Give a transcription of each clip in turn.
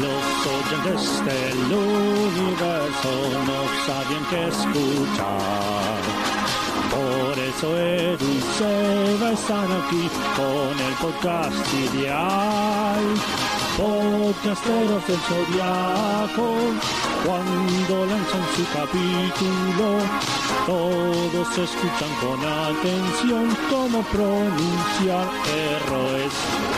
Los oyentes del universo no saben qué escuchar. Por eso Edu y Seba están aquí con el podcast ideal. Podcasteros del Zodiaco, cuando lanzan su capítulo, todos escuchan con atención cómo pronunciar errores.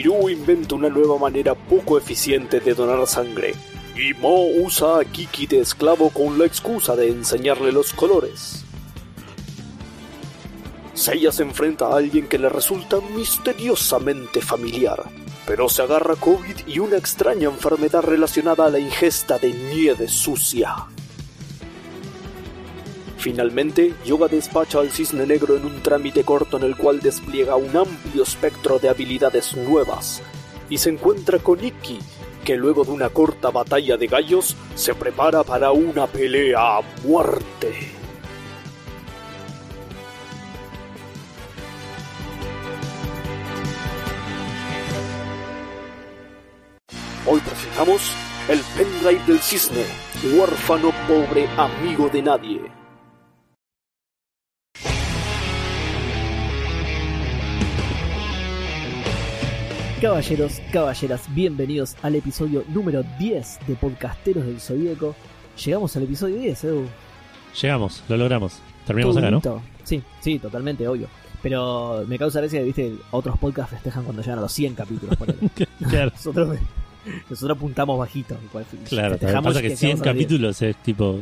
Shirou inventa una nueva manera poco eficiente de donar sangre. Y Mo usa a Kiki de esclavo con la excusa de enseñarle los colores. Seiya se enfrenta a alguien que le resulta misteriosamente familiar, pero se agarra COVID y una extraña enfermedad relacionada a la ingesta de nieve sucia. Finalmente, Yoga despacha al cisne negro en un trámite corto en el cual despliega un amplio espectro de habilidades nuevas, y se encuentra con Ikki, que luego de una corta batalla de gallos se prepara para una pelea a muerte. Hoy presentamos el pendrive del cisne, huérfano pobre amigo de nadie. Caballeros, caballeras, bienvenidos al episodio número 10 de Podcasteros del Zodíaco. Llegamos al episodio 10, Edu. Llegamos, lo logramos. Terminamos acá, ¿no? Sí, sí, totalmente, obvio. Pero me causa gracia que, viste, otros podcasts festejan cuando llegan a los 100 capítulos. Claro, nosotros, nosotros apuntamos bajito. claro. Pasa que 100 llegamos a los 10. capítulos es tipo.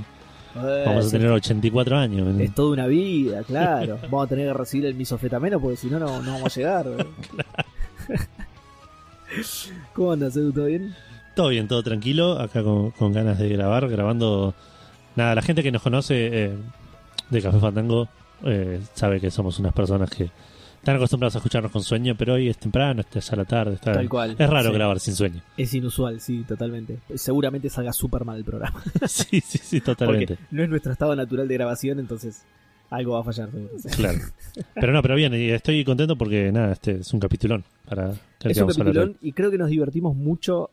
Eh, Vamos a tener 84 años. ¿no? Es toda una vida, claro. vamos a tener que recibir el misofetameno porque si no, no no vamos a llegar. ¿Cómo andas, Edu? ¿Todo bien? Todo bien, todo tranquilo. Acá con, con ganas de grabar, grabando. Nada, la gente que nos conoce eh, de Café Fandango eh, sabe que somos unas personas que están acostumbradas a escucharnos con sueño, pero hoy es temprano, esta es a la tarde. Está... Tal cual. Es raro Sí. grabar sin sueño. Es inusual, sí, totalmente. Seguramente salga súper mal el programa. sí, sí, sí, totalmente. Porque no es nuestro estado natural de grabación, entonces algo va a fallar. seguro. Claro. Pero no, pero bien, y estoy contento porque nada, este es un capitulón para Es un capitulón y creo que nos divertimos mucho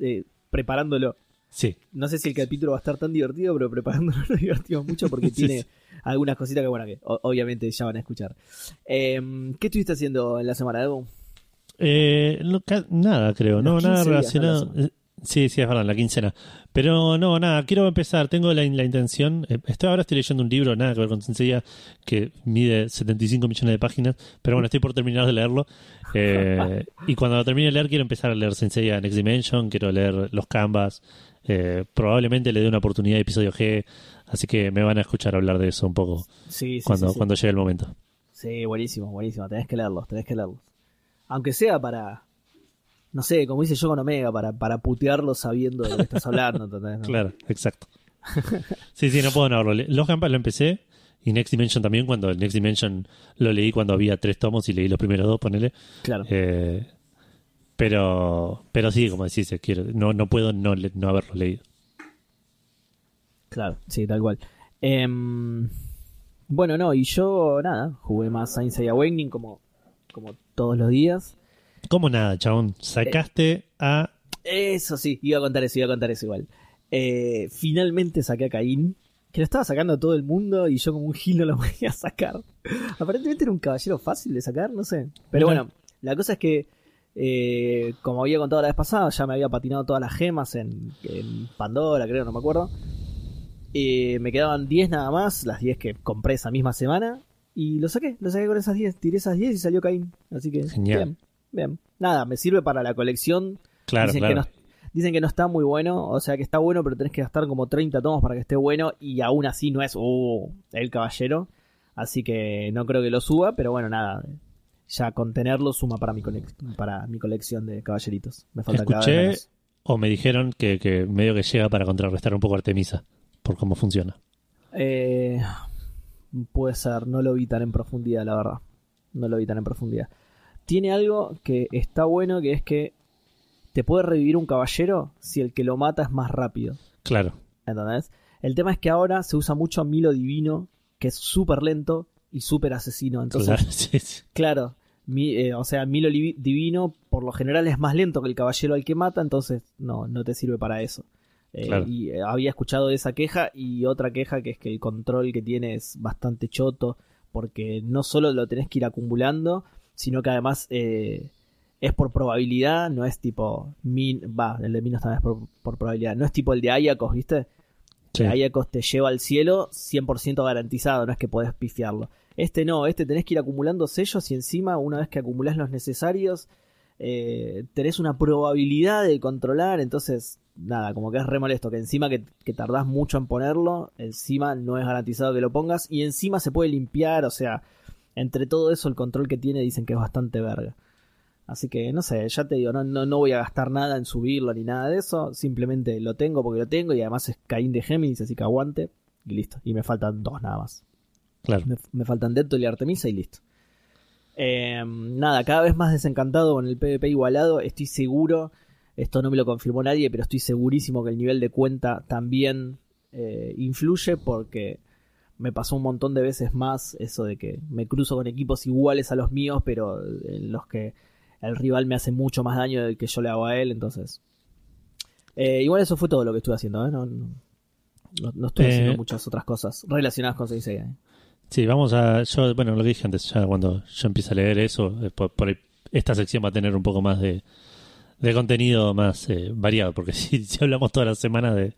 eh, preparándolo. Sí, No sé si el capítulo va a estar tan divertido, pero preparándolo nos divertimos mucho porque Sí, tiene sí. algunas cositas que, bueno, que obviamente ya van a escuchar. Eh, ¿Qué estuviste haciendo en la semana, Edu? Eh, no, nada, creo. No, nada 15 días, relacionado. Sí, sí, es verdad, la quincena. Pero no, nada, quiero empezar. Tengo la, la intención. eh, estoy, ahora estoy leyendo un libro, nada que ver con Senseiya, que mide 75 millones de páginas. Pero bueno, estoy por terminar de leerlo. Eh, y cuando lo termine de leer, quiero empezar a leer Senseiya Next Dimension. Quiero leer los Canvas. eh, probablemente le dé una oportunidad a episodio G. Así que me van a escuchar hablar de eso un poco Sí, sí, cuando, sí. cuando llegue el momento. Sí, buenísimo, buenísimo. Tenés que leerlos, tenés que leerlos. Aunque sea para, no sé, como hice yo con Omega, para, para putearlos sabiendo de lo que estás hablando. ¿entendés? ¿No? Claro, exacto. Sí, sí, no puedo. Le- Los Gampas lo empecé y Next Dimension también, cuando el Next Dimension lo leí cuando había tres tomos y leí los primeros dos, ponele. Claro. Eh, pero, pero sí, como decís, quiero, no, no puedo no, no haberlo leído. Claro, sí, tal cual. Em, bueno, no, y yo, nada, jugué más Science y Awakening como, como todos los días. ¿Cómo nada, chabón? Sacaste a... Eso sí, iba a contar eso, iba a contar eso igual. Eh, finalmente saqué a Caín, que lo estaba sacando todo el mundo y yo como un gil no lo podía sacar. Aparentemente era un caballero fácil de sacar, no sé. Pero bueno, la cosa es que, eh, como había contado la vez pasada, ya me había patinado todas las gemas en, en Pandora, creo, no me acuerdo. Eh, me quedaban 10 nada más, las 10 que compré esa misma semana. Y lo saqué, lo saqué con esas 10, tiré esas 10 y salió Caín. Así que, Genial. bien, bien. Nada, me sirve para la colección Claro, dicen, claro. Que no, dicen que no está muy bueno, o sea que está bueno, pero tenés que gastar como 30 tomos para que esté bueno y aún así no es uh, el caballero. Así que no creo que lo suba, pero bueno, nada. Ya con tenerlo suma para mi, para mi colección de caballeritos. Me falta cada vez Escuché, menos. o me dijeron que, que medio que llega para contrarrestar un poco Artemisa, por cómo funciona. Eh, puede ser, no lo vi tan en profundidad, la verdad. No lo vi tan en profundidad. Tiene algo que está bueno, que es que te puede revivir un caballero si el que lo mata es más rápido. Claro. ¿Entendés? El tema es que ahora se usa mucho Milo Divino, que es súper lento y súper asesino. Entonces, claro, sí, sí. claro, mi- eh, o sea, Milo Divino por lo general es más lento que el caballero al que mata, entonces no, no te sirve para eso. Eh, Claro. Y eh, había escuchado esa queja y otra queja que es que el control que tiene es bastante choto, porque no solo lo tenés que ir acumulando, sino que además eh, es por probabilidad, no es tipo min, va, el de Minos también es por, por probabilidad, no es tipo el de Ayakos, ¿viste? Sí. Que Ayakos te lleva al cielo 100% garantizado, no es que podés pifiarlo. Este no, este tenés que ir acumulando sellos y encima, una vez que acumulás los necesarios, eh, tenés una probabilidad de controlar, entonces, nada, como que es re molesto, que encima que, que tardás mucho en ponerlo, encima no es garantizado que lo pongas, y encima se puede limpiar, o sea, entre todo eso el control que tiene dicen que es bastante verga. Así que no sé, ya te digo, no, no, no voy a gastar nada en subirlo ni nada de eso. Simplemente lo tengo porque lo tengo y además es Caín de Géminis, así que aguante. Y listo. Y me faltan dos nada más. Claro. Me, me faltan Deadpool y Artemisa y listo. Eh, nada, cada vez más desencantado con el PvP igualado. Estoy seguro, esto no me lo confirmó nadie, pero estoy segurísimo que el nivel de cuenta también eh, influye porque me pasó un montón de veces más eso de que me cruzo con equipos iguales a los míos, pero en los que el rival me hace mucho más daño del que yo le hago a él, entonces... Eh, igual eso fue todo lo que estuve haciendo, ¿eh? No, no, no- no estuve Eh, haciendo muchas otras cosas relacionadas con 6 ¿eh? Sí, vamos a. Yo, bueno, lo dije antes, ya cuando yo empiece a leer eso, eh, por, por ahí, esta sección va a tener un poco más de, de contenido más eh, variado, porque si, si hablamos toda la semana de,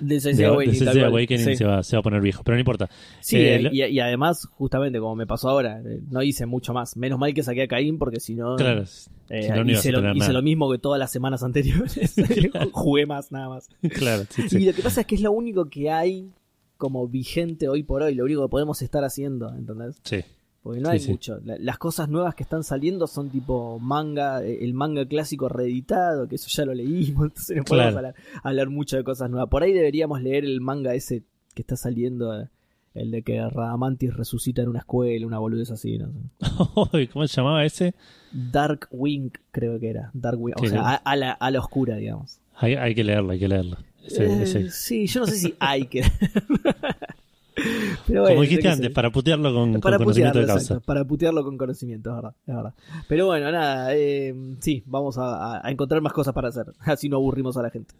De de, Sensei de Awakening, Sí. se, va, se va a poner viejo, pero no importa. Sí, Eh, y, y además, justamente como me pasó ahora, eh, no hice mucho más. Menos mal que saqué a Caín porque si no, Claro, eh, si no, no ibas hice, lo, hice mismo que todas las semanas anteriores. Jugué más, nada más. Claro, sí, Y lo que pasa es que es lo único que hay como vigente hoy por hoy, lo único que podemos estar haciendo, ¿entendés? Sí, Porque no Sí, hay sí. mucho. La- las cosas nuevas que están saliendo son tipo manga, eh, el manga clásico reeditado, que eso ya lo leímos, entonces no podemos Claro. hablar, hablar mucho de cosas nuevas. Por ahí deberíamos leer el manga ese que está saliendo, eh, el de que Radamantis resucita en una escuela, una boludez así, no sé. ¿Cómo se llamaba ese? Dark Wing creo que era, Dark Wing, o sea, a, a la, a la oscura, digamos. Hay, hay que leerlo, hay que leerlo. Ese- Eh. Sí, yo no sé si hay que... Pero bueno, Como dijiste antes, para putearlo con, conocimiento putearlo, de causa. exacto, para putearlo con conocimiento, es verdad, es verdad. Pero bueno, nada, eh, sí, vamos a, a encontrar más cosas para hacer, así no aburrimos a la gente.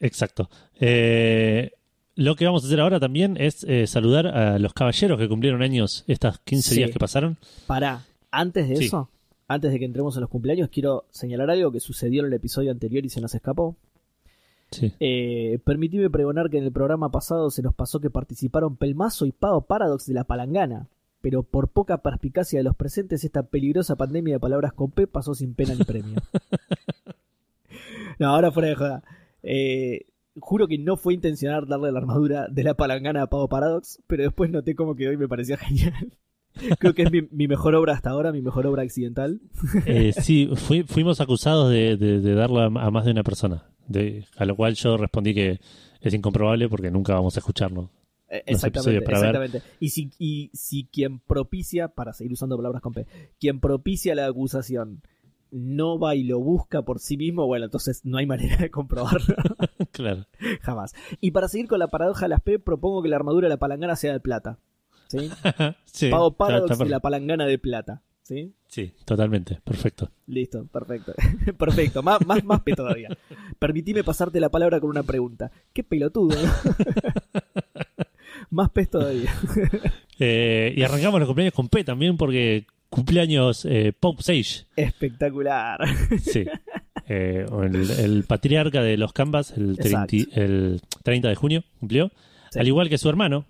Exacto. Eh, lo que vamos a hacer ahora también es eh, saludar a los caballeros que cumplieron años estas 15 Sí. días que pasaron. Para, antes de Sí. eso, antes de que entremos en los cumpleaños, quiero señalar algo que sucedió en el episodio anterior y se nos escapó. Sí. Eh, permitime pregonar que en el programa pasado se nos pasó que participaron Pelmazo y Pau Paradox de la Palangana. Pero por poca perspicacia de los presentes, esta peligrosa pandemia de palabras con P pasó sin pena ni premio. no, ahora fuera de joda. Eh, juro que no fue intencionar darle la armadura de la palangana a Pau Paradox, pero después noté como que hoy me parecía genial. Creo que es mi, mi mejor obra hasta ahora, mi mejor obra accidental. Eh, sí, fui- fuimos acusados de, de, de darlo a, más de una persona. De, a lo cual yo respondí que es incomprobable porque nunca vamos a escucharlo. Eh, Exactamente, para ver. exactamente. Y si, y si quien propicia, para seguir usando palabras con P, quien propicia la acusación no va y lo busca por sí mismo, bueno, entonces no hay manera de comprobarlo. claro. Jamás. Y para seguir con la paradoja de las P, propongo que la armadura de la palangana sea de plata. ¿Sí? sí, Pago Paradox está de la palangana de plata. ¿Sí? sí, totalmente. Perfecto. Listo, perfecto. perfecto, más, más, más P todavía. Permitime pasarte la palabra con una pregunta. Qué pelotudo. más P todavía. Eh, y arrancamos los cumpleaños con P también porque cumpleaños eh, Pope Sage. Espectacular. Sí. Eh, el, el patriarca de los Canvas, el, 30, Exacto. el 30 de junio, cumplió. Sí. Al igual que su hermano,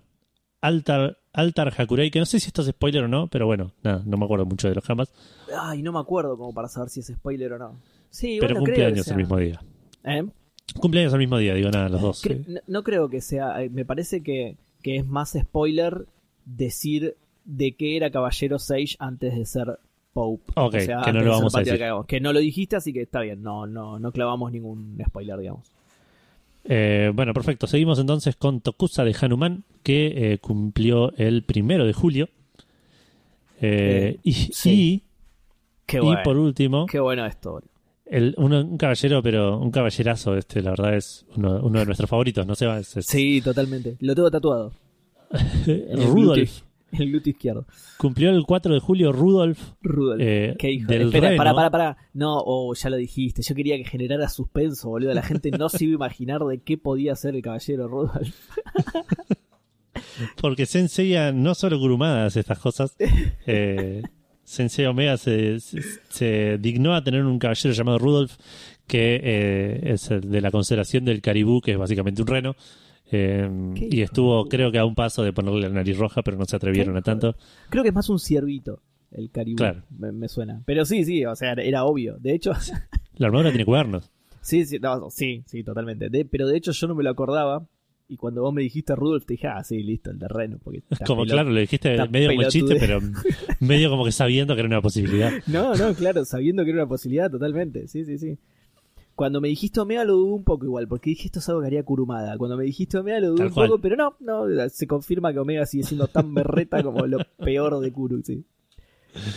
Altar, Altar Hakurei, que no sé si esto es spoiler o no, pero bueno, nada, no me acuerdo mucho de los Canvas. Ay, no me acuerdo como para saber si es spoiler o no. Sí, pero bueno, cumpleaños sea- el mismo día. ¿Eh? Cumpleaños al mismo día, digo nada, los dos. Cre- no, no creo que sea. eh, Me parece que, que es más spoiler decir de qué era Caballero Sage antes de ser Pope. Ok, O sea, que no lo vamos a decir. que. Que no lo dijiste, así que está bien. No, no, no clavamos ningún spoiler, digamos. Eh, bueno, perfecto. Seguimos entonces con Tokusa de Hanuman, que eh, cumplió el primero de julio. Eh, y, sí. Qué y, bueno. y por último, Qué bueno esto. boludo. el, uno- un caballero, pero un caballerazo, este, la verdad es uno, uno de nuestros favoritos, no es, es- Sí, totalmente. Lo tengo tatuado. Rudolf. El glúteo izquierdo. Cumplió el 4 de julio Rudolf. Rudolf. Eh, Qué hijo. del Espera, reno. pará, pará, pará. No, oh, ya lo dijiste. Yo quería que generara suspenso, boludo. La gente no se iba a imaginar de qué podía ser el caballero Rudolf. Porque Sensei no solo Kurumada hace estas cosas. Eh, Sensei Omega se, se- se dignó a tener un caballero llamado Rudolf, que eh, es el de la constelación del Caribú, que es básicamente un reno. Eh, Qué y estuvo, creo que a un paso de ponerle la nariz roja, pero no se atrevieron Qué a tanto. Creo que es más un ciervito el caribú. Claro. Me, me suena. Pero sí, sí, o sea, era obvio. De hecho, La armadura tiene cuernos. sí, sí, no, sí, sí, totalmente. De- pero de hecho yo no me lo acordaba. Y cuando vos me dijiste Rudolf, te dije, ah, sí, listo, el terreno. Porque Como pelot- claro, lo dijiste medio como chiste, pero medio como que sabiendo que era una posibilidad. No, no, claro, sabiendo que era una posibilidad totalmente. Sí, sí, sí. Cuando me dijiste Omega lo dudé un poco igual, porque dije esto es algo que haría Kurumada. Cuando me dijiste Omega lo dudé Tal un cual. poco, pero no, no, se confirma que Omega sigue siendo tan berreta como lo peor de Kuru, sí.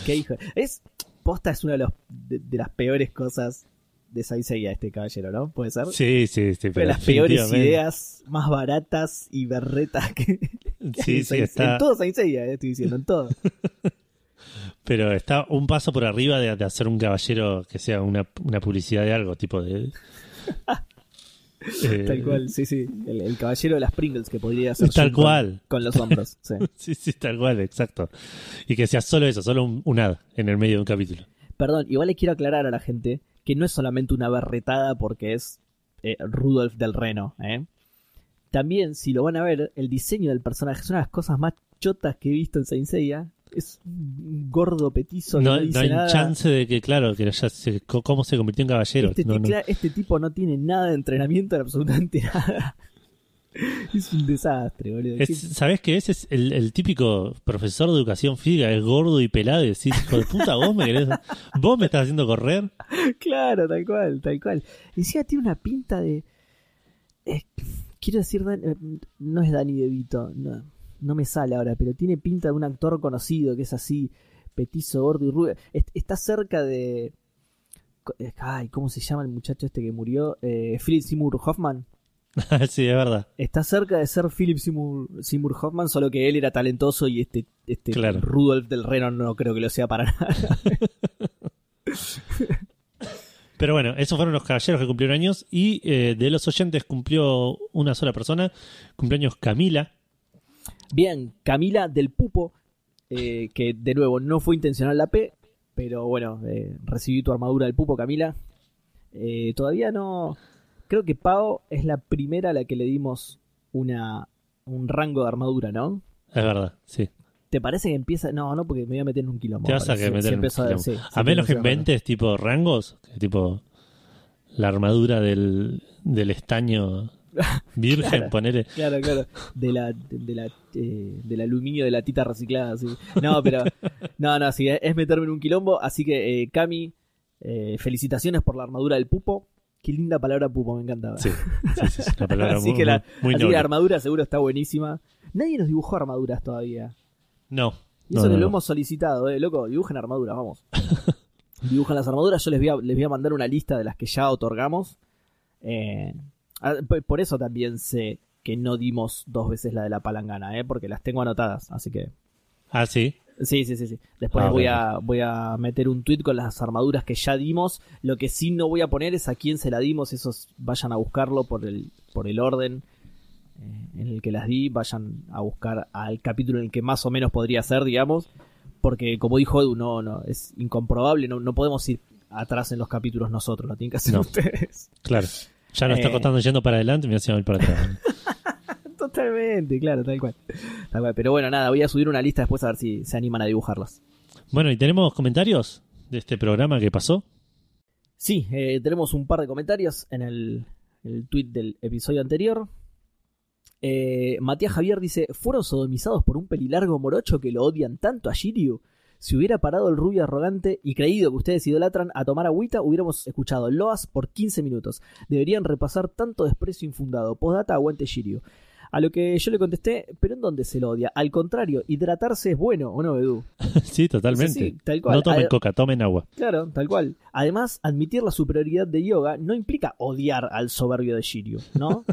Qué hijo. Es, posta es una de, los, de, de las peores cosas de Saint Seiya este caballero, ¿no? ¿Puede ser? Sí, sí, sí. Pero Pero las peores ideas más baratas y berretas que Sí, en sí, está. En todo Saint Seiya, eh, estoy diciendo, en todo. Pero está un paso por arriba de, de hacer un caballero que sea una, una publicidad de algo, tipo de. Eh, Tal cual, sí, sí. El, el caballero de las Pringles que podría ser Tal con- cual. Con, los hombros, sí. Sí, sí, tal cual, exacto. Y que sea solo eso, solo un, un ad en el medio de un capítulo. Perdón, igual le quiero aclarar a la gente que no es solamente una berretada porque es eh, Rudolf del Reno, ¿eh? También, si lo van a ver, el diseño del personaje es una de las cosas más chotas que he visto en Saint Seiya. Es un gordo petizo no, hay nada. chance de que, claro, que ya se, cómo se convirtió en caballero. Este, No, este tipo no tiene nada de entrenamiento en absolutamente nada. Es un desastre, boludo. Es- ¿Sabés que ese es el, el típico profesor de educación física? Es gordo y pelado y decís, hijo de puta, vos me querés. Vos me estás haciendo correr. Claro, tal cual, tal cual. Y encima tiene una pinta de. eh, quiero decir, eh, no es Danny DeVito, no, no me sale ahora, pero tiene pinta de un actor conocido que es así, petizo, gordo y rubio. Est- está cerca de. eh, Ay, ¿cómo se llama el muchacho este que murió? Eh, Philip Seymour Hoffman. sí, es verdad. Está cerca de ser Philip Seymour, Seymour Hoffman, solo que él era talentoso y este, este Claro. Rudolf del Reno no creo que lo sea para nada. Pero bueno, esos fueron los caballeros que cumplieron años. Y eh, de los oyentes cumplió una sola persona. Cumpleaños Camila. Bien, Camila del Pupo, eh, que de nuevo no fue intencional la P, pero bueno, eh, recibí tu armadura del Pupo, Camila. Eh, todavía no. Creo que Pau es la primera a la que le dimos una un rango de armadura, ¿no? Es verdad, sí. ¿Te parece que empieza? No, no, porque me voy a meter en un quilombo. Te vas a que meter si en un a- quilombo. sí, A si menos que a- inventes tipo rangos, que tipo la armadura del, del estaño virgen, Claro. ponele. Claro, claro. De la, de, de la, eh, del aluminio de la tita reciclada. No, pero. No, no, sí, es meterme en un quilombo. Así que, eh, Cami, eh, felicitaciones por la armadura del pupo. Qué linda palabra pupo, me encantaba. Sí, sí, sí, es una palabra así muy, que, la, muy así que la armadura seguro está buenísima. Nadie nos dibujó armaduras todavía. No, Y eso no, que lo no. hemos solicitado, eh, loco. Dibujen armaduras, vamos. Dibujan las armaduras. Yo les voy a, les voy a mandar una lista de las que ya otorgamos. Eh, por eso también sé que no dimos dos veces la de la palangana, eh, porque las tengo anotadas. Así que Ah, sí. Sí, sí, sí, sí. Después Ah, voy, bueno. a, voy a meter un tweet con las armaduras que ya dimos. Lo que sí no voy a poner es a quién se la dimos. Esos vayan a buscarlo por el, por el orden eh, en el que las di. Vayan a buscar al capítulo en el que más o menos podría ser, digamos. Porque como dijo Edu, no, no, es incomprobable. No, no podemos ir atrás en los capítulos nosotros. Lo tienen que hacer No. ustedes. Claro. Ya no está Eh. costando yendo para adelante, me hacía ir para atrás. Totalmente, claro, tal cual. Tal cual. Pero bueno, nada, voy a subir una lista después a ver si se animan a dibujarlas. bueno, ¿y tenemos comentarios de este programa que pasó? Sí, eh, tenemos un par de comentarios en el, el tweet del episodio anterior. Eh, Matías Javier dice: ¿Fueron sodomizados por un pelilargo morocho que lo odian tanto a Shiryu? Si hubiera parado el rubio arrogante y creído que ustedes idolatran a tomar agüita, hubiéramos escuchado Loas por 15 minutos. Deberían repasar tanto desprecio infundado. Postdata, aguante Shiryu. A lo que yo le contesté, ¿pero en dónde se lo odia? Al contrario, hidratarse es bueno, ¿o no, Edu? sí, totalmente. Sí, tal cual. No tomen coca, tomen agua. Claro, tal cual. Además, admitir la superioridad de Yoga no implica odiar al soberbio de Shiryu, ¿no?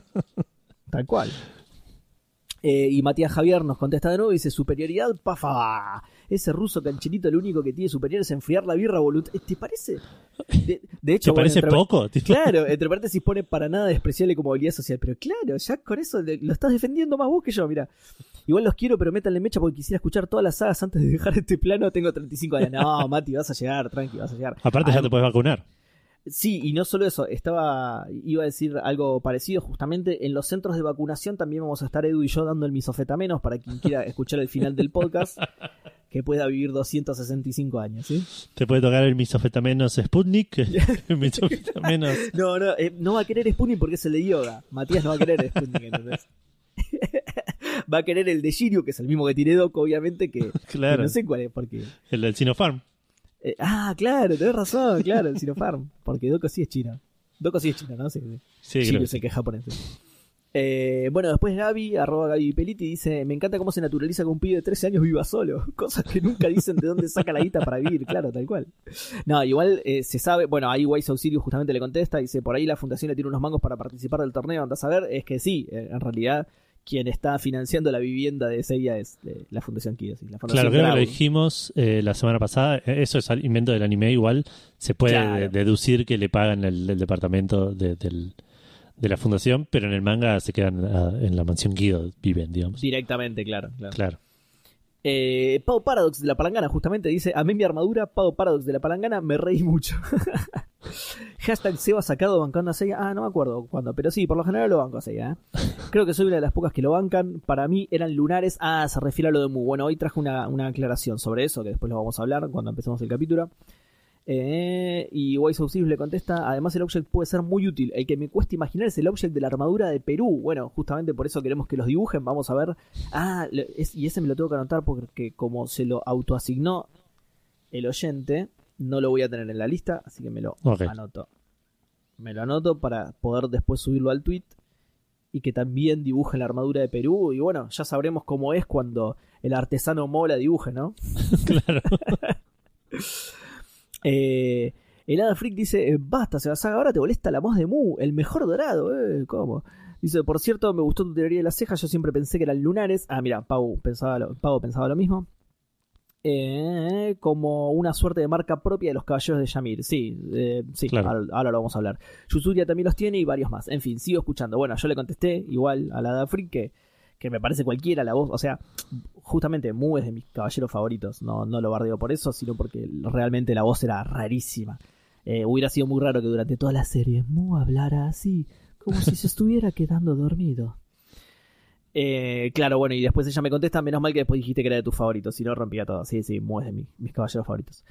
tal cual. Eh, y Matías Javier nos contesta de nuevo y dice: Superioridad, pafa. Ese ruso cancherito lo único que tiene superior es enfriar la birra voluntad. ¿Te parece? De, de hecho, ¿Te bueno, parece entre- poco? Claro, entre paréntesis pone para nada despreciable como habilidad social. Pero claro, ya con eso lo estás defendiendo más vos que yo, mira. Igual los quiero, pero métanle mecha porque quisiera escuchar todas las sagas antes de dejar este plano. Tengo 35 años. No, Mati, vas a llegar, tranqui, vas a llegar. Aparte ya te puedes vacunar. Sí, y no solo eso, estaba, iba a decir algo parecido, justamente en los centros de vacunación también vamos a estar Edu y yo dando el misofetamenos para quien quiera escuchar el final del podcast, que pueda vivir 265 años, ¿sí? Te puede tocar el misofetamenos Sputnik, el misofetamenos... No, no, eh, no va a querer Sputnik porque es el de yoga. Matías no va a querer Sputnik, ¿entendés? va a querer el de Shiryu, que es el mismo que tiene Doco, obviamente, que, que Claro, no sé cuál es, porque... el del Sinopharm. Eh, ah, claro, tenés razón, claro, el Sinopharm, porque Doco sí es chino. Doco sí es chino, ¿no? Sí, sí. Sí, creo yo que sé sí. que es japonés. Eh, bueno, después Gaby, arroba Gaby Peliti, dice: Me encanta cómo se naturaliza que un pibe de 13 años viva solo. Cosas que nunca dicen de dónde saca la guita para vivir, claro, tal cual. No, igual eh, se sabe. Bueno, ahí Wise Auxilio justamente le contesta: Dice: Por ahí la fundación le tiene unos mangos para participar del torneo. Andás a ver, es que sí, en realidad, quien está financiando la vivienda de Seiya es eh, la Fundación la Fundación Claro, creo que lo dijimos eh, la semana pasada. Eh, Eso es al- invento del anime. Igual se puede Claro. deducir que le pagan el, el departamento de, del- de la fundación, pero en el manga se quedan ah, en la mansión Guido, viven, digamos. Directamente, claro. claro. Claro. Eh, Pau Paradox de la Palangana justamente dice, a mí mi armadura, Pau Paradox de la Palangana, me reí mucho. Hashtag Seba sacado bancando a Seiya. Ah, no me acuerdo cuándo, pero sí, por lo general lo banco a Seiya. ¿eh? Creo que soy una de las pocas que lo bancan. Para mí eran lunares. Ah, se refiere a lo de Mu. Bueno, hoy traje una, una aclaración sobre eso, que después lo vamos a hablar cuando empecemos el capítulo. Eh, y Wise Auxilius le contesta, además el object puede ser muy útil. El que me cuesta imaginar es el object de la armadura de Perú. Bueno, justamente por eso queremos que los dibujen. Vamos a ver. Ah, es- y ese me lo tengo que anotar porque como se lo autoasignó el oyente, no lo voy a tener en la lista, así que me lo anoto. Me lo anoto para poder después subirlo al tweet y que también dibuje la armadura de Perú. Y bueno, ya sabremos cómo es cuando el artesano mola dibuje, ¿no? claro. Eh, el Hada Freak dice: eh, Basta, Sebasaga, ahora te molesta la voz de Mu, el mejor dorado, eh, ¿cómo? Dice: Por cierto, me gustó tu teoría de las cejas, yo siempre pensé que eran lunares. Ah, mira, Pau pensaba lo, Pau pensaba lo mismo. Eh, como una suerte de marca propia de los caballeros de Yamir. Sí, eh, sí, Claro. ahora, ahora lo vamos a hablar. Yusuria también los tiene y varios más. En fin, sigo escuchando. Bueno, yo le contesté igual a la Hada Freak que, me parece cualquiera la voz. O sea, justamente Mu es de mis caballeros favoritos. No, no lo bardeo por eso, sino porque realmente la voz era rarísima. Eh, hubiera sido muy raro que durante toda la serie Mu hablara así, como si se estuviera quedando dormido. Eh, claro, bueno, y después ella me contesta, menos mal que después dijiste que era de tus favoritos, si no rompía todo. Sí, sí, Mu es de mi- mis caballeros favoritos.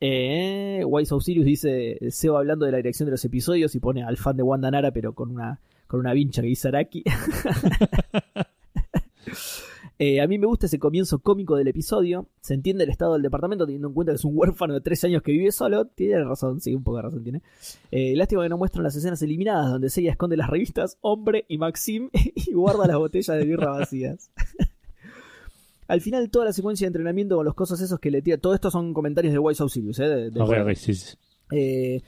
Eh, Wise Osiris dice, Seba hablando de la dirección de los episodios y pone al fan de Wanda Nara, pero con una, con una vincha que dice Araki. Eh, a mí me gusta ese comienzo cómico del episodio. Se entiende el estado del departamento teniendo en cuenta que es un huérfano de tres años que vive solo. Tiene razón, sí, un poco de razón tiene. Eh, lástima que no muestran las escenas eliminadas donde Seiya esconde las revistas Hombre y Maxim y guarda las botellas de birra vacías. Al final, toda la secuencia de entrenamiento con los cosas esos que le tira. Todo esto son comentarios de Wise Auxilius, ¿eh? de- de sí, sí. Eh,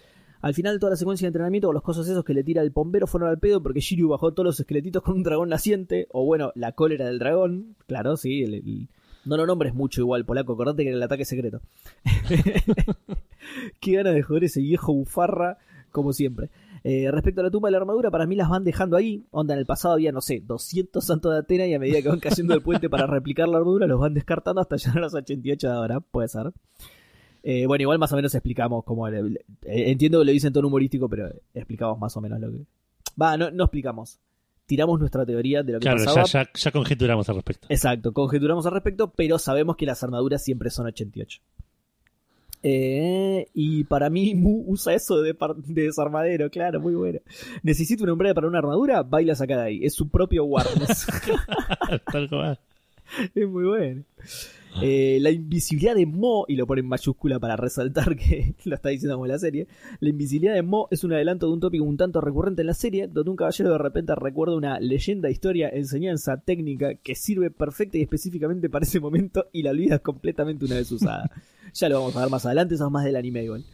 al final toda la secuencia de entrenamiento con los cosas esos que le tira el bombero fueron al pedo porque Shiryu bajó todos los esqueletitos con un dragón naciente, o bueno, la cólera del dragón, claro, sí, el- no lo nombres mucho igual, polaco, acordate que era el ataque secreto. Qué ganas de joder ese viejo bufarra, como siempre. Eh, respecto a la tumba de la armadura, para mí las van dejando ahí. Onda, en el pasado había, no sé, 200 santos de Atena y a medida que van cayendo del puente para replicar la armadura, los van descartando hasta llegar a los 88 de ahora, puede ser. Eh, bueno, igual más o menos explicamos cómo. le- le- eh, entiendo que lo dicen en tono humorístico, pero explicamos más o menos lo que. Va, no, no explicamos. Tiramos nuestra teoría de lo que Claro, pasaba. ya, ya, ya conjeturamos al respecto. Exacto, conjeturamos al respecto, pero sabemos que las armaduras siempre son 88. Eh, y para mí Mu usa eso de, de desarmadero, claro, muy bueno. Necesito una hombrera para una armadura, baila sacada ahí. Es su propio Warnes. Es muy bueno. Eh, la invisibilidad de Mo, y lo pone en mayúscula para resaltar que lo está diciendo como la serie, la invisibilidad de Mo es un adelanto de un tópico un tanto recurrente en la serie, donde un caballero de repente recuerda una leyenda, historia, enseñanza, técnica que sirve perfecta y específicamente para ese momento y la olvidas completamente una vez usada. ya lo vamos a ver más adelante, eso es más del anime igual.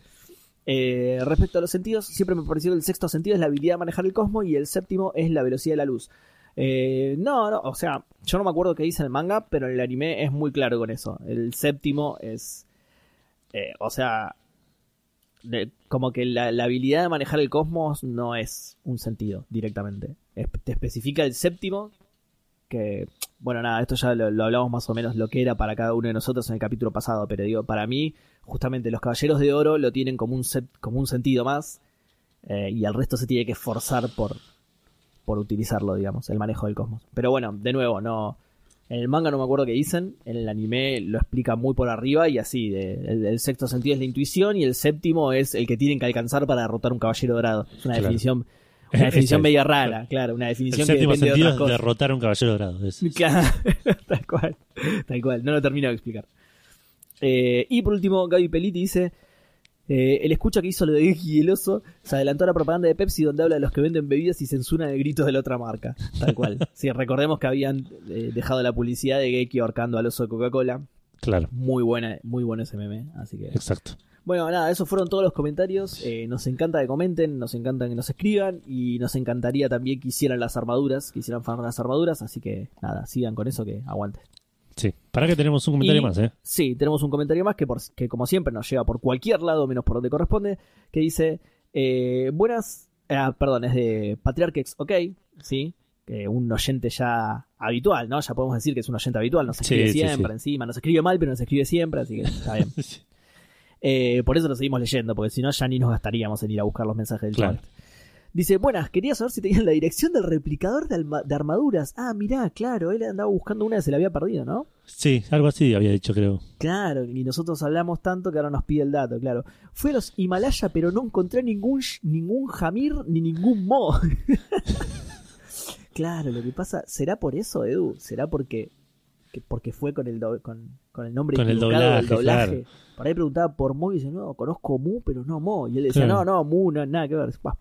Eh, respecto a los sentidos, siempre me pareció que el sexto sentido es la habilidad de manejar el cosmos y el séptimo es la velocidad de la luz. Eh, no, no, o sea, yo no me acuerdo qué dice el manga, pero el anime es muy claro con eso. El séptimo es. eh, o sea. como que la, habilidad de manejar el cosmos no es un sentido directamente. Te especifica el séptimo. Que. Bueno, nada, esto ya lo, hablamos más o menos lo que era para cada uno de nosotros en el capítulo pasado. Pero digo, para mí, justamente los caballeros de oro lo tienen como un, como un sentido más. eh, y el resto se tiene que esforzar por, por utilizarlo, digamos, el manejo del cosmos. Pero bueno, de nuevo, no. En el manga no me acuerdo qué dicen, en el anime lo explica muy por arriba y así, de- el, el sexto sentido es la intuición y el séptimo es el que tienen que alcanzar para derrotar un caballero dorado. Es una Claro. definición, una definición es. media rara, claro, una El definición que séptimo de sentido otras es cosas. derrotar a un caballero dorado. es- Claro, tal cual, tal cual, no lo termino de explicar. Eh, y por último, Gaby Peliti dice, eh, el escucha que hizo lo de Geki y el oso se adelantó a la propaganda de Pepsi donde habla de los que venden bebidas y censuran el grito de la otra marca. Tal cual. Sí, recordemos que habían eh, dejado la publicidad de Geki ahorcando al oso de Coca-Cola. Claro, Muy buena, muy bueno ese meme. Así que. exacto. Bueno, nada, esos fueron todos los comentarios. Eh, nos encanta que comenten, nos encanta que nos escriban y nos encantaría también que hicieran las armaduras, que hicieran fan las armaduras. Así que nada, sigan con eso que aguante. Sí. Para que tenemos un comentario Y- más, ¿eh? Sí, tenemos un comentario más que, por, que como siempre nos llega por cualquier lado menos por donde corresponde, que dice, eh, buenas, ah, perdón, es de Patriarchex, ok, sí, que un oyente ya habitual, ¿no? Ya podemos decir que es un oyente habitual, nos Sí, escribe sí, siempre sí. encima, nos escribe mal, pero nos escribe siempre, así que está bien. Eh, por eso lo seguimos leyendo, porque si no ya ni nos gastaríamos en ir a buscar los mensajes del Claro. chat. Dice, buenas, quería saber si tenían la dirección del replicador de, armaduras. Ah, mirá, claro, él andaba buscando una que se la había perdido, ¿no? Sí, algo así había dicho, creo. Claro, y nosotros hablamos tanto que ahora nos pide el dato, claro. Fui a los Himalaya, pero no encontré ningún, ningún Jamir ni ningún Mo. claro, lo que pasa, ¿será por eso, Edu? ¿Será porque, que- porque fue con el, do- con, con el nombre Con el equivocado del doblaje, doblaje? Por ahí preguntaba por Mo y dice, no, conozco Mu, pero no Mo. Y él decía, Claro. no, no, Mu, no, nada que ver. Bah.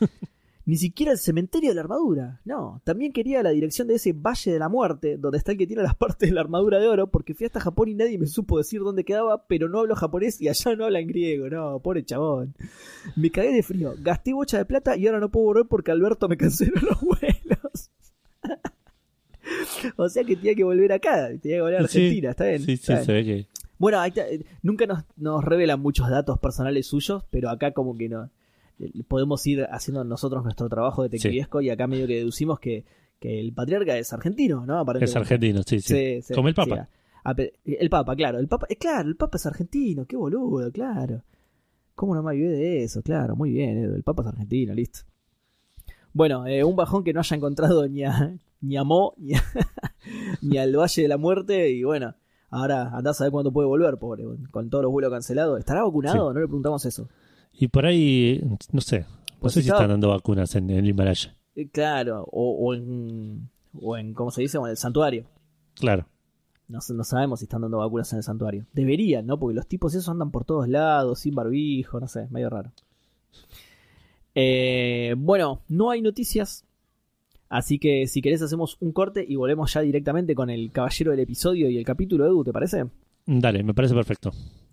Ni siquiera el cementerio de la armadura. No, también quería la dirección de ese Valle de la Muerte, donde está el que tiene las partes de la armadura de oro, porque fui hasta Japón y nadie me supo decir dónde quedaba, pero no hablo japonés y allá no hablan griego. No, pobre chabón. Me cagué de frío, gasté bocha de plata y ahora no puedo volver porque Alberto me canceló los vuelos. o sea que tenía que volver acá, tenía que volver a Sí, Argentina, está bien. Sí, está sí, bien. se ve que. Bueno, ahí está, eh, nunca nos, nos revelan muchos datos personales suyos, pero acá como que no podemos ir haciendo nosotros nuestro trabajo de tequiviesco y acá medio que deducimos que, que el patriarca es argentino, ¿no? Es argentino, sí, sí. Sí, sí, Como el sí, Papa. a- el Papa, claro, el Papa, eh, claro, el Papa es argentino, qué boludo, claro. ¿Cómo no me olvidé de eso? Claro, muy bien, Edu, el Papa es argentino, listo. Bueno, eh, un bajón que no haya encontrado ni a, ni a Mo, ni, a- ni al Valle de la Muerte, y bueno, ahora andás a ver cuándo puede volver, pobre, con todos los vuelos cancelados. ¿Estará vacunado? No le preguntamos eso. Y por ahí, no sé. No Pues sé si están dando vacunas en, en el Himalaya. Eh, Claro, o, o en, o en, ¿cómo se dice? O en el santuario. Claro. No, no sabemos si están dando vacunas en el santuario. Deberían, ¿no? Porque los tipos esos andan por todos lados, sin barbijo, no sé, medio raro. Eh, bueno, no hay noticias. Así que si querés hacemos un corte y volvemos ya directamente con el caballero del episodio y el capítulo, Edu, ¿te parece? Dale, me parece perfecto.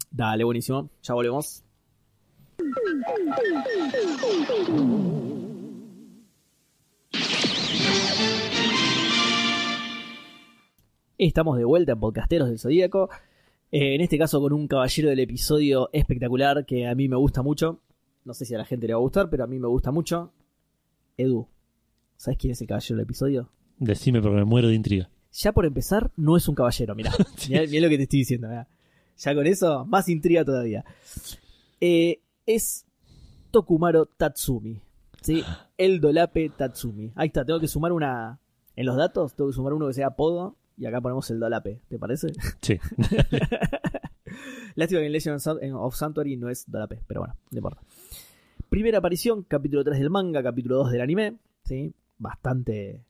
Dale, buenísimo. Ya volvemos. Estamos de vuelta en Podcasteros del Zodíaco. Eh, en este caso con un caballero del episodio espectacular que a mí me gusta mucho. No sé si a la gente le va a gustar, pero a mí me gusta mucho. Edu, ¿sabes quién es el caballero del episodio? Decime porque me muero de intriga. Ya por empezar, no es un caballero, mirá. mirá, mirá lo que te estoy diciendo. mirá. Ya con eso, más intriga todavía. Eh, es Tokumaro Tatsumi. ¿sí? El Dolape Tatsumi. Ahí está, tengo que sumar una. En los datos, tengo que sumar uno que sea apodo. Y acá ponemos el Dolape, ¿te parece? Sí. Lástima que en Legend of Sanctuary no es Dolape, pero bueno, no importa. Primera aparición, capítulo 3 del manga, capítulo 2 del anime. ¿sí? Bastante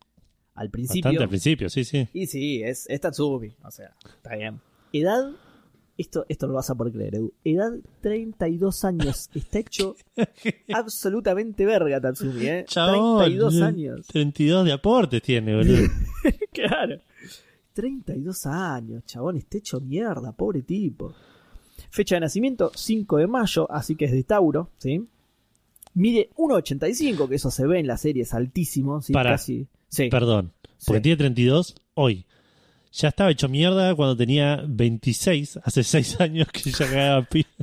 al principio. Bastante al principio, sí, sí. Y sí, es, es Tatsumi. O sea, está bien. Edad, esto, esto lo vas a poder creer, Edu. Edad 32 años. Está hecho absolutamente verga Tatsumi, ¿eh? Chabón, 32 años. 32 de aportes tiene, boludo. Claro. 32 años, chabón, está hecho mierda, pobre tipo. Fecha de nacimiento, 5 de mayo, así que es de Tauro, ¿sí? Mide 1,85, que eso se ve en la serie, es altísimo, ¿sí? Para. Casi. Sí. Perdón, porque Sí. tiene 32 hoy. Ya estaba hecho mierda cuando tenía 26, hace 6 años que ya cagaba pi.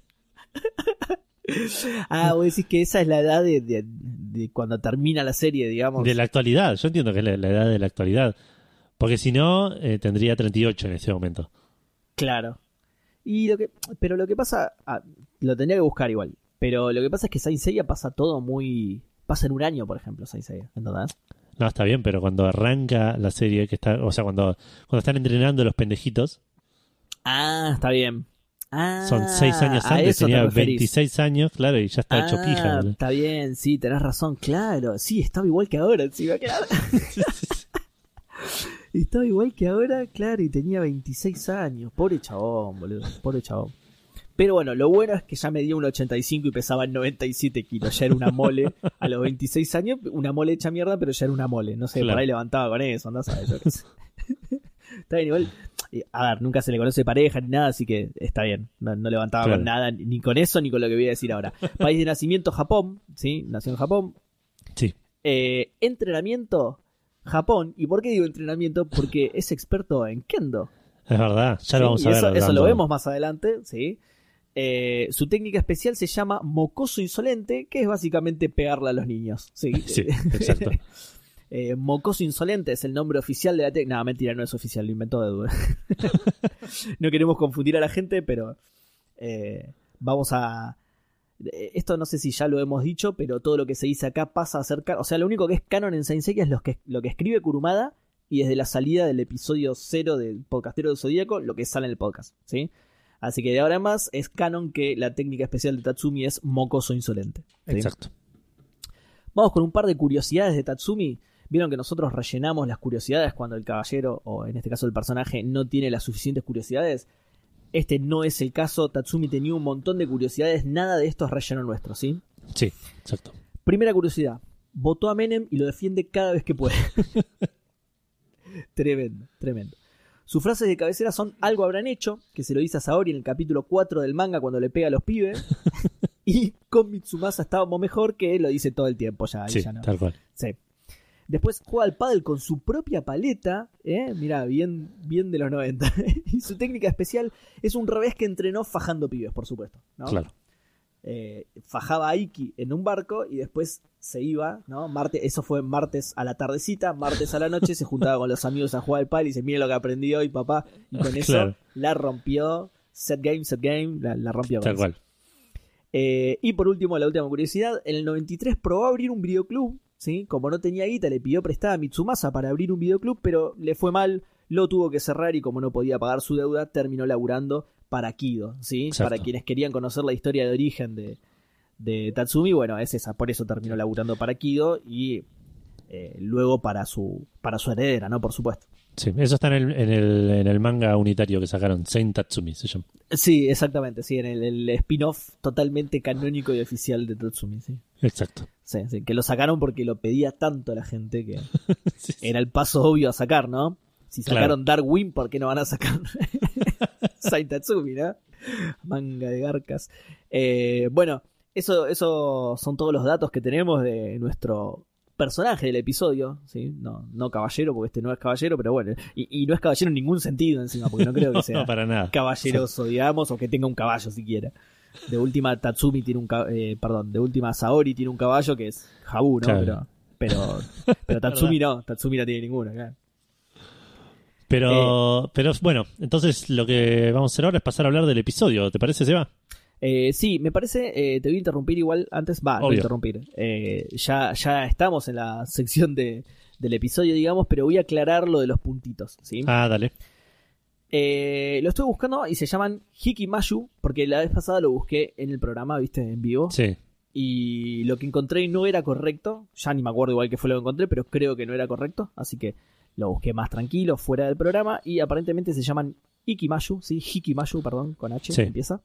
Ah, vos decís que esa es la edad de, de- de cuando termina la serie, digamos. De la actualidad, yo entiendo que es la, la edad de la actualidad. Porque si no, eh, tendría 38 en este momento. Claro. Y lo que, pero lo que pasa, ah, lo tendría que buscar igual. Pero lo que pasa es que Saint Seiya pasa todo muy, pasa en un año, por ejemplo, Saint Seiya, ¿entendés? No, está bien, pero cuando arranca la serie, que está, o sea, cuando, cuando están entrenando los pendejitos, Ah, está bien. Ah, son 6 años antes, te tenía referís. 26 años, claro, y ya está hecho Ah, pija. boludo. Está bien, sí, tenés razón, claro. Sí, estaba igual que ahora, encima, claro. estaba igual que ahora, claro, y tenía 26 años. Pobre chabón, boludo. Pobre chabón. Pero bueno, lo bueno es que ya medía un 85 y pesaba 97 kilos. Ya era una mole a los 26 años, una mole hecha mierda, pero ya era una mole. No sé, Claro. por ahí levantaba con eso, andás a ver, yo qué sé. Está bien, igual. A ver, nunca se le conoce pareja ni nada, así que está bien. No, no levantaba Claro. con nada, ni con eso, ni con lo que voy a decir ahora. País de nacimiento, Japón, ¿sí? Nació en Japón. Sí. Eh, entrenamiento, Japón. ¿Y por qué digo entrenamiento? Porque es experto en Kendo. Es verdad, ya ¿sí? lo vamos a ver. Eso, lo vemos más adelante, ¿sí? Eh, su técnica especial se llama mocoso insolente, que es básicamente pegarle a los niños. Sí, Sí, exacto. Eh, mocoso insolente es el nombre oficial de la técnica. No, mentira, no es oficial, lo inventó Edu. no queremos confundir a la gente, pero eh, vamos a. Esto no sé si ya lo hemos dicho, pero todo lo que se dice acá pasa a ser canon. O sea, lo único que es canon en Saint Seiya es lo que, lo que escribe Kurumada y desde la salida del episodio 0 del podcastero del Zodíaco, lo que sale en el podcast. ¿sí? Así que de ahora en más es canon que la técnica especial de Tatsumi es mocoso insolente. ¿sí? Exacto. Vamos con un par de curiosidades de Tatsumi. Vieron que nosotros rellenamos las curiosidades cuando el caballero, o en este caso el personaje, no tiene las suficientes curiosidades. Este no es el caso. Tatsumi tenía un montón de curiosidades. Nada de esto es relleno nuestro, ¿sí? Sí, exacto. Primera curiosidad. Votó a Menem y lo defiende cada vez que puede. tremendo, tremendo. Sus frases de cabecera son algo habrán hecho, que se lo dice a Saori en el capítulo 4 del manga cuando le pega a los pibes. y con Mitsumasa estábamos mejor, que lo dice todo el tiempo ya. Sí, ya no. tal cual. Sí. Después juega al pádel con su propia paleta, ¿eh? Mirá, bien, bien de los 90. y su técnica especial es un revés que entrenó fajando pibes, por supuesto. ¿no? Claro. Eh, fajaba a Iki en un barco y después se iba, ¿no? Martes, eso fue martes a la tardecita, martes a la noche, se juntaba con los amigos a jugar al pádel y dice, mira lo que aprendí hoy, papá. Y con eso Claro. la rompió. Set game, set game, la, la rompió. Tal cual. Eh, y por último, la última curiosidad, en el 93 probó abrir un videoclub, ¿sí? Como no tenía guita, le pidió prestada a Mitsumasa para abrir un videoclub, pero le fue mal, lo tuvo que cerrar y como no podía pagar su deuda, terminó laburando para Kido, ¿sí? Exacto. Para quienes querían conocer la historia de origen de, de Tatsumi, bueno, es esa, por eso terminó laburando para Kido y eh, luego para su, para su heredera, ¿no? Por supuesto. Sí, eso está en el, en el, en el manga unitario que sacaron, Saint Tatsumi se llama. Sí, exactamente, sí, en el, el spin-off totalmente canónico y oficial de Tatsumi, sí. Exacto. Sí, sí, que lo sacaron porque lo pedía tanto la gente que Sí, sí. era el paso obvio a sacar, ¿no? Si sacaron Darwin, ¿por qué no van a sacar Saint Tatsumi, no? Manga de garcas. Eh, bueno, eso, eso son todos los datos que tenemos de nuestro personaje del episodio, ¿sí? No, no caballero, porque este no es caballero, pero bueno. Y, y no es caballero en ningún sentido encima, porque no creo que sea No, para nada. caballeroso, digamos, o que tenga un caballo siquiera. De última Tatsumi tiene un eh, perdón, de última Saori tiene un caballo que es Habu, ¿no? Claro. Pero, pero, pero Tatsumi no, Tatsumi no tiene ninguno, claro. Pero, pero bueno, entonces lo que vamos a hacer ahora es pasar a hablar del episodio. ¿Te parece, Seba? Eh, sí, me parece, eh, te voy a interrumpir igual antes, va, voy a interrumpir. Eh, ya, ya estamos en la sección de, del episodio, digamos, pero voy a aclarar lo de los puntitos, ¿sí? Ah, dale. Eh, lo estuve buscando y se llaman Hikimayu, porque la vez pasada lo busqué en el programa, viste, en vivo. Sí. y lo que encontré no era correcto. Ya ni me acuerdo igual que fue lo que encontré, pero creo que no era correcto. Así que lo busqué más tranquilo, fuera del programa. Y aparentemente se llaman Ikimayu, sí, Hikimayu, perdón, con H Sí. empieza.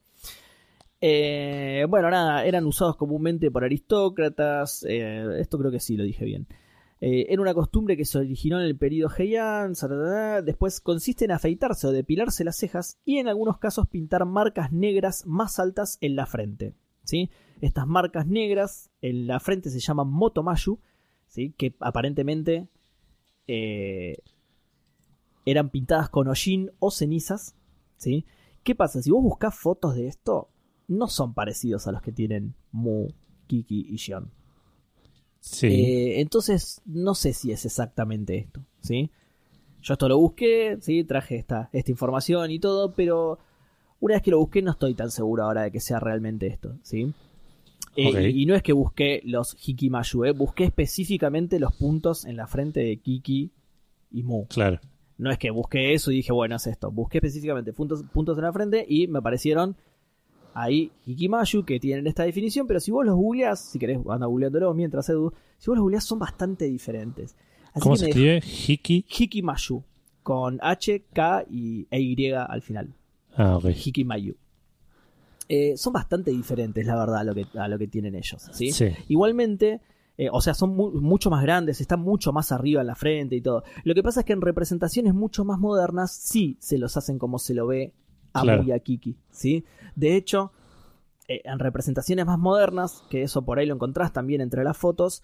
Eh, bueno, nada, eran usados comúnmente por aristócratas, eh, esto creo que sí lo dije bien. Eh, era una costumbre que se originó en el periodo Heian, después consiste en afeitarse o depilarse las cejas y en algunos casos pintar marcas negras más altas en la frente. ¿sí? Estas marcas negras en la frente se llaman motomayu, ¿sí? que aparentemente eh, eran pintadas con hollín o cenizas. ¿sí? ¿Qué pasa? Si vos buscás fotos de esto, no son parecidos a los que tienen Mu, Kiki y Shion. Sí. Eh, entonces, no sé si es exactamente esto, ¿sí? Yo esto lo busqué, ¿sí? Traje esta, esta información y todo, pero una vez que lo busqué no estoy tan seguro ahora de que sea realmente esto, ¿sí? Eh, y, y no es que busqué los Hikimayu, ¿eh? busqué específicamente los puntos en la frente de Kiki y Mu. claro. No es que busqué eso y dije, bueno, es esto. Busqué específicamente puntos, puntos en la frente y me aparecieron ahí Hikimayu que tienen esta definición, pero si vos los googleás, si querés, anda googleándolo mientras Edu, si vos los googleás son bastante diferentes. Así ¿Cómo que se escribe? Hiki. Hikimayu con H, K y E Y al final. Ah, ok. Hikimayu. Eh, son bastante diferentes, la verdad, a lo que, a lo que tienen ellos. ¿sí? Sí. Igualmente, eh, o sea, son mu- mucho más grandes, están mucho más arriba en la frente y todo. Lo que pasa es que en representaciones mucho más modernas sí se los hacen como se lo ve a Claro. Mu y a Kiki, ¿sí? De hecho, eh, en representaciones más modernas, que eso por ahí lo encontrás también entre las fotos,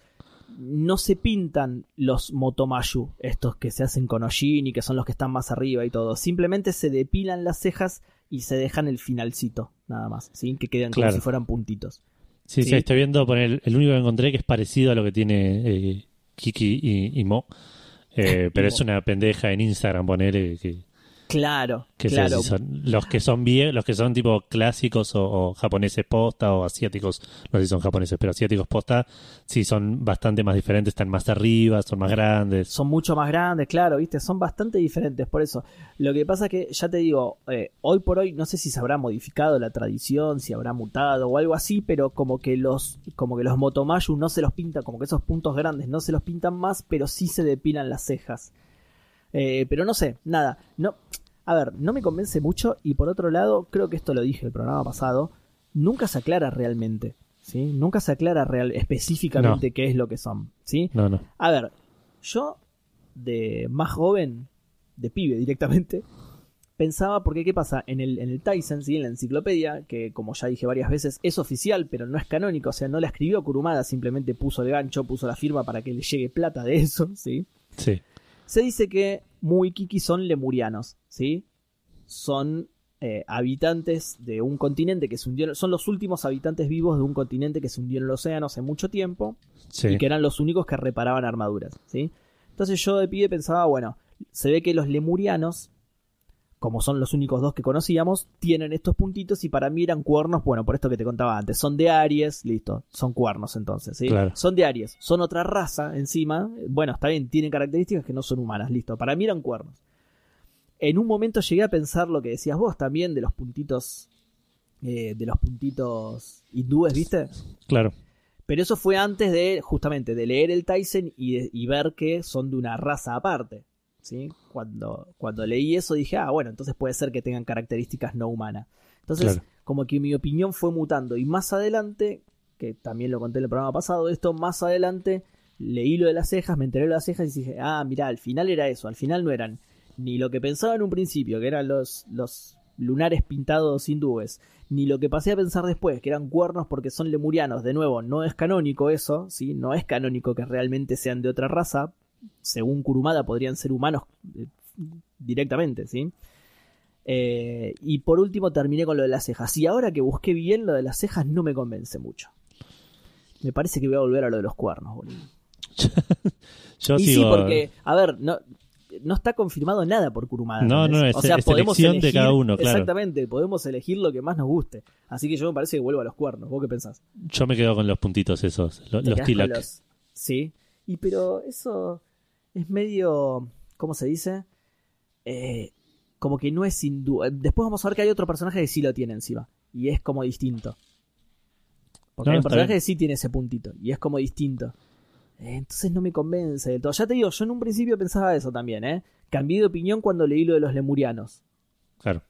no se pintan los motomayu, estos que se hacen con hollín y que son los que están más arriba y todo. Simplemente se depilan las cejas y se dejan el finalcito, nada más, ¿sí? Que quedan Claro. como si fueran puntitos. Sí, sí, Sí. estoy viendo poner el único que encontré que es parecido a lo que tiene eh, Kiki y, y Mo. Eh, pero es una pendeja en Instagram poner eh, que, Claro, que sé claro. si son los que son bien, los que son tipo clásicos o, o japoneses posta o asiáticos, no sé si son japoneses, pero asiáticos posta, sí son bastante más diferentes, están más arriba, son más grandes. son mucho más grandes, claro, viste, son bastante diferentes, por eso. Lo que pasa es que, ya te digo, eh, hoy por hoy no sé si se habrá modificado la tradición, si habrá mutado o algo así, pero como que los, como que los motomayu no se los pintan, como que esos puntos grandes no se los pintan más, pero sí se depilan las cejas. Eh, pero no sé, nada, no, a ver, no me convence mucho y por otro lado, creo que esto lo dije el programa pasado, nunca se aclara realmente, ¿sí? Nunca se aclara real, específicamente qué es lo que son, ¿sí? No, no. A ver, yo de más joven, de pibe directamente, pensaba, porque ¿qué pasa? En el, en el Tyson, ¿sí? en la enciclopedia, que como ya dije varias veces, es oficial, pero no es canónico, o sea, no la escribió Kurumada, simplemente puso el gancho, puso la firma para que le llegue plata de eso, ¿sí? Sí, Se dice que Mu y Kiki son lemurianos, ¿sí? Son eh, habitantes de un continente que se hundió, son los últimos habitantes vivos de un continente que se hundió en el océano hace mucho tiempo, sí. y que eran los únicos que reparaban armaduras, ¿sí? Entonces yo de pibe pensaba, bueno, se ve que los lemurianos, como son los únicos dos que conocíamos, tienen estos puntitos y para mí eran cuernos, bueno, por esto que te contaba antes, son de Aries, listo, son cuernos entonces, ¿sí? Claro. Son de Aries, son otra raza encima, bueno, está bien, tienen características que no son humanas, listo, para mí eran cuernos. En un momento llegué a pensar lo que decías vos también de los puntitos, eh, de los puntitos hindúes, ¿viste? Claro. Pero eso fue antes de, justamente, de leer el Tyson y, de- y ver que son de una raza aparte. ¿Sí? Cuando, cuando leí eso dije, ah, bueno, entonces puede ser que tengan características no humanas. Entonces, Claro. como que mi opinión fue mutando. Y más adelante, que también lo conté en el programa pasado, esto más adelante, leí lo de las cejas, me enteré de las cejas y dije, ah, mira, al final era eso. Al final no eran ni lo que pensaba en un principio, que eran los, los lunares pintados hindúes, ni lo que pasé a pensar después, que eran cuernos porque son lemurianos. De nuevo, no es canónico eso, ¿sí? No es canónico que realmente sean de otra raza. Según Kurumada podrían ser humanos eh, directamente, ¿sí? Eh, y por último terminé con lo de las cejas. Y ahora que busqué bien lo de las cejas no me convence mucho. Me parece que voy a volver a lo de los cuernos, boludo. Yo y sigo. sí, porque, a ver, no, no está confirmado nada por Kurumada. No, no, es- es elección de cada uno, claro. Exactamente, podemos elegir lo que más nos guste. Así que yo me parece que vuelvo a los cuernos. ¿Vos qué pensás? Yo me quedo con los puntitos esos, los tilak. los- Sí. Y pero eso es medio. ¿Cómo se dice? Eh, como que no es sin duda. Después vamos a ver que hay otro personaje que sí lo tiene encima. Y es como distinto. Porque No, hay un personaje que sí tiene ese puntito. Y es como distinto. Eh, Entonces no me convence del todo. Ya te digo, yo en un principio pensaba eso también, ¿eh? Cambié de opinión cuando leí lo de los lemurianos. claro.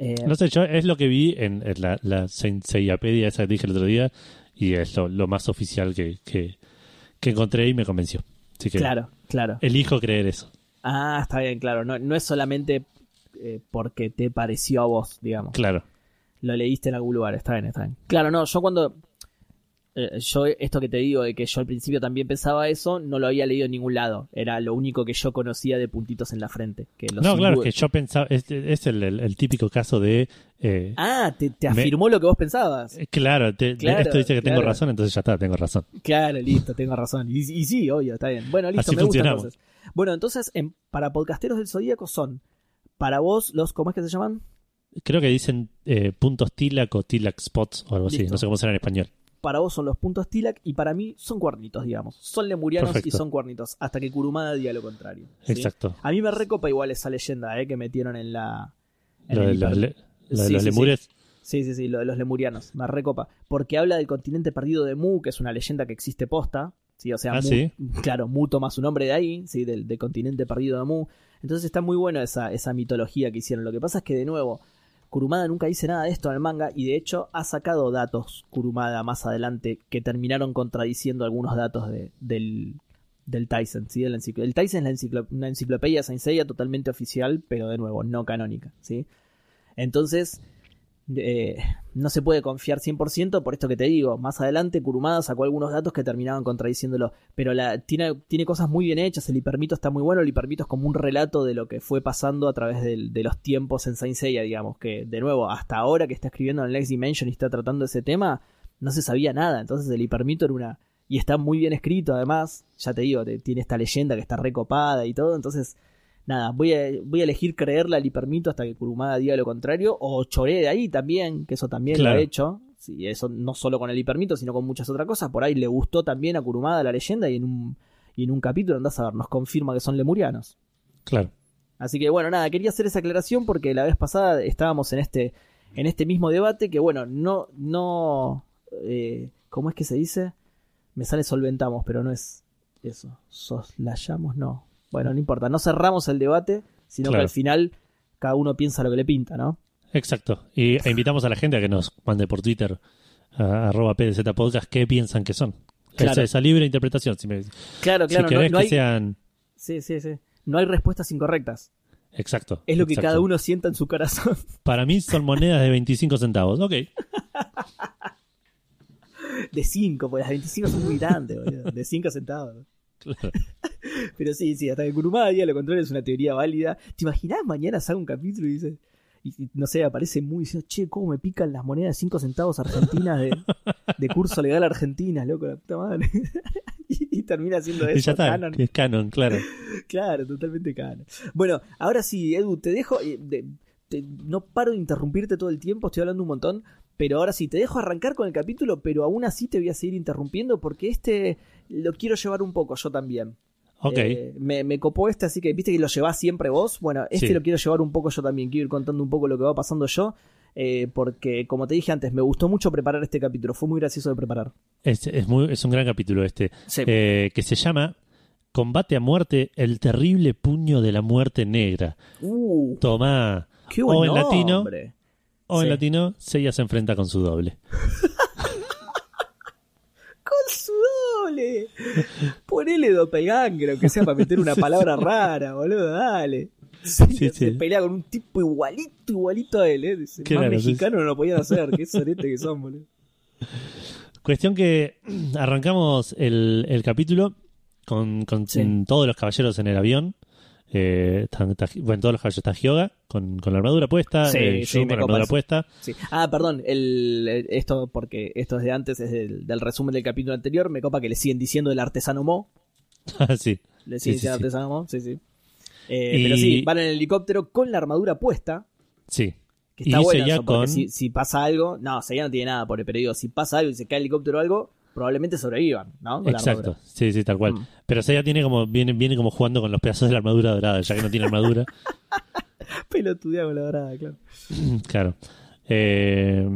Eh, No sé, yo es lo que vi en, en la, la esa que dije el otro día y es lo, lo más oficial que, que, que encontré y me convenció. Así que claro, claro. elijo creer eso. Ah, está bien, claro. No, no es solamente eh, porque te pareció a vos, digamos. Claro. Lo leíste en algún lugar, está bien, está bien. Claro, no, yo cuando. Eh, yo, esto que te digo, de que yo al principio también pensaba eso, no lo había leído en ningún lado. Era lo único que yo conocía de puntitos en la frente. Que los No, claro, que yo pensaba, es, es el, el- el típico caso de... eh, Ah, te, te Me- afirmó lo que vos pensabas. Claro, te- Claro, esto dice que tengo razón, entonces ya está, tengo razón. Claro, listo, tengo razón. Y, y sí, obvio, está bien. Bueno, listo, Así me gusta entonces. Bueno, entonces, en- para podcasteros del Zodíaco son, para vos, los, ¿cómo es que se llaman? Creo que dicen eh, puntos tilac o tilac spots o algo así, no sé cómo será en español. Para vos son los puntos Tilak y para mí son cuernitos, digamos. Son lemurianos y son cuernitos, hasta que Kurumada diga lo contrario. ¿sí? Exacto. A mí me recopa igual esa leyenda eh, que metieron en la... en Lo de, los, le- lo de Sí, los sí, lemures. Sí, sí, sí, lo de los lemurianos. Me recopa. Porque habla del continente perdido de Mu, que es una leyenda que existe posta. Sí, o sea, Ah, Mu- ¿sí? claro, Mu toma su nombre de ahí, sí, del, del continente perdido de Mu. Entonces está muy bueno esa, esa mitología que hicieron. Lo que pasa es que, de nuevo, Kurumada nunca dice nada de esto en el manga y de hecho ha sacado datos Kurumada más adelante que terminaron contradiciendo algunos datos de- del, del Tyson, ¿sí? De la enciclo- el Tyson es la enciclo- una enciclopedia Saint Seiya totalmente oficial, pero de nuevo, no canónica, ¿sí? Entonces, eh, no se puede confiar 100% por esto que te digo. Más adelante Kurumada sacó algunos datos que terminaban contradiciéndolo, pero la, tiene, tiene cosas muy bien hechas, el hipermito está muy bueno, el hipermito es como un relato de lo que fue pasando a través del- de los tiempos en Saint Seiya, digamos, que de nuevo, hasta ahora que está escribiendo en Next Dimension y está tratando ese tema, no se sabía nada, entonces el hipermito era una... Y está muy bien escrito además, ya te digo, tiene esta leyenda que está recopada y todo, entonces nada, voy a, voy a elegir creerle al hipermito hasta que Kurumada diga lo contrario, o choré de ahí también, que eso también lo ha hecho. Sí, eso no solo con el hipermito, sino con muchas otras cosas. Por ahí le gustó también a Kurumada la leyenda y en un, y en un capítulo, andás a ver, nos confirma que son lemurianos. Claro. Así que bueno, nada, quería hacer esa aclaración porque la vez pasada estábamos en este, en este mismo debate que bueno, no, no, eh, ¿cómo es que se dice? Me sale solventamos, pero no es eso. Soslayamos, no. Bueno, no importa, no cerramos el debate, sino que al final cada uno piensa lo que le pinta, ¿no? Exacto. Y e invitamos a la gente a que nos mande por Twitter a, arroba PDZ Podcast qué piensan que son. Claro. Esa, esa libre interpretación. Si, me, Claro, si claro, no, querés no que hay, sean... sí, sí, sí. No hay respuestas incorrectas. Exacto. Es lo que exacto. cada uno sienta en su corazón. Para mí son monedas de 25 centavos. Ok. De 5, porque las 25 son muy grandes, boludo. De 5 centavos. Claro. Pero sí, sí, hasta que Kurumada diga lo contrario es una teoría válida. ¿Te imaginas mañana sale un capítulo y dice, y, y, no sé, aparece muy diciendo, che, cómo me pican las monedas de 5 centavos argentinas de, de curso legal argentinas, loco, la puta madre. y, y termina siendo Y eso ya está. canon. Es canon, claro. Claro, totalmente canon. Bueno, ahora sí, Edu, te dejo. eh, de- te- no paro de interrumpirte todo el tiempo, estoy hablando un montón. Pero ahora sí, te dejo arrancar con el capítulo, pero aún así te voy a seguir interrumpiendo porque este lo quiero llevar un poco yo también. Ok. Eh, me, me copó este, así que viste que lo llevás siempre vos. Bueno, este Sí. lo quiero llevar un poco yo también. Quiero ir contando un poco lo que va pasando yo. eh, porque, como te dije antes, me gustó mucho preparar este capítulo. Fue muy gracioso de preparar. Es, es, muy, es un gran capítulo este. Sí. eh, que se llama Combate a muerte, el terrible puño de la muerte negra. Uh, Tomá. qué buen o en latino. nombre. O en latino, Seiya se enfrenta con su doble. Con su doble. Ponele doppelganger, aunque sea para meter una palabra rara, boludo, dale. Sí, Sí, se pelea con un tipo igualito, igualito a él, ¿eh? Dice, Claro, Más sí. mexicano no lo podían hacer, qué sorete que son, boludo. Cuestión que arrancamos el, el capítulo con, todos los caballeros en el avión. Eh, están- está- bueno, todos los caballeros está Hyoga con, con la armadura puesta, Sí, eh, sí, con la armadura eso. puesta. Sí. Ah, perdón, el, el- esto porque esto es de antes, es del, del resumen del capítulo anterior, me copa que le siguen diciendo el artesano Mo, sí, le siguen diciendo artesano Mo, sí, sí. Eh, Y- Pero sí, van en el helicóptero con la armadura puesta, sí. que está Y seguía eso, porque con- si, si pasa algo, no, Seiya no tiene nada por pero digo, si pasa algo y se cae el helicóptero o algo, probablemente sobrevivan, ¿no? Con Exacto, sí, sí, tal cual. Mm. Pero Seiya tiene como, viene, viene como jugando con los pedazos de la armadura dorada, ya que no tiene armadura. Pelotudeado con la dorada, claro. claro. Eh,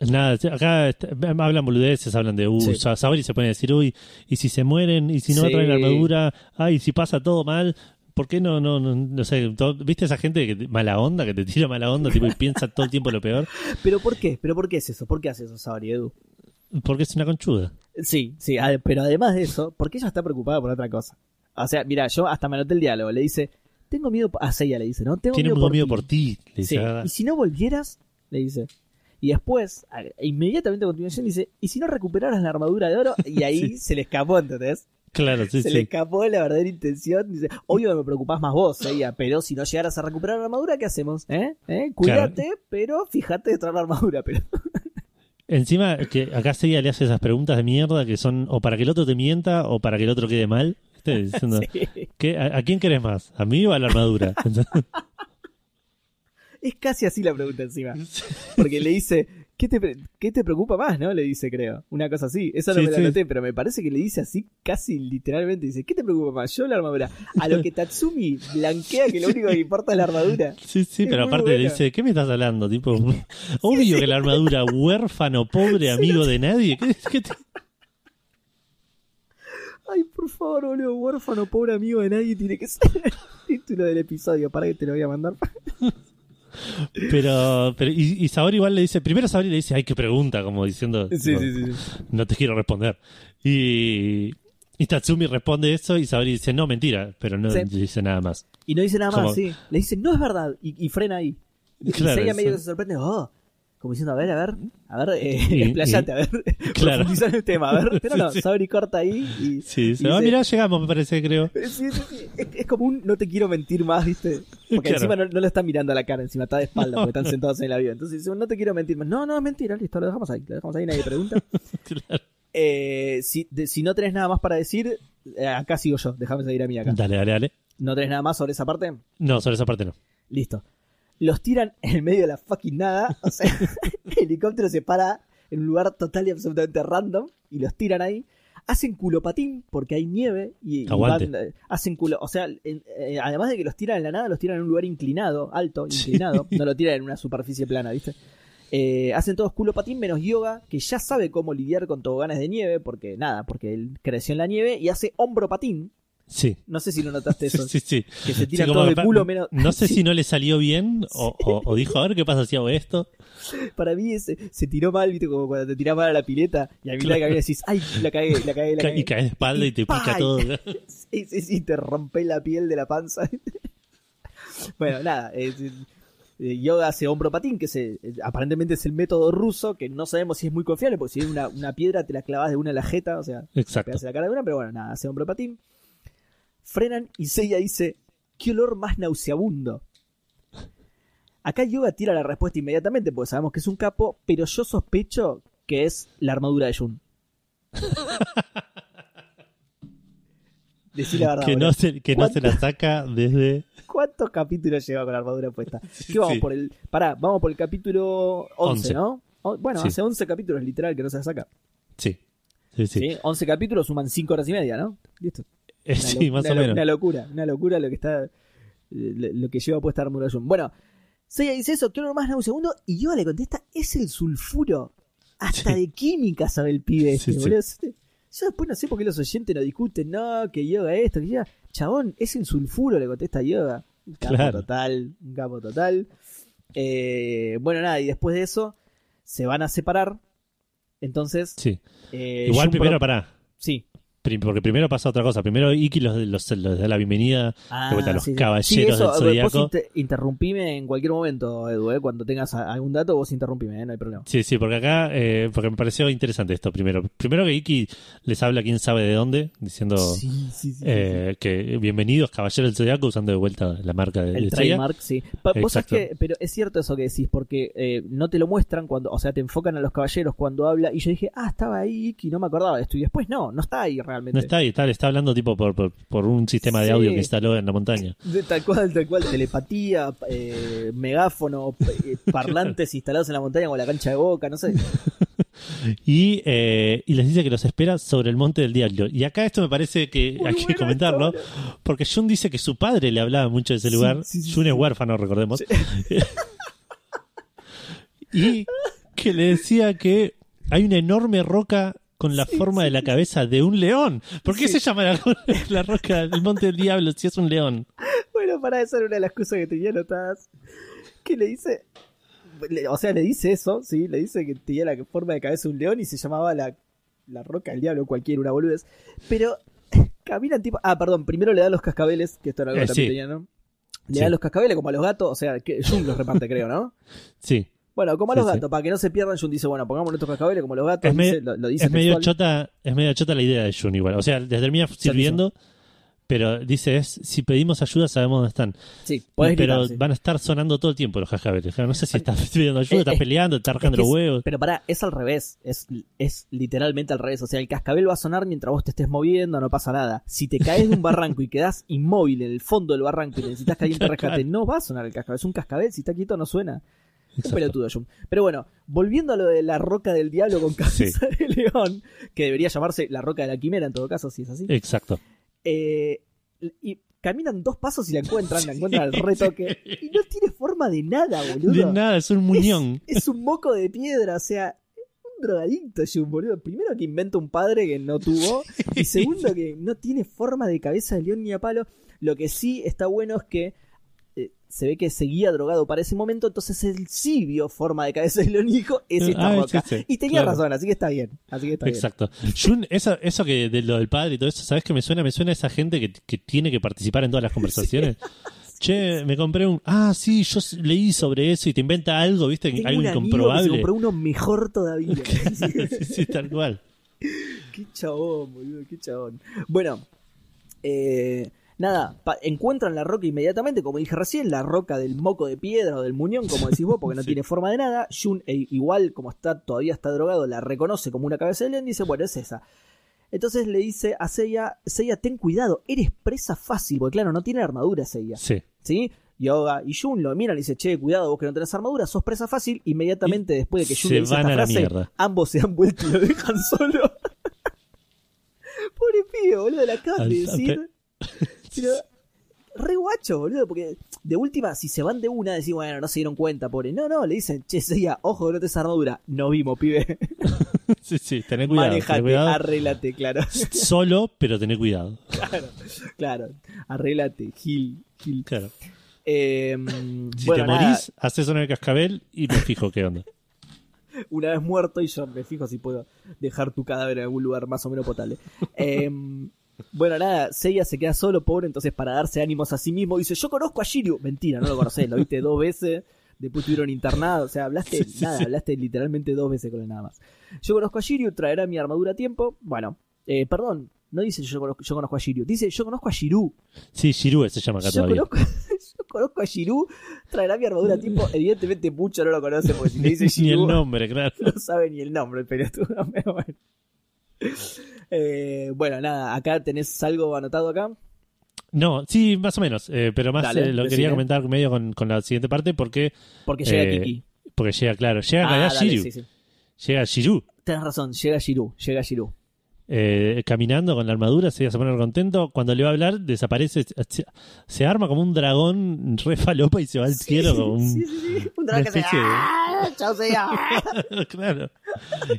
nada, acá hablan boludeces, hablan de, uh, Sí. Sa- Sabri se pone a decir, uy, y si se mueren, y si no Sí. traen la armadura, ay, si pasa todo mal, ¿por qué no, no, no, no sé, todo- viste esa gente que te- mala onda, que te tira mala onda, tipo, y piensa todo el tiempo lo peor? ¿Pero por qué? ¿Pero por qué es eso? ¿Por qué hace eso, Sabri, Edu? Porque es una conchuda. Sí, sí, pero además de eso, porque ella está preocupada por otra cosa. O sea, mira, yo hasta me anoté el diálogo, le dice, tengo miedo, a Seiya le dice, ¿no? Tengo Tiene miedo, miedo por, por ti. le Sí, dice, ah, Y si no volvieras, le dice. Y después, a- inmediatamente a continuación, dice, ¿y si no recuperaras la armadura de oro? Y ahí Sí. se le escapó, ¿entendés? Claro, sí, se sí. le escapó la verdadera intención. Dice, obvio me preocupás más vos, Seiya, pero si no llegaras a recuperar la armadura, ¿qué hacemos? ¿Eh? ¿Eh? Cuídate, pero fíjate de traer la armadura, pero... Encima, que acá Seiya le hace esas preguntas de mierda que son o para que el otro te mienta o para que el otro quede mal. ¿Viste? Diciendo, Sí. ¿qué- a, a quién querés más? ¿A mí o a la armadura? Es casi así la pregunta encima. Porque le dice, ¿qué te, qué te preocupa más? ¿No? Le dice, creo. Una cosa así. Eso no Sí, me la sí. noté, pero me parece que le dice así, casi literalmente. Dice, ¿qué te preocupa más? Yo la armadura. A lo que Tatsumi blanquea que lo único que importa es la armadura. Sí, sí, Es pero aparte le dice, ¿de qué me estás hablando? Tipo, obvio que la armadura, huérfano, pobre, amigo de nadie. ¿Qué, qué te- Ay, por favor, boludo, huérfano, pobre amigo de nadie, tiene que ser el título del episodio. Para que te lo voy a mandar. Pero, pero y, y Saori igual le dice, primero Saori le dice, ay, qué pregunta, como diciendo, Sí, tipo, sí, sí. sí. no te quiero responder. Y, y Tatsumi responde eso y Saori dice, no, mentira, pero no Sí. dice nada más. Y no dice nada Como- más, sí. Le dice, no es verdad. Y, y frena ahí. Y Claro, Seiya eso. medio que se sorprende, oh. Como diciendo, a ver, a ver, a ver, eh, explayate, a ver, Claro. profundizar en el tema, a ver. Pero no, Sí. Sabri corta ahí y... Sí, y ah, dice- mirá, llegamos, me parece, creo. Sí, sí, sí. Es, es como un no te quiero mentir más, ¿viste? Porque Claro. encima no, no le está mirando a la cara, encima está de espalda porque están sentados en el avión. Entonces dice, no te quiero mentir más. No, no es mentira, listo, lo dejamos ahí, lo dejamos ahí, nadie pregunta. Claro. Eh, si, de- si no tenés nada más para decir, eh, acá sigo yo, déjame seguir a mí acá. Dale, dale, dale. ¿No tenés nada más sobre esa parte? No, sobre esa parte no. Listo. Los tiran en el medio de la fucking nada. O sea, el helicóptero se para en un lugar total y absolutamente random y los tiran ahí. Hacen culopatín porque hay nieve y, van, eh, hacen culo. O sea, en- eh, además de que los tiran en la nada, los tiran en un lugar inclinado, alto, Sí. inclinado. No lo tiran en una superficie plana, ¿viste? Eh, hacen todos culopatín menos yoga, que ya sabe cómo lidiar con toboganes de nieve, porque nada, porque él creció en la nieve, y hace hombro patín. Sí. No sé si lo notaste eso. Sí, sí, sí. Que se Sí, todos que de culo menos. No sé si no le salió bien o, o- o dijo, a ver qué pasa si hago esto. Para mí ese, se tiró mal, viste, como cuando te tirás mal a la pileta y a mitad de Claro. camino decís, ay, la cagué, la cagué, la Ca- cagué. Y caes de espalda y te pica todo. Sí, sí, sí, te rompe la piel de la panza. bueno, nada, eh, yoga hace hombro patín, que se, aparentemente es el método ruso, que no sabemos si es muy confiable, porque si es una, una piedra te la clavas de una en la jeta, o sea, Exacto. pegas en la cara de una, pero bueno, nada, hace hombro patín. Frenan y Seiya dice, qué olor más nauseabundo. Acá Yoga tira la respuesta inmediatamente, porque sabemos que es un capo, pero yo sospecho que es la armadura de Jun. Decí la verdad. Que no, se, que no se la ¿Cuánto- saca desde... ¿Cuántos capítulos lleva con la armadura puesta? ¿Qué vamos Sí. por el. Pará, vamos por el capítulo 11, Once. ¿no? O- bueno, Sí. hace 11 capítulos literal que no se la saca. Sí. Sí, sí. Sí. 11 capítulos suman 5 horas y media, ¿no? Listo. Eh, Una sí, más una o menos. Una locura, una locura lo que está. Lo que lleva puesta armadura Jun. Bueno, Seiya dice eso, quiero más un segundo, y Yoga le contesta, es el sulfuro. Hasta Sí. de química sabe el pibe este, Sí, sí. boludo. Yo después no sé por qué los oyentes no discuten, no, que Yoga esto, que Yoga. Chabón, es el sulfuro, le contesta Yoga. Un capo Claro. total, un capo total. Eh, bueno, nada, y después de eso, se van a separar. Entonces, Sí. eh, Igual Jun primero pro- para. Sí. Porque primero pasa otra cosa. Primero Iki los, los, los da la bienvenida de vuelta a los sí, caballeros Sí, eso, del Vos Zodíaco. inter- interrumpime en cualquier momento, Edu, eh, cuando tengas algún dato, vos interrumpime, eh, no hay problema. Sí, sí, porque acá, eh, porque me pareció interesante esto primero. Primero que Iki les habla quién sabe de dónde, diciendo Sí, eh, que bienvenidos caballeros del Zodíaco usando de vuelta la marca de, el trademark, sí. Pa- vos sabés que, pero es cierto eso que decís, porque eh, no te lo muestran cuando, o sea, te enfocan a los caballeros cuando habla, y yo dije, ah, estaba ahí Iki, no me acordaba de esto, y después no, no está ahí realmente. No está ahí, está, está hablando tipo por, por, por un sistema de Sí. audio que instaló en la montaña. De tal cual, tal cual, telepatía, eh, megáfono, eh, parlantes instalados en la montaña como la cancha de boca, no sé. Y, eh, y les dice que los espera sobre el monte del diablo. Y acá esto me parece que Muy hay que comentarlo, porque Jun dice que su padre le hablaba mucho de ese Sí, lugar. sí, sí, Jun es huérfano, recordemos. y que le decía que hay una enorme roca con la forma de la cabeza de un león. ¿Por qué se llama la, la roca del Monte del Diablo si es un león? Bueno, para eso era una de las cosas que tenía anotadas. Que le dice. le- o sea, le dice eso, sí, le dice que tenía la forma de cabeza de un león y se llamaba la, la roca del diablo, cualquier una boludez. Pero caminan tipo. Ah, perdón, primero le da los cascabeles, que esto era algo Eh, que también tenía, ¿no? Le da los cascabeles como a los gatos, o sea, que los reparte, creo, ¿no? Sí. Bueno, como a los sí. gatos, para que no se pierdan, Jun dice, bueno, pongamos nuestros cascabeles como los gatos, Es, lo, lo dice es medio chota, es medio chota la idea de Jun igual. O sea, les termina sirviendo, pero dice es si pedimos ayuda sabemos dónde están. Sí, podés pero gritar, sí. van a estar sonando todo el tiempo los cascabeles. No sé si estás pidiendo ayuda, Eh, estás eh, peleando, estás Es arrancando los huevos. Pero pará, es al revés. Es, es literalmente al revés. O sea, el cascabel va a sonar mientras vos te estés moviendo, no pasa nada. Si te caes de un barranco y quedás inmóvil en el fondo del barranco y necesitas que alguien te rescate, no va a sonar el cascabel. Es un cascabel, si está quieto no suena. Un Exacto. pelotudo, Jun. Pero bueno, volviendo a lo de la roca del diablo con cabeza de león, que debería llamarse la roca de la quimera en todo caso, si es así. Exacto. Eh, y caminan dos pasos y la encuentran, la encuentran al retoque. Y no tiene forma de nada, boludo. De nada, es un muñón. Es un moco de piedra, o sea, un drogadicto, Jun, boludo. Primero que inventa un padre que no tuvo, y segundo que no tiene forma de cabeza de león ni a palo. Lo que sí está bueno es que se ve que seguía drogado para ese momento, entonces él sí vio forma de cabeza de león y dijo, es esta Ah, roca. sí, sí, y tenía claro. razón, así que está bien. Así que está bien. Exacto. Jun, eso, eso que de lo del padre y todo eso, ¿sabes qué me suena? Me suena a esa gente que, que tiene que participar en todas las conversaciones. Che, me compré un. Ah, sí, yo leí sobre eso y te inventa algo, ¿viste? Tengo algo un que se incomprobable. compró uno mejor todavía. sí, sí, tal cual. Qué chabón, boludo, qué chabón. Bueno, eh, nada, encuentran la roca inmediatamente, como dije recién, la roca del moco de piedra o del muñón, como decís vos, porque no Sí. tiene forma de nada. Jun, e- igual como está todavía está drogado, la reconoce como una cabeza de león y dice, bueno, es esa. Entonces le dice a Seiya, Seiya, ten cuidado, eres presa fácil, porque claro, no tiene armadura Seiya, Sí. ¿sí? Yoga y Jun lo miran y dice, che, cuidado, vos que no tenés armadura, sos presa fácil. Inmediatamente después de que Jun se le dice esta a la frase, ambos se han vuelto y lo dejan solo. Pobre pibe, boludo, la acabas de decir. Pero, re guacho, boludo, porque de última, si se van de una, decís, bueno, no se dieron cuenta, pobre. No, no, le dicen, che, Seiya, ojo que no tenés armadura. No vimos, pibe. Sí, sí, tené cuidado. tené Manejate, cuidado. arréglate, claro. Solo, pero tené cuidado. claro, claro. Arréglate, Gil, Gil. Claro. Eh, Si bueno, te nada, morís, haces sonar el cascabel y me fijo qué onda. una vez muerto y yo me fijo si puedo dejar tu cadáver en algún lugar más o menos potable. Em, bueno, nada, Seiya se queda solo, pobre, entonces para darse ánimos a sí mismo dice, yo conozco a Shiryu. Mentira, no lo conocés, lo viste dos veces, después estuvieron internados, o sea, hablaste, Sí, nada, sí. hablaste literalmente dos veces con él nada más. Yo conozco a Shiryu, traerá mi armadura a tiempo. Bueno, eh, perdón, no dice yo conozco, yo conozco a Shiryu, dice yo conozco a Shiru. Sí, Shirue se llama acá Yo todavía. conozco, yo conozco a Shiru, traerá mi armadura a tiempo. Evidentemente mucho no lo conoce porque si le dice Ni Shiru... el nombre, claro. no sabe ni el nombre el pelotudo, pero bueno. Eh, bueno, nada, acá tenés algo anotado acá. No, sí, más o menos. eh, pero más Dale, eh, lo decime. quería comentar medio con, con la siguiente parte porque, Porque llega Kiki. porque llega, claro, llega Ah, Shiryu. sí, sí. Llega Shiru. Tenés razón, llega Shiru, llega Shiru. eh, caminando con la armadura, se va a poner contento. Cuando le va a hablar, desaparece, se, se arma como un dragón re falopa y se va al cielo como un... Sí, sí, sí. Un dragón que se... de- ¡Ah! Chao, sea. claro.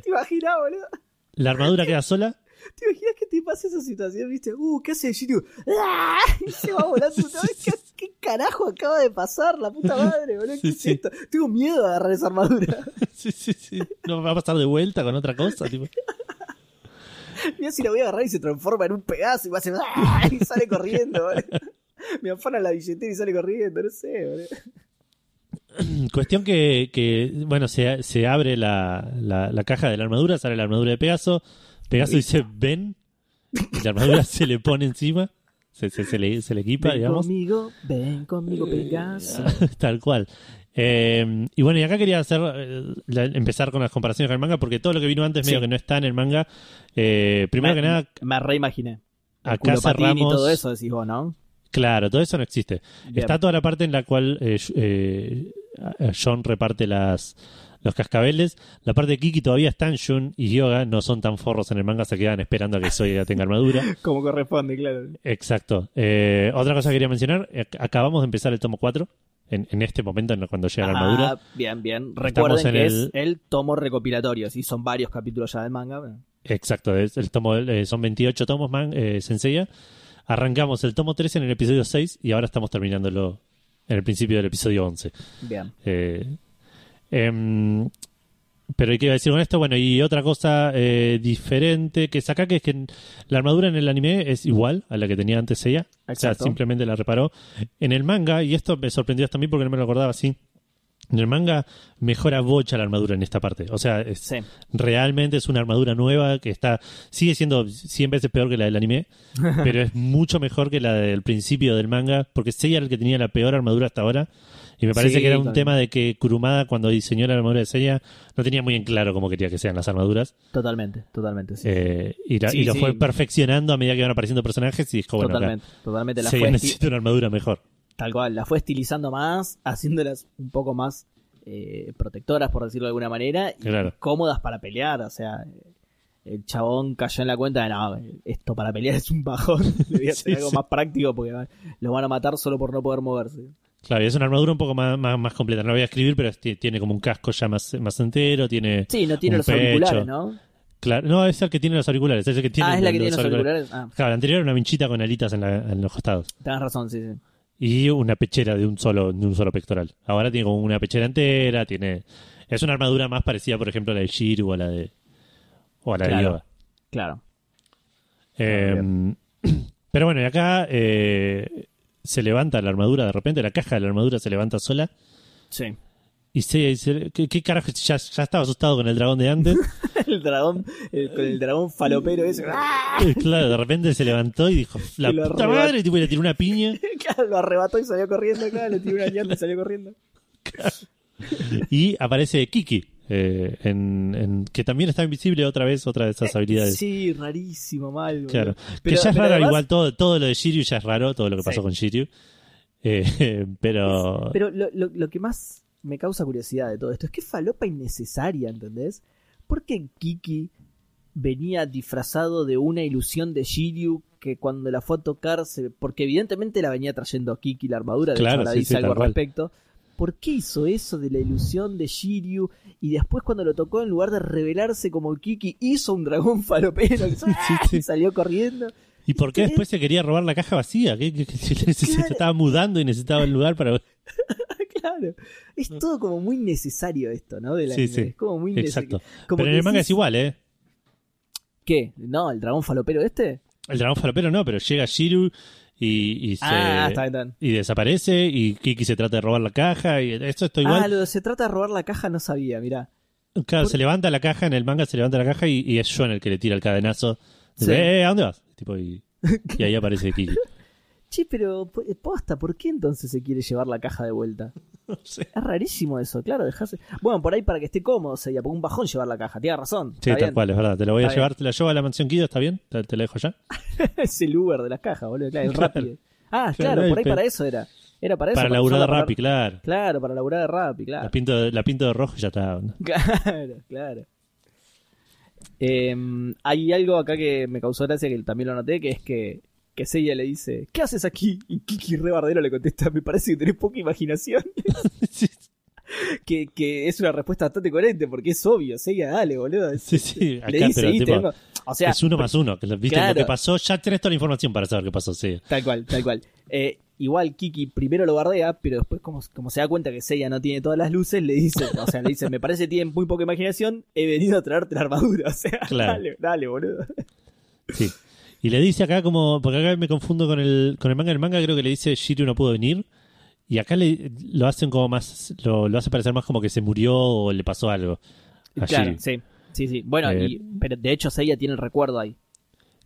¿Te imaginas, boludo? La armadura queda sola. ¿Te imaginas que te pasa esa situación, viste? Uh, ¿qué hace Shiru? ¡Ah! Y se va volando. ¿Qué, ¿Qué carajo acaba de pasar? La puta madre, boludo. ¿Qué Sí, es esto? Tengo miedo de agarrar esa armadura. sí, sí, sí. No va a pasar de vuelta con otra cosa. Tipo. Mira si la voy a agarrar y se transforma en un pedazo y va a hacer ¡ah! y sale corriendo, boludo. Me afana la billetera y sale corriendo, no sé, boludo. Cuestión que, que bueno, se, se abre la, la, la caja de la armadura, sale la armadura de Pegaso. Pegaso dice, ven. Y la armadura se le pone encima. Se, se, se le, se le equipa, ven digamos. conmigo, ven conmigo, Pegaso. Tal cual. Eh, y bueno, y acá quería hacer eh, la- empezar con las comparaciones con el manga, porque todo lo que vino antes medio que no está en el manga. Eh, primero me, que nada, me reimaginé. El acá patín y cerramos. todo eso decís vos, ¿no? Claro, todo eso no existe. Bien. Está toda la parte en la cual eh, eh, John reparte las los cascabeles. La parte de Kiki todavía están Jun y Yoga, no son tan forros en el manga, se quedan esperando a que Soya tenga armadura. Como corresponde, claro. Exacto. Eh, otra cosa que quería mencionar, eh, acabamos de empezar el tomo 4, en, en este momento en- cuando llega la armadura. Ah, bien, bien. Estamos Recuerden en que el- es el tomo recopilatorio, sí, son varios capítulos ya del manga. pero- Exacto, es el tomo, eh, son 28 tomos, man, eh, Senseiya. Arrancamos el tomo 13 en el episodio 6 y ahora estamos terminándolo en el principio del episodio 11. Bien. Eh, em, pero hay que decir con esto, bueno, y otra cosa eh, diferente que saca que es que la armadura en el anime es igual a la que tenía antes ella. O sea, Exacto. simplemente la reparó. En el manga, y esto me sorprendió también porque no me lo acordaba así. En el manga mejora bocha la armadura en esta parte. O sea, es, Sí. realmente es una armadura nueva que está sigue siendo 100 veces peor que la del anime, pero es mucho mejor que la del principio del manga, porque Seiya era el que tenía la peor armadura hasta ahora. Y me parece Sí, que era un también. tema de que Kurumada, cuando diseñó la armadura de Seiya, no tenía muy en claro cómo quería que sean las armaduras. Totalmente, totalmente. Sí. Eh, y, la- Sí, y lo fue perfeccionando a medida que iban apareciendo personajes y dijo, bueno, acá totalmente, totalmente. La Seiya necesita una armadura mejor. Tal cual, la fue estilizando más, haciéndolas un poco más eh, protectoras, por decirlo de alguna manera, y Claro. cómodas para pelear. O sea, el chabón cayó en la cuenta de no, esto para pelear es un bajón. Debía ser Sí, algo sí. más práctico porque los van a matar solo por no poder moverse. Claro, y es una armadura un poco más, más, más completa. No la voy a escribir, pero ti- tiene como un casco ya más, más entero, tiene... Sí, no tiene los auriculares. ¿no? Claro, no, es el que tiene los auriculares, es el que tiene ah, es la que los tiene los auriculares. Ah, Claro, la anterior era una vinchita con alitas en, la- en los costados. tenés razón, sí, sí. Y una pechera de un solo, de un solo pectoral. Ahora tiene como una pechera entera, tiene. Es una armadura más parecida, por ejemplo, a la de Shiru o a la de. o a la de Claro. Yoda. Claro. Eh, pero bueno, y acá eh, se levanta la armadura de repente, la caja de la armadura se levanta sola. Sí. Y se dice, ¿qué, qué carajo? Ya, ya estaba asustado con el dragón de antes. el dragón, el, con el dragón falopero ese. Eh, claro, de repente se levantó y dijo, la Y puta madre, y tipo, le tiró una piña. Claro, lo arrebató y salió corriendo, claro, le tiró una llanta y salió corriendo. Y aparece Kiki, eh, en, en- que también está invisible otra vez, otra de esas habilidades. Sí, rarísimo, mal. boludo. Claro. Pero- que ya es raro, además- igual todo, todo lo de Shiryu ya es raro, todo lo que pasó Sí. con Shiryu. Eh, pero. Pero lo, lo- lo que más me causa curiosidad de todo esto es que falopa innecesaria, ¿entendés? ¿Por qué Kiki venía disfrazado de una ilusión de Shiryu que cuando la fue a tocar, se- porque evidentemente la venía trayendo Kiki la armadura, de Claro, hecho ahora sí, dice sí, algo al respecto. ¿Por qué hizo eso de la ilusión de Shiryu y después cuando lo tocó en lugar de revelarse como Kiki hizo un dragón falopero que sí, salió corriendo? ¿Y por qué después se quería robar la caja vacía? ¿Qué, qué- qué- se, se- estaba mudando y necesitaba el lugar para. Claro, es todo como muy necesario esto, ¿no? De la Sí, sí. Es como muy Exacto. necesario. Como Pero en el manga decís, es igual, ¿eh? ¿Qué? ¿No? ¿El dragón falopero este? El dragón falopero no, pero llega Shiru y, y se. Ah, está bien, está bien. Y desaparece y Kiki se trata de robar la caja y esto está igual. Ah, lo de se trata de robar la caja no sabía, mirá. Claro, por- se levanta la caja, en el manga se levanta la caja y, y es John el que le tira el cadenazo. Dice, Sí. "Eh, ¿a dónde vas? Tipo, y, y ahí aparece Kiki. Che, pero po- posta, ¿por qué entonces se quiere llevar la caja de vuelta? No sé. Es rarísimo eso, claro, dejarse. Bueno, por ahí para que esté cómodo, sería porque un bajón llevar la caja, tienes razón. Sí, tal bien. cual, es verdad. Te lo voy a Está llevar, te la llevo a la mansión Kido, ¿está bien? ¿Te, te la dejo allá? es el Uber de las cajas, boludo, claro, el Claro. Rappi. Ah, Claro, claro, por ahí pero- para eso era. Era para eso. para laburar de Rappi, claro. Claro, para laburar de Rappi, claro. La pinto, de- la pinto de rojo y ya está. Claro, claro. Eh, hay algo acá que me causó gracia que también lo noté, que es que, que Seiya le dice, ¿qué haces aquí? Y Kiki re bardero le contesta, me parece que tenés poca imaginación. sí, que, que es una respuesta bastante coherente, porque es obvio, Seiya, dale, boludo. sí, sí, acá, le dice, pero. O sea, es uno más uno. Que, ¿Viste Claro. lo que pasó? Ya tenés toda la información para saber qué pasó, sí. Tal cual, tal cual. Eh, igual Kiki primero lo bardea, pero después como, como se da cuenta que Seiya no tiene todas las luces, le dice, o sea, le dice, me parece que tiene muy poca imaginación, he venido a traerte la armadura. O sea, Claro. dale, dale, boludo. Sí. Y le dice acá como, porque acá me confundo con el, con el manga, el manga creo que le dice Shiryu no pudo venir. Y acá le, lo hacen como más, lo, lo hace parecer más como que se murió o le pasó algo a Claro, Shiryu. sí, sí, sí. Bueno, Eh, y, pero de hecho Seiya tiene el recuerdo ahí.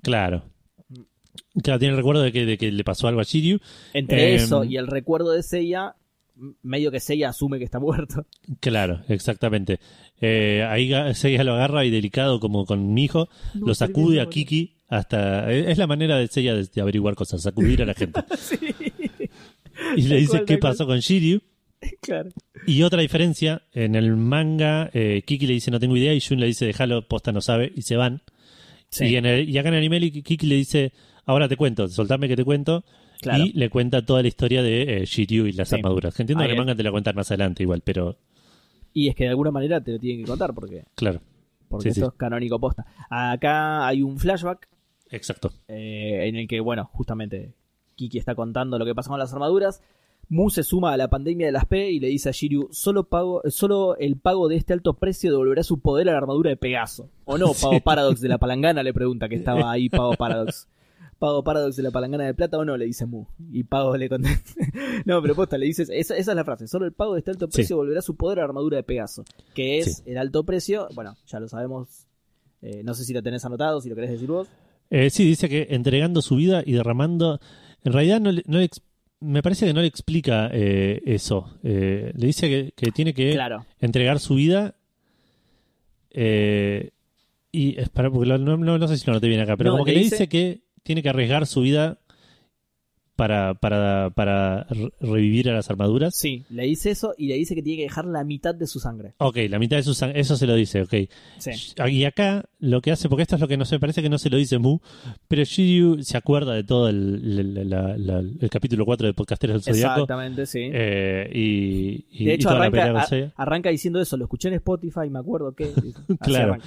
Claro. Claro, tiene el recuerdo de que, de que le pasó algo a Shiryu. Entre Eh, eso y el recuerdo de Seiya, medio que Seiya asume que está muerto. Claro, exactamente. Eh, ahí Seiya lo agarra y delicado como con mi hijo, No, lo sacude a. Kiki hasta... Es es la manera de Seiya de, de averiguar cosas, sacudir a la gente. Y le dice cual, qué cual. pasó con Shiryu. claro. Y otra diferencia, en el manga, eh, Kiki le dice no tengo idea y Jun le dice déjalo, posta no sabe, y se van. Sí. Y, en el- y acá en el anime Kiki le dice ahora te cuento, soltame que te cuento. Claro. Y le cuenta toda la historia de eh, Shiryu y las Sí. armaduras. Que entiendo que el manga te la cuentan más adelante igual, pero Y es que de alguna manera te lo tienen que contar porque claro. porque Sí, sí. esto es canónico posta. Acá hay un flashback Exacto. eh, en el que, bueno, justamente Kiki está contando lo que pasa con las armaduras. Mu se suma a la pandemia de las P y le dice a Shiryu, solo, pago, solo el pago de este alto precio devolverá su poder a la armadura de Pegaso. ¿O no, Pago Sí. Paradox de la palangana? Le pregunta que estaba ahí Pago Paradox. Pago Paradox de la palangana de plata o no, le dice Mu. Y Pago le contesta. no, pero posta, le dices, esa, esa es la frase, solo el pago de este alto Sí. precio devolverá su poder a la armadura de Pegaso. Que es Sí. el alto precio, bueno, ya lo sabemos, eh, no sé si lo tenés anotado, si lo querés decir vos. Eh, sí, dice que entregando su vida y derramando. En realidad, no le- no le me parece que no le explica eh, eso. Eh, le dice que, que tiene que Claro. entregar su vida. eh, y espera, porque lo- no, no- no sé si lo noté bien acá, pero como que le dice que tiene que arriesgar su vida para, para, para re- revivir a las armaduras. Sí, le dice eso y le dice que tiene que dejar la mitad de su sangre. Ok, la mitad de su sangre, eso se lo dice, ok. Sí. Y acá lo que hace, porque esto es lo que no se parece que no se lo dice Mu, pero Shiryu se acuerda de todo el, el- la- la- el capítulo 4 de Podcasteros del Zodiaco. Exactamente, sí. eh, y, y- de y hecho, arranca, a- arranca diciendo eso. Lo escuché en Spotify, me acuerdo que. Claro. arranca.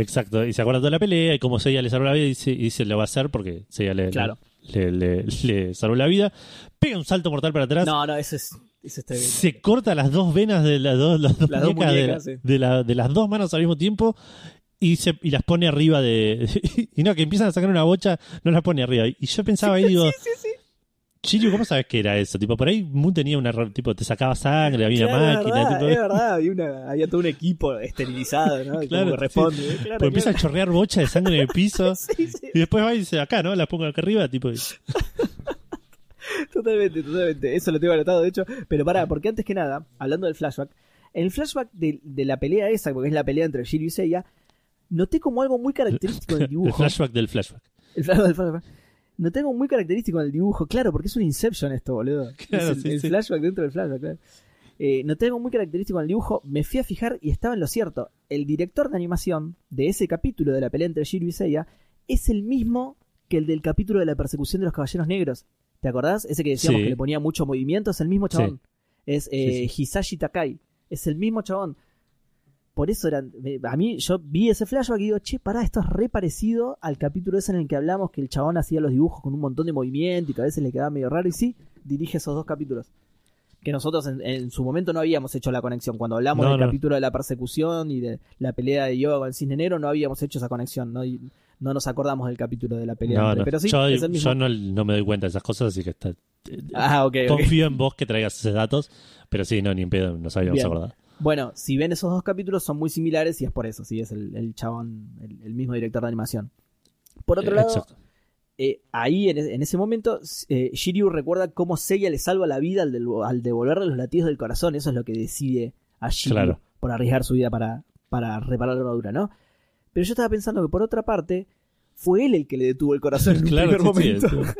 Exacto, y se acuerda de toda la pelea y cómo Seiya le salvó la vida y dice, y dice lo va a hacer porque Seiya le, Claro. le, le- le salvó la vida. Pega un salto mortal para atrás. No, no, ese es. Ese es tremendo. se corta las dos venas de las dos, las dos Las dos muñecas, de, sí. de la- de las dos manos al mismo tiempo y se y las pone arriba de y no que empiezan a sacar una bocha no las pone arriba y yo pensaba ahí digo Chirio, ¿cómo sabes que era eso? Tipo, por ahí Moon tenía una tipo te sacaba sangre, había Claro, una máquina, verdad, tipo, es verdad, había, una- había todo un equipo esterilizado, ¿no? Claro, Como sí. responde. Claro, pues empieza a chorrear bocha de sangre en el piso Sí, sí, y después va y dice, acá, ¿no? Las pongo acá arriba, tipo, y- totalmente, totalmente. Eso lo tengo anotado, de hecho. Pero pará, porque antes que nada, hablando del flashback, el flashback de, de la pelea esa, porque es la pelea entre Shiryu y Seiya, noté como algo muy característico del el dibujo. flashback del flashback. El flashback del flashback. Noté algo muy característico en el dibujo, claro, porque es un Inception esto, boludo. Claro, es el, sí, el sí. flashback dentro del flashback, claro. Eh, noté algo muy característico en el dibujo, me fui a fijar y estaba en lo cierto. El director de animación de ese capítulo de la pelea entre Shiryu y Seiya es el mismo que el del capítulo de la persecución de los caballeros negros. ¿Te acordás? Ese que decíamos Sí. que le ponía mucho movimiento, es el mismo chabón. Es eh, Hisashi Takai. Es el mismo chabón. Por eso eran. A mí, yo vi ese flashback y digo, che, pará, esto es re parecido al capítulo ese en el que hablamos que el chabón hacía los dibujos con un montón de movimiento y que a veces le quedaba medio raro. Y sí, dirige esos dos capítulos. Que nosotros en, en su momento no habíamos hecho la conexión. Cuando hablamos No, del no. capítulo de la persecución y de la pelea de Yoga con el cisne negro, no habíamos hecho esa conexión. No, Y no nos acordamos del capítulo de la pelea. No, entre- no. Pero sí, yo es el mismo. yo no, no me doy cuenta de esas cosas, así que está. Ah, ok, ok. Confío en vos que traigas esos datos, pero sí, no, ni en pedo, nos habíamos Bien. acordado. Bueno, si ven esos dos capítulos son muy similares y es por eso, sí, es el, el chabón, el, el mismo director de animación. Por otro Eh, lado, eh, ahí en, e- en ese momento, eh, Shiryu recuerda cómo Seiya le salva la vida al, del- al devolverle los latidos del corazón. Eso es lo que decide a Shiryu Claro. por arriesgar su vida para, para reparar la armadura, ¿no? Pero yo estaba pensando que por otra parte, fue él el que le detuvo el corazón en un Claro, primer sí, sí, momento.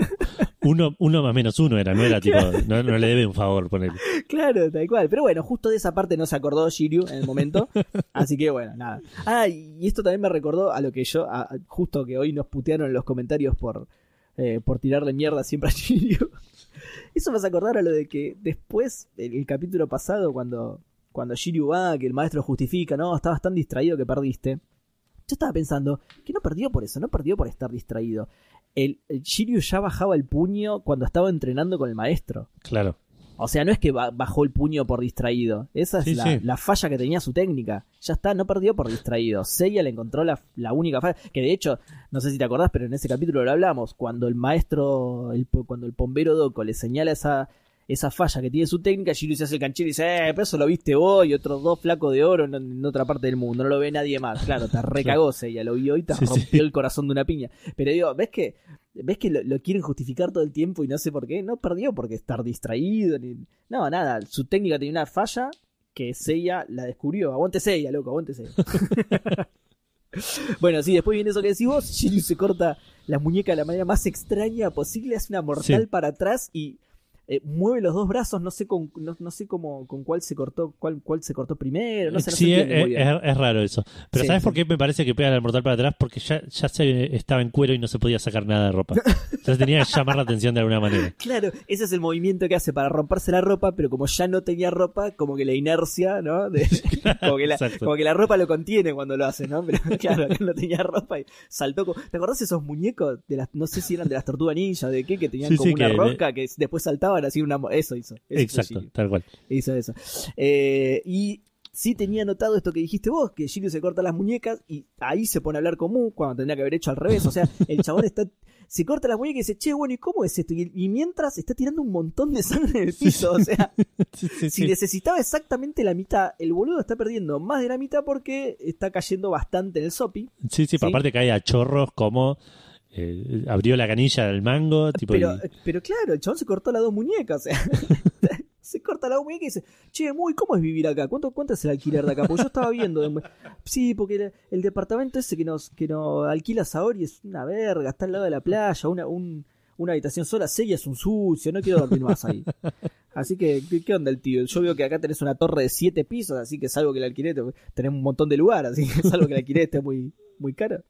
Uno, uno más menos uno era, no era tipo, no, no le debe un favor poner. Claro, tal cual. Pero bueno, justo de esa parte no se acordó Shiryu en el momento. así que bueno, nada. Ah, y esto también me recordó a lo que yo, a- justo que hoy nos putearon en los comentarios por, eh, por tirarle mierda siempre a Shiryu. Eso me hace acordar a lo de que después, el, el capítulo pasado, cuando, cuando Shiryu va, que el maestro justifica, no, estabas tan distraído que perdiste. Yo estaba pensando que no perdió por eso, no perdió por estar distraído. El, el Shiryu ya bajaba el puño cuando estaba entrenando con el maestro. Claro. O sea, no es que ba- bajó el puño por distraído. Esa es Sí, la, sí. la falla que tenía su técnica. Ya está, no perdió por distraído. Seiya le encontró la, la única falla. Que de hecho, no sé si te acordás, pero en ese capítulo lo hablamos. Cuando el maestro, el, cuando el bombero Doco le señala esa, esa falla que tiene su técnica, Shiryu se hace el canchero y dice, eh, pero eso lo viste vos y otros dos flacos de oro en, en otra parte del mundo. No lo ve nadie más. Claro, te recagó Seiya, lo vio y te Sí, sí. rompió el corazón de una piña. Pero digo, ¿ves que ¿Ves que lo, lo quieren justificar todo el tiempo y no sé por qué? No perdió porque estar distraído. Ni... No, nada. Su técnica tenía una falla que Seiya la descubrió. Aguante Seiya, loco, aguante Seiya. bueno, sí, después viene eso que decís vos. Shiryu se corta la muñeca de la manera más extraña posible, hace una mortal Sí. para atrás y eh, mueve los dos brazos, no sé con, no, no sé cómo, con cuál se cortó, cuál, cuál se cortó primero, no sé, no se sí, es, muy bien. es- es raro eso. Pero Sí, ¿sabes sí. por qué me parece que pega al mortal para atrás? Porque ya, ya se estaba en cuero y no se podía sacar nada de ropa. Entonces tenía que llamar la atención de alguna manera. Claro, ese es el movimiento que hace para romperse la ropa, pero como ya no tenía ropa, como que la inercia, ¿no? De- como, que la, como que la ropa lo contiene cuando lo hace, ¿no? Pero claro, no tenía ropa y saltó. como- ¿Te acordás esos muñecos de las, no sé si eran de las tortugas ninja, de qué, que tenían Sí, como una que- roca que después saltaban así una, eso hizo. eso Exacto, tal cual. Hizo eso. Eh, y sí tenía notado esto que dijiste vos, que Shiryu se corta las muñecas y ahí se pone a hablar con Mu cuando tendría que haber hecho al revés. O sea, el chabón está. Se corta las muñecas y dice, che, bueno, ¿y cómo es esto? Y, y mientras está tirando un montón de sangre en el piso. O sea, Sí, sí, si necesitaba exactamente la mitad, el boludo está perdiendo más de la mitad porque está cayendo bastante en el sopi. Sí, sí, Sí. aparte cae a chorros como eh, abrió la canilla del mango, tipo Pero, y- pero claro, el chabón se cortó las dos muñecas. O sea, se corta la dos muñecas y dice, che, muy, ¿cómo es vivir acá? ¿Cuánto, ¿Cuánto es el alquiler de acá? Porque yo estaba viendo. de- Sí, porque el, el departamento ese que nos, que nos alquila Saori es una verga, está al lado de la playa, una, un- una habitación sola, Seiya es un sucio, no quiero dormir más ahí. Así que, ¿qué, onda el tío? Yo veo que acá tenés una torre de siete pisos, así que salvo que el alquiler, te- tenés un montón de lugar, así que salvo que el alquiler esté muy, muy caro.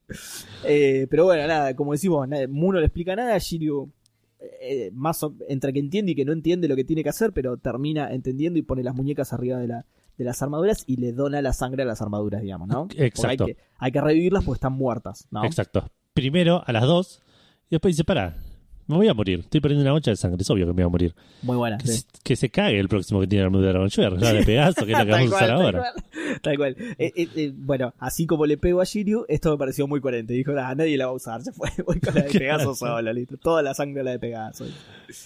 Eh, pero bueno, nada, como decimos, Mu no le explica nada, Shiryu eh, más o- entre que entiende y que no entiende lo que tiene que hacer, pero termina entendiendo y pone las muñecas arriba de, la, de las armaduras y le dona la sangre a las armaduras, digamos, ¿no? Exacto. Hay que, hay que revivirlas porque están muertas, ¿no? Exacto. Primero a las dos y después dice, pará, me voy a morir. Estoy perdiendo una bocha de sangre, es obvio que me voy a morir. Muy buena. Que, sí. se, que se cague el próximo que tiene la armadura de dragón. Yo voy a arreglar de Pegaso, que es lo que vamos a usar ahora. Cual. Tal cual. Eh, eh, eh, bueno, así como le pego a Shiryu, esto me pareció muy coherente. Dijo, "Ah, nadie la va a usar. Se fue. Voy con la de Pegaso solo, listo. Toda la sangre la de Pegaso.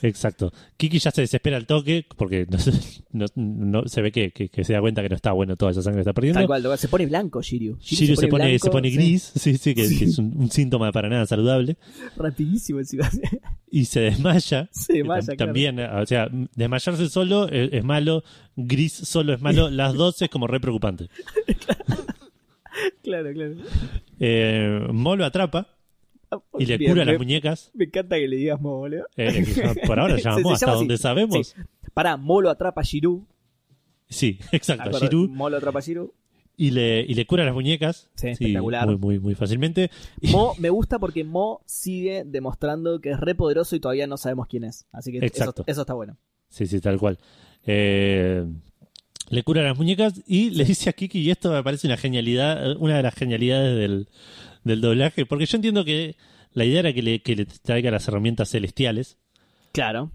Exacto. Kiki ya se desespera al toque porque no, se- no- no- se ve que, que- que se da cuenta que no está bueno toda esa sangre que está perdiendo. Tal cual. Se pone blanco Shiryu. Shiryu se pone, blanco, se pone sí. gris, sí, sí, que, Sí. que es un, un síntoma para nada saludable. Rapidísimo encima. Y se desmaya. Se desmaya, claro. También, o sea, desmayarse solo es, es malo, gris solo es malo, las dos es como re preocupante. claro, claro. Eh, Mo lo atrapa y le Bien, cura me, las muñecas. me encanta que le digas Mo, boludo. Eh, por ahora Se- se hasta donde sabemos. Sí. Pará, Mo lo atrapa a Shiru. Sí, exacto. Acuerdo, Shiru Mo lo atrapa a Shiru. Y le, y le cura las muñecas. Sí, espectacular. Muy, muy, muy fácilmente. Mo me gusta porque Mo sigue demostrando que es re poderoso y todavía no sabemos quién es. Así que eso, eso está bueno. Sí, sí, tal cual. Eh, le cura las muñecas y le dice a Kiki, y esto me parece una genialidad, una de las genialidades del, del doblaje, porque yo entiendo que la idea era que le, que le traiga las herramientas celestiales, Claro.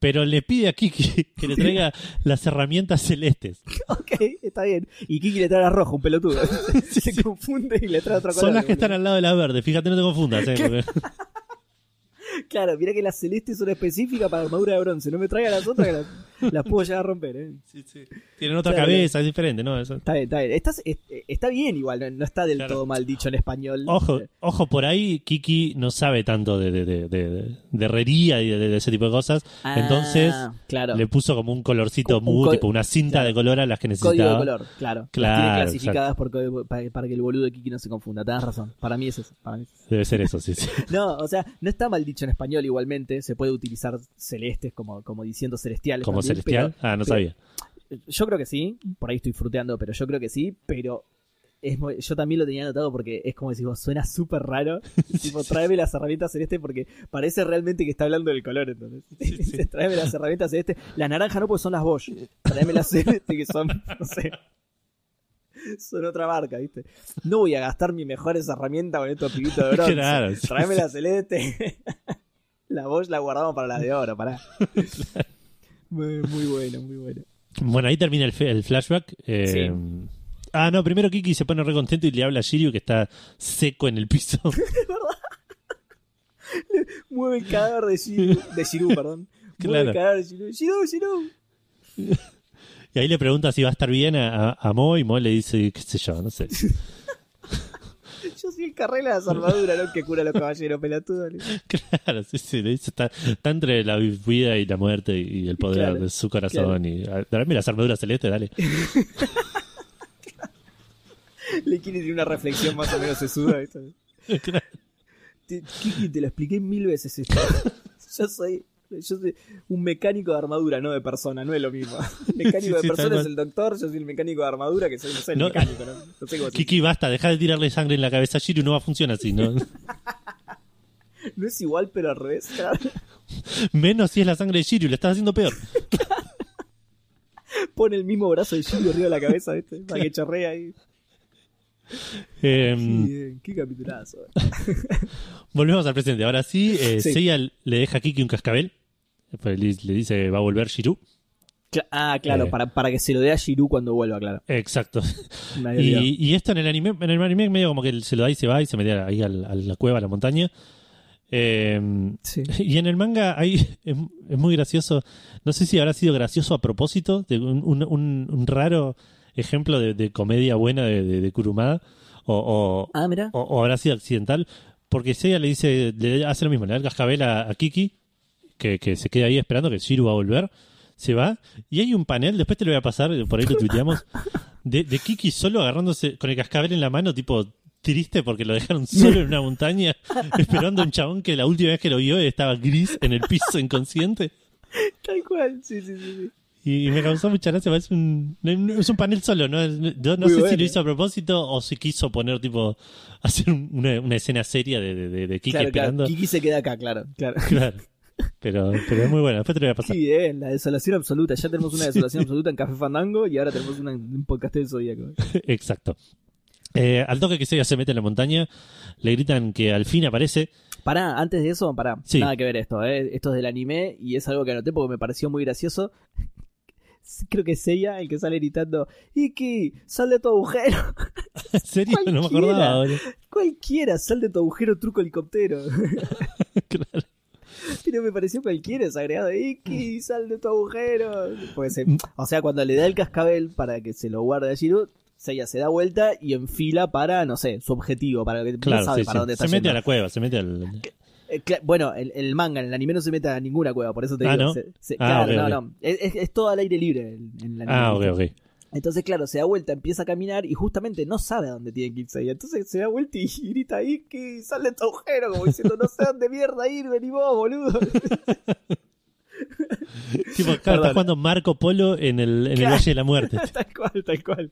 Pero le pide a Kiki que le traiga las herramientas celestes. Ok, está bien. Y Kiki le trae la roja, un pelotudo. Se confunde y le trae otra cosa. Son las que están al lado de la verde, fíjate, no te confundas. eh, porque- Claro, mira que las celestes son específicas para armadura de bronce. No me traiga las otras que las, las puedo llegar a romper. ¿eh? Tienen otra Claro. cabeza, es diferente, ¿no? Eso- Está bien, está bien. Estás- es- está bien igual, no, no está del Claro. todo mal dicho en español. Ojo, ojo, por ahí Kiki no sabe tanto de, de, de, de- de herrería y de, ese tipo de cosas. Ah, Entonces claro. le puso como un colorcito Un- un muy, tipo una cinta de color a las que Código necesitaba. de color, claro. Las Claro, tiene clasificadas por para, para que el boludo de Kiki no se confunda. Tenés razón. Para mí es eso. para mí es eso. Debe ser eso, sí, sí. No, o sea, no está mal dicho en español igualmente. Se puede utilizar celestes como, como diciendo celestiales. Como también, celestial. ah, no pero- sabía. yo creo que sí. Por ahí estoy fruteando, pero yo creo que sí. Pero es muy- yo también lo tenía anotado porque es como vos, suena súper raro. tipo, tráeme las herramientas celestes porque parece realmente que está hablando del color. Entonces, tráeme las herramientas celestes. Las naranjas no, porque son las Bosch. Tráeme las celestes que son, no sé. Son otra marca, ¿viste? No voy a gastar mis mejores herramientas con estos pibitos de bronce. Claro, sí, Tráeme sí. la celeste. la Bosch la guardamos para la de oro, pará. Muy, muy bueno, muy bueno. Bueno, ahí termina el, flashback. eh, Ah, no, primero Kiki se pone re contento y le habla a Shiryu que está seco en el piso. Mueve el cadáver de Shiru, de Shiru, perdón. Mueve el cadáver de Shiru. Shiru, Shiru. Y ahí le pregunta si va a estar bien a, a- Mo y Mo le dice, qué sé yo, no sé. Yo soy el carrera de las armaduras, ¿no? Que cura a los caballeros pelotudos. Claro, sí, sí, le dice, está, está entre la vida y la muerte y el poder Claro, de su corazón. Y, ah, dame las armaduras celestes, dale. Le quiere decir una reflexión más o menos sesuda. ¿viste? Te- Kiki, te lo expliqué mil veces esto. Yo soy Yo soy un mecánico de armadura, no de persona, no es lo mismo. El mecánico Sí, sí, de persona es el doctor, yo soy el mecánico de armadura, que soy, no el No. mecánico, ¿no? No sé cómo se- Kiki, basta, deja de tirarle sangre en la cabeza a Shiryu, no va a funcionar así, ¿no? No es igual, pero al revés. claro. Menos si es la sangre de Shiryu, le estás haciendo peor. Pone el mismo brazo de Shiryu arriba de la cabeza, ¿viste? Para que chorrea ahí. Eh, Bien, qué capitulazo. volvemos al presente. Ahora sí, eh, Sí. Seiya le deja a Kiki un cascabel. Le, dice va a volver Shiru. Ah, claro, Eh. para, para que se lo dé a Shiru cuando vuelva, claro. Exacto. Y, y esto en el anime, en el anime medio como que se lo da y se va y se mete ahí al- a la cueva, a la montaña. Eh, Sí. y en el manga hay, es, es muy gracioso. No sé si habrá sido gracioso a propósito, de un, un- un- un raro ejemplo de, de comedia buena de, de, de Kurumada, o, o- Ah, o, o habrá sido accidental, porque Seiya le dice, le hace lo mismo, le da el cascabel a, a Kiki, que, que se queda ahí esperando que Shiru va a volver, se va, y hay un panel, después te lo voy a pasar, por ahí lo tuiteamos, de, de Kiki solo agarrándose con el cascabel en la mano, tipo triste porque lo dejaron solo en una montaña, esperando a un chabón que la última vez que lo vio estaba gris en el piso inconsciente. Tal cual, sí, sí, sí. sí. Y me causó mucha gracia, es un, es un panel solo, ¿no? Yo no Muy sé si lo hizo a propósito o si quiso poner, tipo, hacer un- una, una escena seria de, de, de, de Kiki claro, esperando. claro. Kiki se queda acá, claro. claro. Claro. Pero, pero es muy bueno, después te lo voy a pasar. Qué bien, la desolación absoluta. Ya tenemos una desolación absoluta en Café Fandango y ahora tenemos una un podcast del Zodíaco. Exacto. Eh, al toque que Seiya se mete en la montaña, le gritan que al fin aparece. Pará, antes de eso, pará. Sí. Nada que ver esto, ¿eh? Esto es del anime y es algo que anoté porque me pareció muy gracioso. Creo que es ella el que sale gritando: Iki, sal de tu agujero. ¿En serio? No me Cualquiera. acordaba. boludo. Cualquiera, sal de tu agujero, truco helicóptero. Claro. Pero me pareció cualquiera ese agregado. Iki, sal de tu agujero. Porque se- o sea, cuando le da el cascabel para que se lo guarde a Shiro, Seiya se da vuelta y enfila para, no sé, su objetivo, para que Claro, no sabe sí, para sí. dónde Se está mete yendo. a la cueva, se mete al. Eh, bueno, el, el manga, en el anime no se mete a ninguna cueva, por eso te Ah, digo. ¿no? se- se- Ah, claro, no, no. Es, es- todo al aire libre en, en el anime. Ah, ok, ok. Entonces, claro, se da vuelta, empieza a caminar y justamente no sabe a dónde tiene que irse. Y entonces se da vuelta y grita ahí que sale tu agujero, como diciendo, no sé dónde mierda ir, vení vos, boludo. Tipo, claro, Perdón. está jugando Marco Polo en el, en el. Valle de la Muerte. tal cual, tal cual.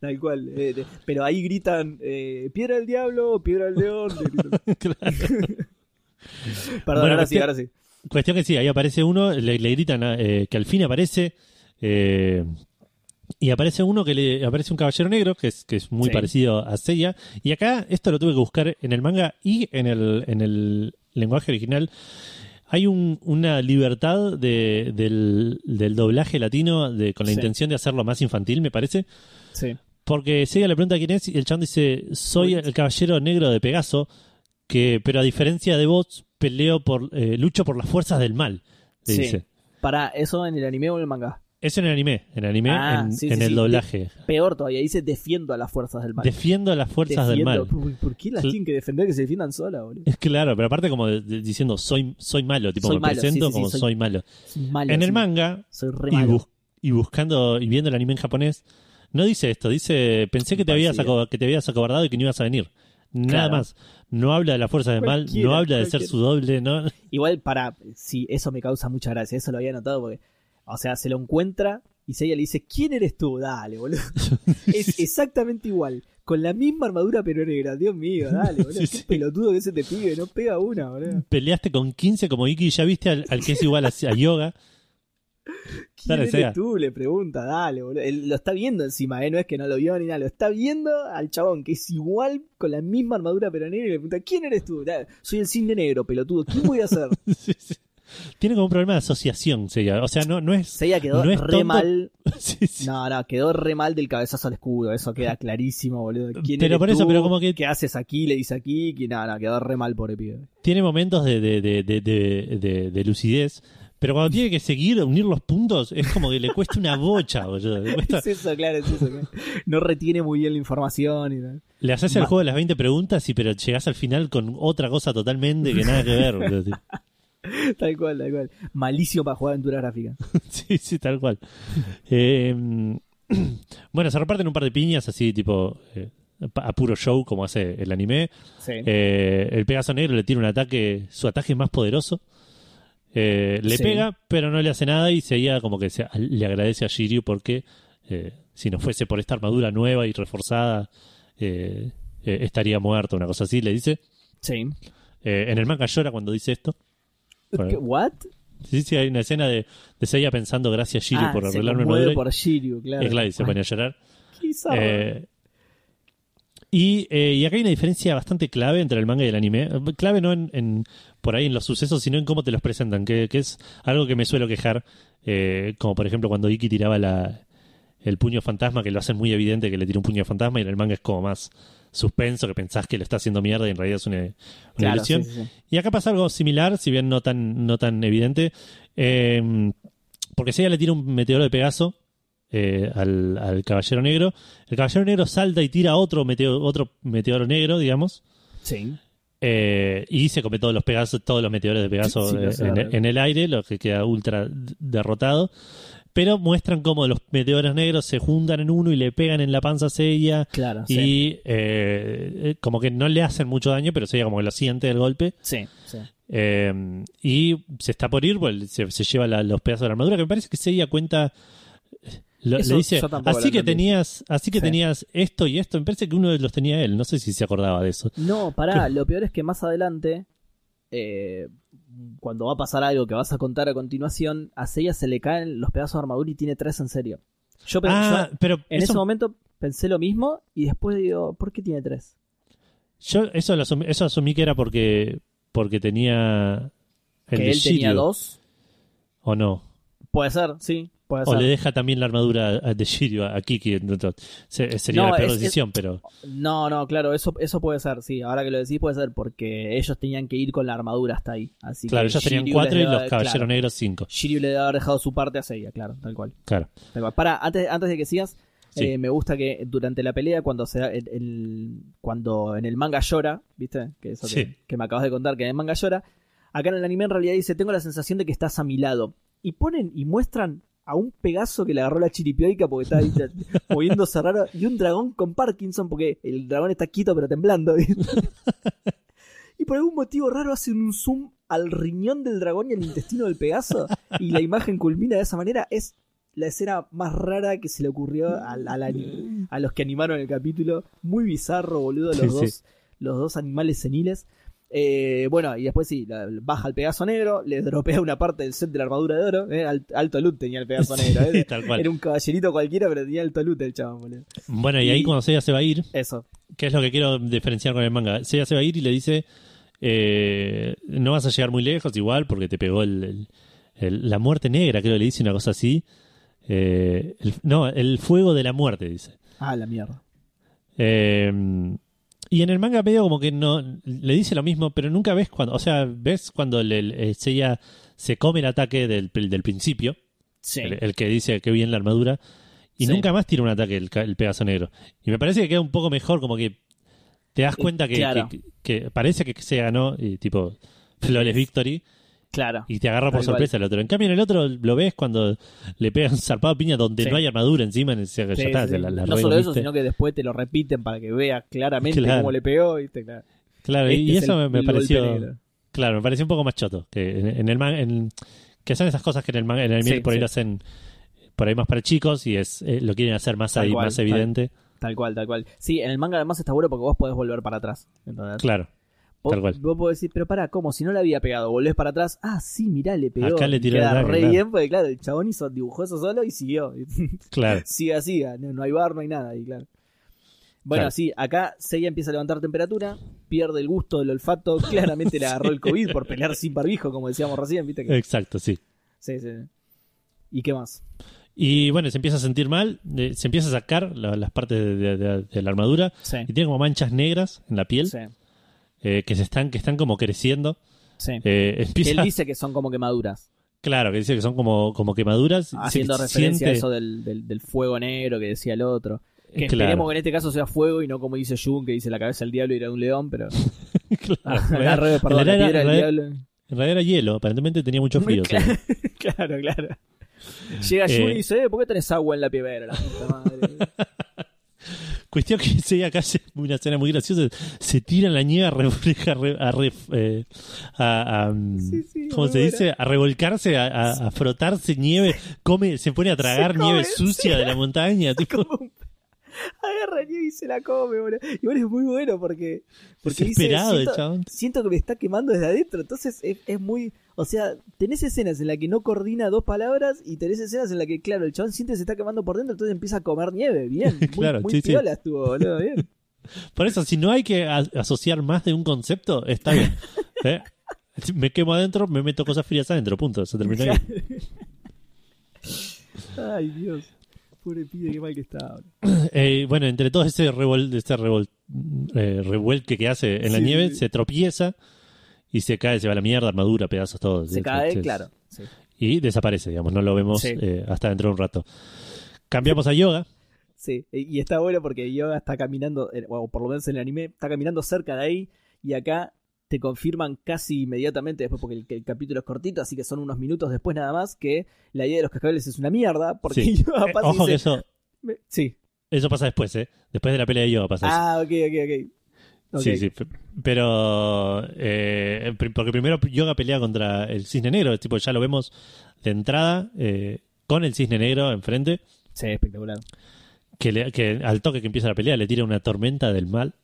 Tal cual. Eh, pero ahí gritan, eh, piedra del diablo, piedra del león. Claro. Perdón, Bueno, ahora cuestión- sí, ahora sí. Cuestión que sí, ahí aparece uno, le, le gritan eh, que al fin aparece. eh, y aparece uno que le aparece un caballero negro, que es, que es muy Sí. parecido a Seiya. Y acá, esto lo tuve que buscar en el manga y en el, en el lenguaje original. Hay un- una libertad de- del, del doblaje latino de, con la Sí. intención de hacerlo más infantil, me parece. Sí. Porque Seiya le pregunta quién es y el chabón dice, soy el caballero negro de Pegaso, que pero a diferencia de vos, peleo por, eh, lucho por las fuerzas del mal, le Sí. dice. Para eso en el anime o en el manga. Eso en el anime, en el anime, Ah, en, sí, en sí, el sí. doblaje. Peor todavía, dice defiendo a las fuerzas del mal. Defiendo a las fuerzas Defiendo. del mal. ¿Por, qué las tienen que defender que se defiendan solas, boludo? Es claro, pero aparte como de- de- diciendo soy, soy malo, tipo Soy me malo, presento como soy- soy, malo. En el manga, Soy re y, malo. bus- y buscando y viendo el anime en japonés, no dice esto, dice pensé que te habías que te habías acobardado y que no ibas a venir. Nada Claro. más. No habla de la fuerza del mal, no habla de ser su doble, no. Igual para, sí, eso me causa mucha gracia, eso lo había notado porque, o sea, se lo encuentra y Seiya le dice, ¿quién eres tú? Dale, boludo. es exactamente igual, con la misma armadura pero negra, Dios mío, dale, boludo. Sí, Qué sí. pelotudo que se te pibe, no pega una, boludo. Peleaste con 15 como Iki, ya viste al, al que es igual a, a Yoga. ¿Quién Dale, eres Seiya. tú? Le pregunta, dale, boludo. Él lo está viendo encima, ¿eh? No es que no lo vio ni nada, lo está viendo al chabón que es igual, con la misma armadura pero negra y le pregunta, ¿quién eres tú? Dale, soy el cisne negro, pelotudo, ¿quién voy a ser? Sí, sí. Tiene como un problema de asociación, Seiya. O sea, no, no es. Seiya quedó No es re tonto. mal Sí, sí. No, no, quedó re mal del cabezazo al escudo, eso queda clarísimo, boludo. ¿Quién Pero eres por eso, tú? pero como que- ¿Qué haces aquí? Le dice aquí, que nada, no, quedó re mal por el pibe. Tiene momentos de, de, de, de, de- de- de lucidez. Pero cuando tiene que seguir, unir los puntos, es como que le cuesta una bocha, boludo. Cuesta- Es eso, claro, es eso. claro. No retiene muy bien la información y tal. le haces el juego de las 20 preguntas, y pero llegás al final con otra cosa totalmente que nada que ver. boludo. Tal cual, tal cual. Malísimo para jugar aventura gráfica. Sí, sí, tal cual. Eh, bueno, se reparten un par de piñas así, tipo eh, a puro show, como hace el anime. Sí. Eh, el Pegaso Negro le tiene un ataque, su ataque más poderoso. Le Sí. pega, pero no le hace nada y seguía como que se- le agradece a Shiryu porque si no fuese por esta armadura nueva y reforzada, estaría muerto, una cosa así, le dice. Sí. En el manga llora cuando dice esto. Bueno. ¿Qué- ¿What? Sí, sí, hay una escena de, de Seiya pensando gracias Shiryu Ah, por se arreglar mi conmueve armadura. por Shiryu, claro. Y claro, y se pone a llorar. Eh, y, eh, y acá hay una diferencia bastante clave entre el manga y el anime. Clave no en, en- por ahí en los sucesos, sino en cómo te los presentan, que, que es algo que me suelo quejar, eh, como por ejemplo cuando Iki tiraba la, el puño fantasma, que lo hacen muy evidente que le tira un puño fantasma, y en el manga es como más suspenso, que pensás que lo está haciendo mierda y en realidad es una, una Claro, ilusión. sí, sí, sí. Y acá pasa algo similar, si bien no tan, no tan evidente, eh, porque Seiya le tira un meteoro de Pegaso eh, al, al Caballero Negro. El Caballero Negro salta y tira otro meteoro, otro meteoro negro, digamos, Sí. eh, y se come todos los Pegasos, todos los meteoros de Pegaso Sí, en, en el aire, lo que queda ultra derrotado. Pero muestran cómo los meteoros negros se juntan en uno y le pegan en la panza a Seiya. Claro. Y eh, eh, como que no le hacen mucho daño, pero Seiya como que lo siente del golpe. Sí, sí. Eh, y se está por ir, pues, se, se lleva la- los pedazos de la armadura, que me parece que Seiya cuenta. lo- Eso le dice, así que entendí". tenías, así que Sí. tenías esto y esto. Me parece que uno de los tenía él. No sé si se acordaba de eso. No, pará, lo peor es que más adelante, eh, cuando va a pasar algo que vas a contar a continuación, a Seiya se le caen los pedazos de armadura y tiene tres en serio. Yo, pe- Ah, yo pero en eso, ese momento pensé lo mismo y después digo, ¿por qué tiene tres? yo eso, lo asumí, eso asumí que era porque, porque tenía. El que de él tenía dos. ¿O no? Puede ser, sí, puede O ser. le deja también la armadura de Shiryu a Kiki. entonces, se- sería No, la peor es- es- decisión, pero. No, no, claro, eso, eso puede ser, sí. Ahora que lo decís puede ser porque ellos tenían que ir con la armadura hasta ahí. Así Claro, que ellos tenían cuatro y los caballeros claro, negros cinco. Shiryu le debe haber dejado su parte a Seiya, claro, tal cual. Claro. Tal cual. Para, antes, antes de que sigas, Sí. eh, me gusta que durante la pelea, cuando se da el, el- cuando en el manga llora, ¿viste? Que eso que, que me acabas de contar, que en el manga llora. Acá en el anime en realidad dice, tengo la sensación de que estás a mi lado. Y ponen y muestran a un Pegaso que le agarró la chiripioica porque está ahí moviéndose raro y un dragón con Parkinson porque el dragón está quieto pero temblando. y por algún motivo raro hacen un zoom al riñón del dragón y al intestino del Pegaso y la imagen culmina de esa manera. Es la escena más rara que se le ocurrió a los que animaron el capítulo. Muy bizarro, boludo, los, Sí, sí. dos, los dos animales seniles. Eh, bueno, y después sí, la- baja el Pegaso negro, le dropea una parte del set de la armadura de oro. eh, al- alto loot tenía el Pegaso negro. eh. Sí, tal cual. Era un caballerito cualquiera, pero tenía alto loot el chabón, boludo. Bueno, y ahí cuando Seiya se va a ir, Eso. que es lo que quiero diferenciar con el manga. Seiya se va a ir y le dice, eh, no vas a llegar muy lejos igual porque te pegó el, el- el- la muerte negra, creo que le dice una cosa así. No, el fuego de la muerte, dice. Ah, la mierda. Eh, y en el manga medio como que no le dice lo mismo, pero nunca ves cuando, o sea, ves cuando le, le- Seiya se come el ataque del, del principio, Sí. el, el que dice que bien la armadura, y Sí. nunca más tira un ataque el, el Pegaso Negro. Y me parece que queda un poco mejor, como que te das Eh, cuenta que, claro. que- que parece que se ganó, y tipo, Flawless Victory, Claro. y te agarra por sorpresa el otro. En cambio, en el otro lo ves cuando le pegan zarpado piña donde Sí. no hay armadura encima, que ya Sí, está, sí. se la, la no solo eso, sino que después te lo repiten para que veas claramente Claro. cómo le pegó. ¿viste? Claro. Claro, y- Este y es eso el- me, el pareció. Claro, me pareció un poco más choto. Que en, en el manga. en- que son esas cosas que en el manga, en el Sí, por ahí lo hacen por ahí más para chicos y es eh, lo quieren hacer más Tal ahí, cual, más tal- evidente. Tal cual, tal cual. Sí, en el manga además está bueno porque vos podés volver para atrás. ¿entendés? Claro. Tal cual. vos podés decir, pero pará, ¿cómo? Si no le había pegado, volvés para atrás. Ah, sí, mirá, le pegó. Acá le tiró queda ataque, re claro. bien porque, claro, el chabón hizo, dibujó eso solo y siguió. Claro. siga, siga. No, no hay bar, no hay nada ahí, claro. Bueno, Claro. sí, acá Seiya empieza a levantar temperatura, pierde el gusto del olfato, claramente le agarró el COVID por pelear sin barbijo, como decíamos recién, ¿viste? Que- Exacto, sí. Sí, sí. ¿Y qué más? Y bueno, se empieza a sentir mal, eh, se empieza a sacar la- las partes de, de- de- de la armadura Sí. y tiene como manchas negras en la piel Sí. Eh, que se están que están como creciendo. sí. Eh, empieza, él dice que son como quemaduras, claro, que dice que son como, como quemaduras. Haciendo referencia a eso del, del, del fuego negro que decía el otro. Que Claro. esperemos que en este caso sea fuego y no como dice Jun, que dice la cabeza del diablo y era un león, pero. Claro. perdón, la En realidad piedra era- del en realidad- diablo. En realidad era hielo, aparentemente tenía mucho frío. claro, claro. Llega Jun Eh. y dice, "Eh, ¿por qué tenés agua en la piedra? La puta madre. Cuestión que se acá hace una escena muy graciosa. Se tira la nieve a, re- a, re- a re- eh, a- a, mm, Sí, sí, ¿cómo se buena. dice? A revolcarse, a, a- a frotarse nieve, come, se pone a tragar nieve sucia de la montaña. tipo, Como un- Agarra nieve y se la come, boludo. Igual es muy bueno porque. porque dice, Desesperado el siento, chabón. siento que me está quemando desde adentro. Entonces es, es muy. O sea, tenés escenas en las que no coordina dos palabras y tenés escenas en las que, claro, el chabón siente que se está quemando por dentro, entonces empieza a comer nieve. Bien. Muy, Claro, muy sí, sí. piola estuvo, boludo. Bien. Por eso, si no hay que asociar más de un concepto, está bien. ¿Eh? Me quemo adentro, me meto cosas frías adentro, punto. Se terminó ahí. Ay, Dios. Pobre pibe, qué mal que está. Eh, bueno, entre todo ese, revol, este revol- eh, revuelque que hace en la nieve, sí. se tropieza y se cae, se va a la mierda, armadura, pedazos, todo. Se Sí, cae, claro. Sí. Y desaparece, digamos, no lo vemos Sí. eh, hasta dentro de un rato. Cambiamos a yoga. Sí, y está bueno porque Yoga está caminando, eh, o por lo menos en el anime, está caminando cerca de ahí y acá te confirman casi inmediatamente después porque el, capítulo es cortito, así que son unos minutos después nada más que la idea de los cascabeles es una mierda porque Sí. Yoga Eh, pasa y ojo que eso, "Me- Sí. eso pasa después, ¿eh? Después de la pelea de yoga pasa eso. Ah, ok, ok, ok. Sí, sí. Pero. eh, porque primero Yoga pelea contra el cisne negro. Tipo, ya lo vemos de entrada eh, con el cisne negro enfrente. Sí, espectacular. Que, le- que al toque que empieza la pelea le tira una tormenta del mal.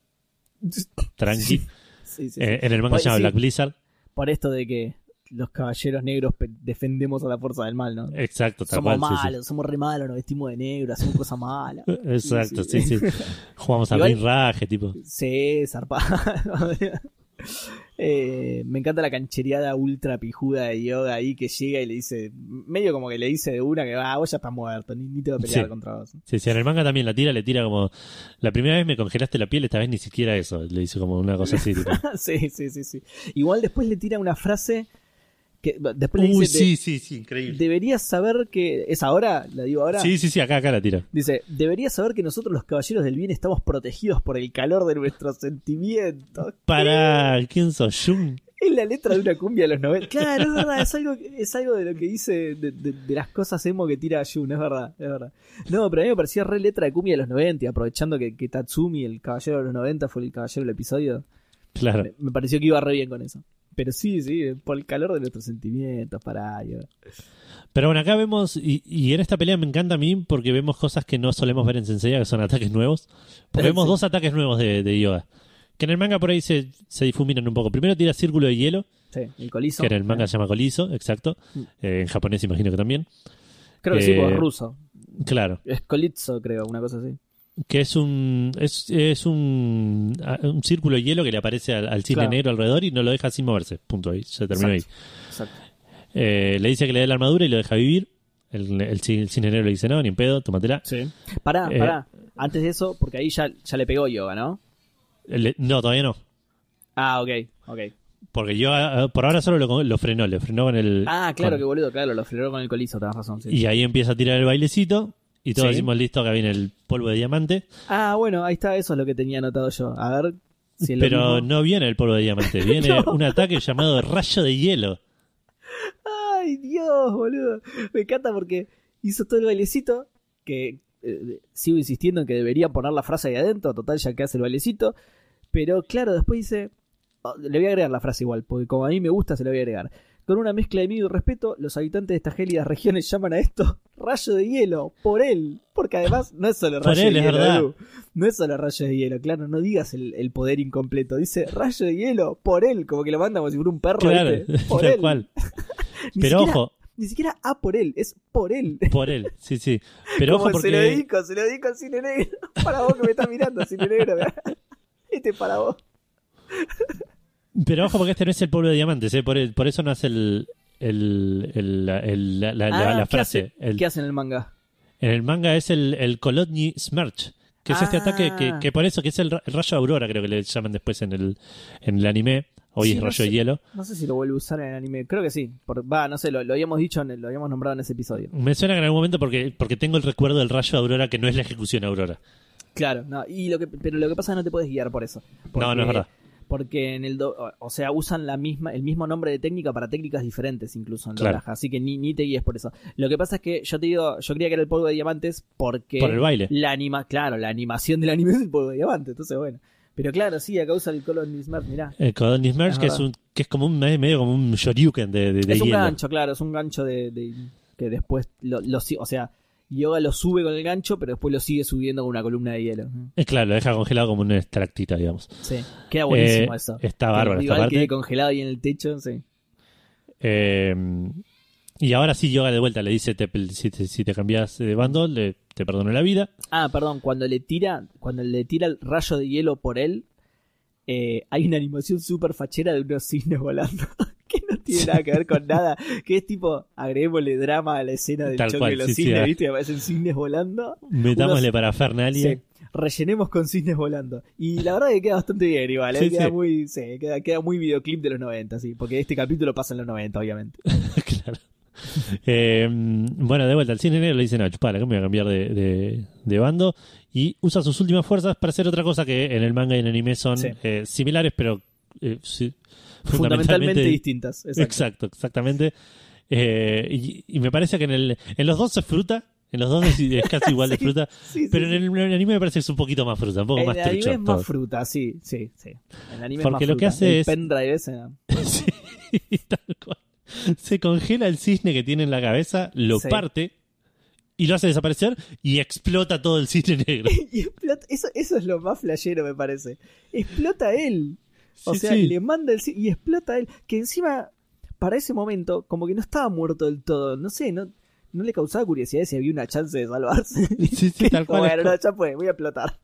Tranqui. Sí, sí, sí. Eh, en el manga se llama. Black Blizzard. Por esto de que los caballeros negros defendemos a la fuerza del mal, ¿no? Exacto, tal somos cual. sí, sí. malos, somos re malos, nos vestimos de negro, hacemos cosas malas. Exacto, Sí, sí, sí. Jugamos a Igual- rinraje, tipo. Sí, zarpado. Eh, me encanta la canchereada ultra pijuda de Yoga ahí que llega y le dice, medio como que le dice de una que va, vos ya estás muerto, ni, ni te voy a pelear contra vos. Sí, sí, en el manga también la tira, le tira como. La primera vez me congelaste la piel, esta vez ni siquiera eso. Le dice como una cosa así, tipo. sí, sí, sí, sí. Igual después le tira una frase que después Uy, dice, "De- sí, sí, sí, increíble. deberías saber que es ahora, la digo ahora. Sí, sí, sí, acá, acá la tira. Dice, deberías saber que nosotros los caballeros del bien estamos protegidos por el calor de nuestros sentimientos. Para. ¿Quién sos? Jun. Es la letra de una cumbia de los 90. Claro, es verdad, es algo, es algo de lo que dice de, de- de las cosas emo que tira Jun, es verdad, es verdad. No, pero a mí me parecía re letra de cumbia de los 90, y aprovechando que, que Tatsumi, el caballero de los 90, fue el caballero del episodio. Claro. Me, me pareció que iba re bien con eso. Pero sí, sí, por el calor de nuestros sentimientos, para Pero bueno, acá vemos, y, y en esta pelea me encanta a mí porque vemos cosas que no solemos ver en Senseiya, que son ataques nuevos. Porque vemos Sí. dos ataques nuevos de, de Yoga. Que en el manga por ahí se, se difuminan un poco. Primero tira círculo de hielo, Sí, el colizo. que en el manga se llama Colizo, exacto. Mm. Eh, en japonés imagino que también. Creo que sí, eh, porque es ruso. Claro. Es colizo, creo, una cosa así. Que es un es, es un, un círculo de hielo que le aparece al, al cisne Claro. negro alrededor y no lo deja sin moverse. Punto ahí. Se terminó Exacto. Exacto. ahí. Eh, le dice que le dé la armadura y lo deja vivir. El, el, ci- el cisne negro le dice, no, ni en pedo, tómatela. Sí. Pará, Eh, pará. Antes de eso, porque ahí ya, ya le pegó yoga, ¿no? Le- no, todavía no. Ah, ok, ok. Porque yo ah, por ahora solo lo, lo frenó, le frenó con el. Ah, claro, con- que boludo, claro, lo frenó con el colizo, tenés razón. Sí. Y ahí empieza a tirar el bailecito. Y todos Sí. decimos, listo, acá viene el polvo de diamante. Ah, bueno, ahí está, eso es lo que tenía anotado yo. A ver si es Pero mismo. no viene el polvo de diamante, viene No. un ataque llamado rayo de hielo. Ay, Dios, boludo. Me encanta porque hizo todo el bailecito, que eh, sigo insistiendo en que debería poner la frase ahí adentro, total ya que hace el bailecito. Pero claro, después dice, oh, le voy a agregar la frase igual, porque como a mí me gusta, se la voy a agregar. Con una mezcla de miedo y respeto, los habitantes de estas gélidas regiones llaman a esto rayo de hielo, por él. Porque además no es solo rayo él, de hielo, verdad. No es solo rayo de hielo, claro, no digas el, el poder incompleto, dice rayo de hielo, por él, como que lo manda como si fuera un perro, Claro, ¿viste? Por él. cual. Pero siquiera- ojo, ni siquiera a por él, es por él. por él, sí, sí. Pero Como ojo se lo dedico, se lo dedico al cine negro. Para vos que me estás mirando, cine negro. Este es para vos. Pero ojo porque este no es el polvo de diamantes, ¿eh? por, el- por eso no hace el, el, el- la, el- la- la- Ah, la ¿qué frase. hace? El- ¿Qué hace en el manga? En el manga es el, el Kolodny Smerch, que es este Ah. ataque que, que por eso, que es el, ra- el rayo aurora, creo que le llaman después en el, en el anime. Hoy Sí, es no rayo de hielo. No sé si lo vuelve a usar en el anime. Creo que sí. Por- Va, no sé, lo, lo habíamos dicho, en el- lo habíamos nombrado en ese episodio. Me suena que en algún momento porque, porque tengo el recuerdo del rayo aurora que no es la ejecución aurora. Claro, no, y lo que, pero lo que pasa es que no te puedes guiar por eso. No, no es verdad. Porque en el do- o sea, usan la misma, el mismo nombre de técnica para técnicas diferentes incluso en Claro. doblaje, así que ni, ni te guíes por eso. Lo que pasa es que yo te digo, yo creía que era el polvo de diamantes porque Por el baile. la anima, claro, la animación del anime es el polvo de diamantes, entonces bueno. Pero claro, sí, acá usa el Colon Smart, mirá. El Merge, Es que es, un, que es como un medio como un shoryuken de, de, de es un hielo. gancho, claro, es un gancho de, de- que después lo, lo o sea, Yoga lo sube con el gancho, pero después lo sigue subiendo con una columna de hielo. Eh, claro, lo deja congelado como una extractita, digamos. Sí, queda buenísimo Eh, eso. Está bárbaro parte. quede congelado ahí en el techo, sí. Eh, y ahora sí, Yoga de vuelta le dice: te- si, te, si te cambias de bando, le- te perdono la vida. Ah, perdón, cuando le tira, cuando le tira el rayo de hielo por él, eh, hay una animación súper fachera de unos cisnes volando. que no tiene nada que ver con nada. Que es tipo, agreguémosle drama a la escena del Tal choque cual, de los sí, sí, cisnes, ah. ¿viste? Aparecen cisnes volando. Metámosle Unos- para Fernalia. Sí, rellenemos con cisnes volando. Y la verdad que queda bastante bien igual, ¿eh? Sí, queda sí. muy, sí, queda, queda muy videoclip de los 90, sí, porque este capítulo pasa en los 90, obviamente. claro. Eh, bueno, de vuelta al cine negro le dicen: No, chupala, que me voy a cambiar de, de- de bando. Y usa sus últimas fuerzas para hacer otra cosa que en el manga y en el anime son Sí. eh, similares, pero eh, sí, Fundamentalmente distintas. Exacto. Exacto, exactamente. Eh, y, y me parece que en, el, en los dos es fruta, en los dos es, casi igual de fruta, Sí, sí, pero en el, en el anime me parece que es un poquito más fruta, un poco En más el anime trucho. es todo. más fruta, sí, sí, sí. En el anime Porque es más lo que hace el es- pendrive ese, Sí, tal cual. Se congela el cisne que tiene en la cabeza, lo parte y lo hace desaparecer y explota todo el cisne negro. y explota, eso, eso es lo más flashero, me parece. Explota él. O Sí, sea, sí. le manda el y explota él. Que encima, para ese momento, como que no estaba muerto del todo. No sé, no, no le causaba curiosidad si había una chance de salvarse. Sí, sí, tal cual. Bueno, no, ya fue, voy a explotar.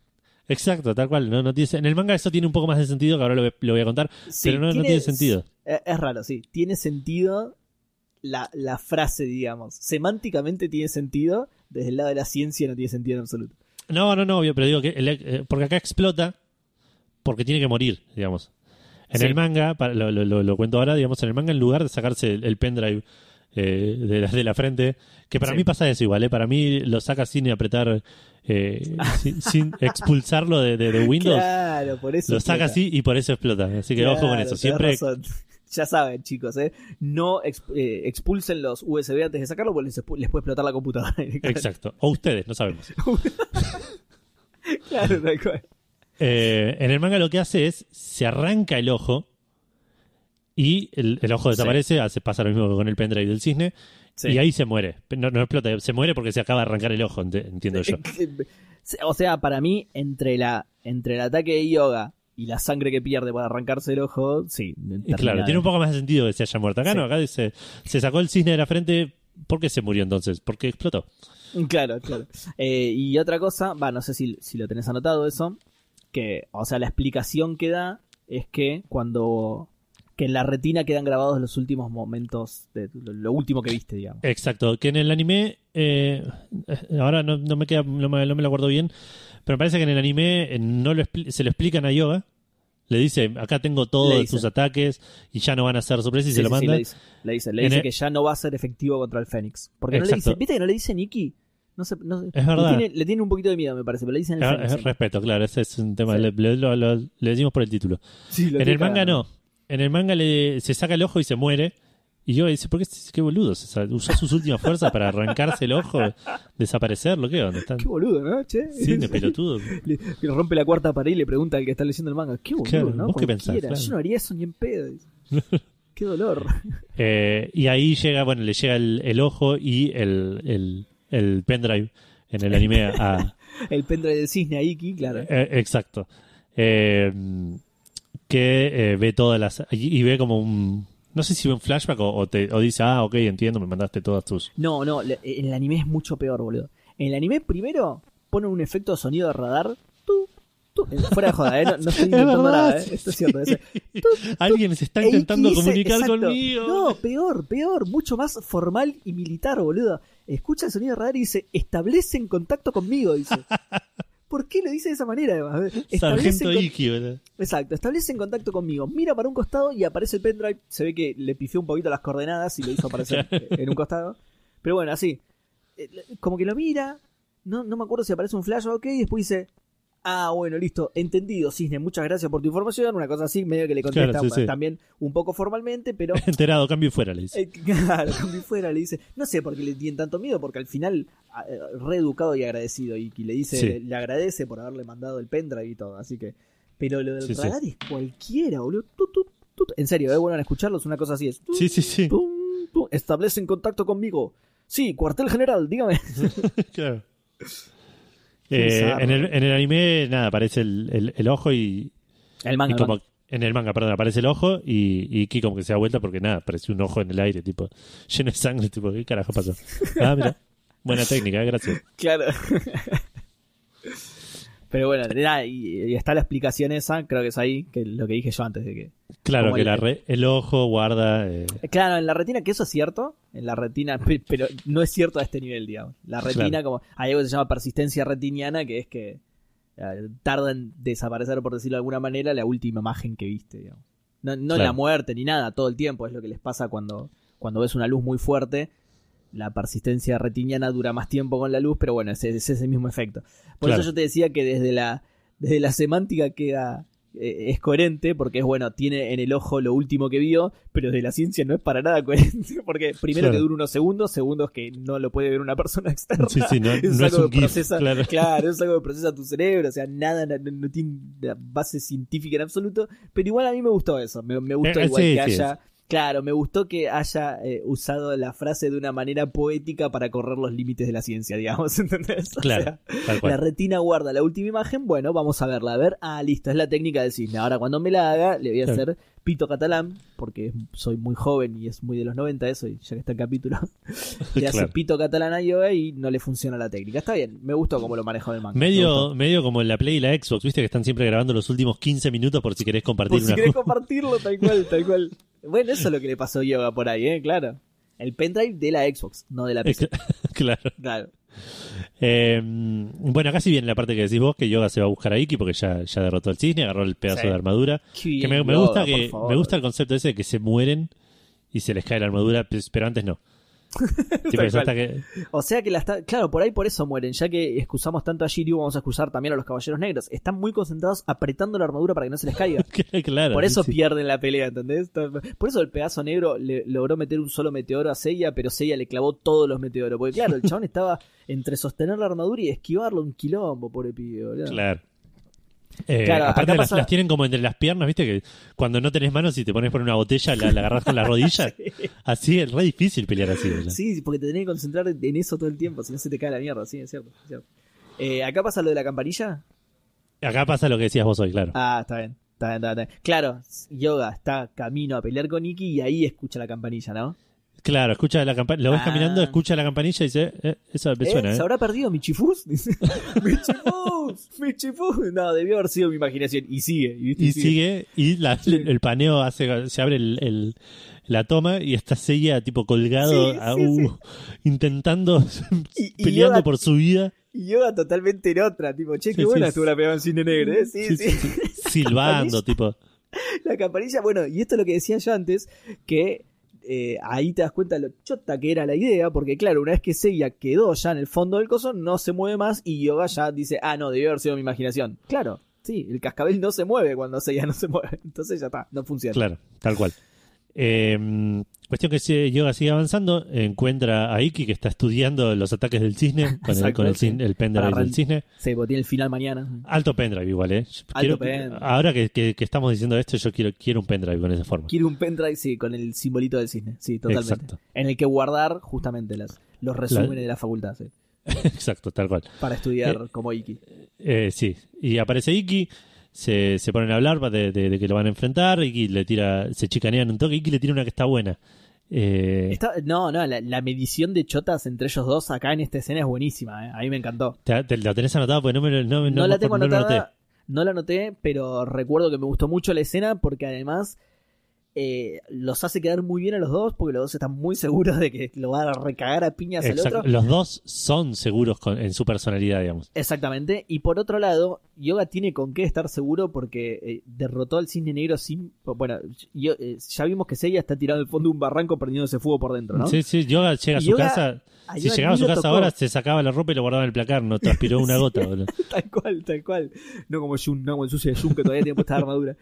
Exacto, tal cual. No, no tiene, en el manga eso tiene un poco más de sentido, que ahora lo, voy- lo voy a contar, Sí, pero no, no tiene sentido. Es, es raro, sí. Tiene sentido la, la frase, digamos. Semánticamente tiene sentido. Desde el lado de la ciencia no tiene sentido en absoluto. No, no, no, obvio, pero digo que el- eh, porque acá explota porque tiene que morir, digamos. En Sí. el manga, para- lo, lo- lo- cuento ahora, digamos, en el manga, en lugar de sacarse el, el pendrive eh, de, la, de la frente, que para Sí. mí pasa eso igual, ¿eh? para mí lo saca sin apretar, eh, sin, sin expulsarlo de, de- de Windows, Claro, por eso. lo saca explota. así y por eso explota. Así que ojo con Claro, eso, siempre. Ya saben, chicos, ¿eh? No ex- eh, expulsen los USB antes de sacarlo porque les, les puede explotar la computadora. Exacto. O ustedes, no sabemos. claro, tal cual. Eh, en el manga lo que hace es se arranca el ojo y el, el ojo Sí. desaparece, hace pasa lo mismo que con el pendrive del cisne Sí. y ahí se muere. No, no explota, se muere porque se acaba de arrancar el ojo, ent- entiendo yo. O sea, para mí, entre la entre el ataque de yoga y la sangre que pierde para arrancarse el ojo, sí. Claro, tiene un poco más de sentido que se haya muerto. Acá Sí. no, acá dice, se sacó el cisne de la frente. ¿Por qué se murió entonces? Porque explotó. Claro, claro. Eh, y otra cosa, va, no sé si, si lo tenés anotado eso, que, o sea, la explicación que da es que cuando que en la retina quedan grabados los últimos momentos de lo, último que viste, digamos. Exacto, que en el anime, eh, ahora no, no me queda, no me, no me lo acuerdo bien, pero me parece que en el anime eh, no lo se lo explican a Yoga. Le dice, acá tengo todos tus ataques y ya no van a ser sorpresas y Sí, se lo sí, manda. le dice, le dice, le En dice el- que ya no va a ser efectivo contra el Fénix. Porque no le dice, ¿viste que no le dice Nikki? No sé, no sé. Es verdad. Le tiene, le tiene un poquito de miedo, me parece, pero le dicen el es siempre. respeto, claro, ese es un tema, Sí. le, le- lo- lo- le decimos por el título. Sí, En el manga no, en el manga le, se saca el ojo y se muere. Y yo dice, ¿por qué? Qué boludo, usó sus últimas fuerzas para arrancarse el ojo, desaparecerlo, ¿qué onda? Están Qué boludo, ¿no? Che. sí, de pelotudo. Le, le rompe la cuarta pared y le pregunta al que está leyendo el manga. Qué boludo, Claro, ¿no? ¿vos qué pensás? Claro. Yo no haría eso ni en pedo. Qué dolor. Eh, y ahí llega, bueno, le llega el, el ojo y el, el, el pendrive en el anime a, El pendrive del cisne a Iki, claro. Eh, exacto. Eh, que eh, ve todas las. Y, y ve como un. No sé si ve un flashback o, o te, o dice, ah, ok, entiendo, me mandaste todas tus. No, no, en el anime es mucho peor, boludo. En el anime primero ponen un efecto de sonido de radar. Eh, fuera de joda, ¿eh? No, no estoy inventando verdad, nada, ¿eh? sí. Esto es cierto. es- Alguien se está intentando comunicar exacto. conmigo. No, peor, peor, mucho más formal y militar, boludo. Escucha el sonido de radar y dice, establecen contacto conmigo, dice. ¿Por qué lo dice de esa manera, además? Sargento con- Iki, ¿verdad? Exacto, establecen contacto conmigo. Mira para un costado y aparece el pendrive. Se ve que le pifió un poquito las coordenadas y lo hizo aparecer en un costado. Pero bueno, así. Eh, Como que lo mira. No, no me acuerdo si aparece un flash o ok. Y después dice: Ah, bueno, listo, entendido, Cisne, muchas gracias por tu información, una cosa así, medio que le contesta Claro, sí, sí. también un poco formalmente, pero Enterado, cambio y fuera, le dice. Eh, claro, cambio fuera le dice, no sé por qué le tienen tanto miedo, porque al final, ah, eh, reeducado y agradecido, y le dice, Sí. le, le agradece por haberle mandado el pendrive y todo, así que, pero lo del radar es cualquiera, boludo, Tut, tut, tut. en serio, eh, a escucharlos, una cosa así es, Sí, sí, sí. establecen contacto conmigo, sí, cuartel general, dígame, Claro. Eh, en, el, en el anime, nada, aparece el, el- el ojo y, el y manga, como en el manga, perdón, aparece el ojo y, y Ki como que se da vuelta porque nada, apareció un ojo en el aire, tipo, lleno de sangre, tipo, ¿qué carajo pasó? Ah, mira, buena técnica, eh, gracias. Claro. Pero bueno, y, y está la explicación esa, creo que es ahí, que lo que dije yo antes de que Claro, que el- la re- el ojo guarda... eh, Claro, en la retina, que eso es cierto, en la retina, pe- pero no es cierto a este nivel, digamos. La retina, Claro. como hay algo que se llama persistencia retiniana, que es que eh, tarda en desaparecer, por decirlo de alguna manera, la última imagen que viste, digamos. No, no Claro. la muerte ni nada, todo el tiempo, es lo que les pasa cuando, cuando ves una luz muy fuerte. La persistencia retiniana dura más tiempo con la luz, pero bueno, es, es ese mismo efecto. Por Claro. eso yo te decía que desde la, desde la semántica queda eh, es coherente porque es bueno, tiene en el ojo lo último que vio, pero de la ciencia no es para nada coherente, porque primero Claro. que dura unos segundos, segundos que no lo puede ver una persona externa. Sí, sí, no, es no es algo un que GIF, procesa, claro. claro, es algo que procesa tu cerebro, o sea, nada, no, no tiene base científica en absoluto, pero igual a mí me gustó eso, me, me gustó Eh, igual sí, que haya, claro, me gustó que haya eh, usado la frase de una manera poética para correr los límites de la ciencia, digamos, ¿entendés? O Claro, sea, la retina guarda la última imagen, bueno, vamos a verla, a ver, ah, listo, es la técnica del cisne. Ahora cuando me la haga, le voy a Claro. hacer pito catalán, porque soy muy joven y es muy de los 90 eso, y ya que está el capítulo, le hace Claro. pito catalán a Yoga y no le funciona la técnica. Está bien, me gustó cómo lo manejó el manga. me Medio, medio como en la Play y la Xbox, viste que están siempre grabando los últimos 15 minutos por si querés compartir Por si una querés compartirlo, tal cual, tal cual. Bueno, eso es lo que le pasó a Yoga por ahí, ¿eh? Claro. El pendrive de la Xbox, no de la PC. claro. Claro. Eh, bueno, acá sí viene la parte que decís vos, que Yoga se va a buscar a Iki porque ya, ya derrotó al cisne, agarró el pedazo Sí. de armadura. Qué bien, Que me, me Yoga, gusta que me gusta el concepto ese de que se mueren y se les cae la armadura, pero antes no. Hasta que, O sea que la está. Claro, por ahí por eso mueren. Ya que excusamos tanto a Shiryu, vamos a excusar también a los caballeros negros. Están muy concentrados apretando la armadura para que no se les caiga. claro. Por eso sí, pierden la pelea, ¿entendés? Por eso el pedazo negro le logró meter un solo meteoro a Seiya, pero Seiya le clavó todos los meteoros. Porque claro, el chabón estaba entre sostener la armadura y esquivarlo un quilombo, pobre pibe, boludo. Claro. Eh, Claro, aparte las, pasa- las tienen como entre las piernas, viste que cuando no tenés manos y te pones por una botella la, la agarras con las rodillas. Así es re difícil pelear así. Sí, porque te tenés que concentrar en eso todo el tiempo, si no se te cae la mierda, sí, es cierto. es cierto. Eh, acá pasa lo de la campanilla. Acá pasa lo que decías vos hoy, claro. Ah, está bien. Está bien, está bien, está bien. Claro, Yoga está camino a pelear con Iki y ahí escucha la campanilla, ¿no? Claro, escucha la campanilla, lo ves Ah. caminando, escucha la campanilla y dice, eh, eso me ¿Eh? suena, ¿Se ¿eh? habrá perdido Michifus? Dice, ¡Michifus! ¡Michifus! No, debió haber sido mi imaginación. Y sigue. ¿viste? Y sigue, y la- el paneo hace, se abre el, el- la toma y está Seiya tipo colgado, Sí, a- sí, uh, sí. intentando, Y- y peleando Yoda- por su vida, Y Yoga totalmente en otra. Tipo, che, qué Sí, buena sí, estuvo la pegada en cine negro, ¿eh? Sí, sí. silbando, tipo, La campanilla, bueno, y esto es lo que decía yo antes, que eh, ahí te das cuenta lo chota que era la idea, porque claro, una vez que Seiya quedó ya en el fondo del coso, no se mueve más y Yoga ya dice, ah, no, debió haber sido mi imaginación. Claro, sí, el cascabel no se mueve cuando Seiya no se mueve, entonces ya está, no funciona. claro, tal cual. Eh, cuestión que si Yoga sigue avanzando, encuentra a Iki que está estudiando los ataques del cisne con, el, con el, sí. el pendrive Para del cisne. Sí, porque tiene el final mañana. Alto pendrive igual, ¿eh? Quiero- pendrive. Ahora que, que- que estamos diciendo esto, yo quiero, quiero un pendrive con esa forma. Quiere un pendrive, sí, con el simbolito del cisne, sí, totalmente. Exacto. En el que guardar justamente las, los resúmenes de la facultad, sí, Exacto, tal cual. para estudiar como Iki. Eh, sí, y aparece Iki, se, se ponen a hablar de, de- de que lo van a enfrentar, Iki le tira, se chicanean un toque, Iki le tira una que está buena. Eh, Está- no, no, la, la medición de chotas entre ellos dos acá en esta escena es buenísima, ¿eh? a mí me encantó. te, te- ¿La tenés anotada? Porque no me no, No, no- la tengo no lo anotada, noté. no la anoté, pero recuerdo que me gustó mucho la escena porque además eh, los hace quedar muy bien a los dos porque los dos están muy seguros de que lo van a recagar a piñas al Exacto. otro. Los dos son seguros con- en su personalidad, digamos. Exactamente. Y por otro lado, Yoga tiene con qué estar seguro porque eh, derrotó al cisne negro sin. Bueno, yo, eh, ya vimos que Seiya está tirado al fondo de un barranco prendiéndose fuego por dentro, ¿no? Sí, sí, Yoga llega a su Yoga- casa. A Si llegaba a su casa tocó. ahora, se sacaba la ropa y lo guardaba en el placar. No transpiró una gota, boludo. Tal cual, tal cual. No como Jun, no como el sucio de Jun que todavía tiene puesta armadura.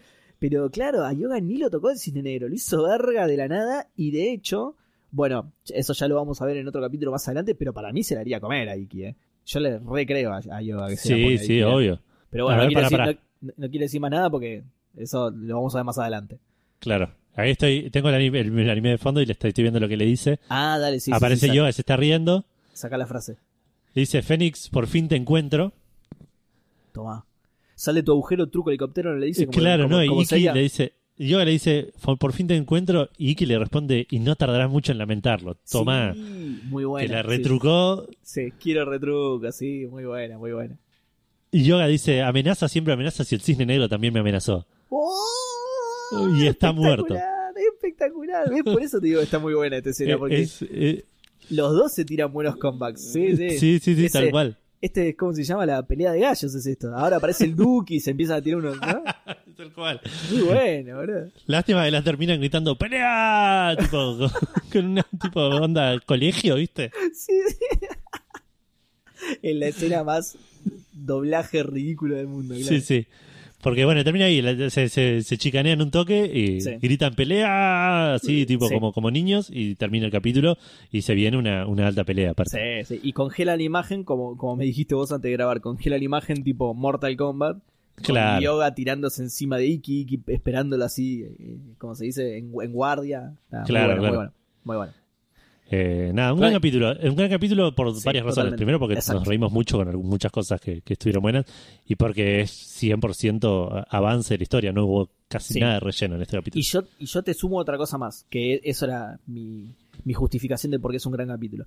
Pero claro, a Yoga ni lo tocó el cisne negro, lo hizo verga de la nada y de hecho, bueno, eso ya lo vamos a ver en otro capítulo más adelante, pero para mí se la haría comer a Iki, ¿eh? Yo le recreo a, a Yoga que se la Sí, sí, Iki, ¿eh? obvio. Pero bueno, no, pará, decir, no- no quiere decir más nada porque eso lo vamos a ver más adelante. Claro. Ahí estoy, tengo el anime, el anime de fondo y le estoy, estoy viendo lo que le dice. Ah, dale, sí. sí, Aparece sí, saca- Yoga, se está riendo. Saca la frase. Le dice, Fénix, por fin te encuentro. Toma. Sale tu agujero, truco helicóptero, le dice como, claro, como- no, y Iki le dice, Yoga le dice, "Por- fin te encuentro, y Iki le responde, y no tardarás mucho en lamentarlo. Toma, Sí, muy buena. que la retrucó. Sí, quiero retruco, sí, muy buena, muy buena. Y Yoga dice, amenaza siempre amenaza si el cisne negro también me amenazó. ¡Oh! Y está muerto. Espectacular, ¿ves? Por eso te digo que está muy buena esta escena, Eh, porque es- eh, los dos se tiran buenos comebacks. Sí, sí. sí, sí, sí, Ese- tal cual. Este es como se llama la pelea de gallos, es esto. Ahora aparece el Duque y se empiezan a tirar unos. ¿no? Tal cual. Muy bueno, boludo. Lástima que las terminan gritando ¡Pelea! Tipo, con, con una tipo onda colegio, ¿viste? Sí, sí. En la escena más doblaje ridículo del mundo. claro. Sí, sí. Porque bueno, termina ahí, se, se, se chicanean un toque y Sí. gritan pelea, así tipo Sí. como, como niños, y termina el capítulo y se viene una, una alta pelea aparte. Sí, sí. Y congela la imagen, como, como me dijiste vos antes de grabar, congela la imagen tipo Mortal Kombat. Con Claro. Yoga tirándose encima de Iki, Iki esperándolo así, eh, como se dice, en, en guardia. Claro, muy bueno, claro. muy bueno. Muy bueno. Eh, nada, un gran capítulo. Un gran capítulo por Sí, varias razones. totalmente. Primero porque Exacto. nos reímos mucho con muchas cosas que, que estuvieron buenas y porque es 100% avance de la historia. No hubo casi Sí. nada de relleno en este capítulo. Y yo, y yo te sumo otra cosa más, que eso era mi, mi justificación de por qué es un gran capítulo.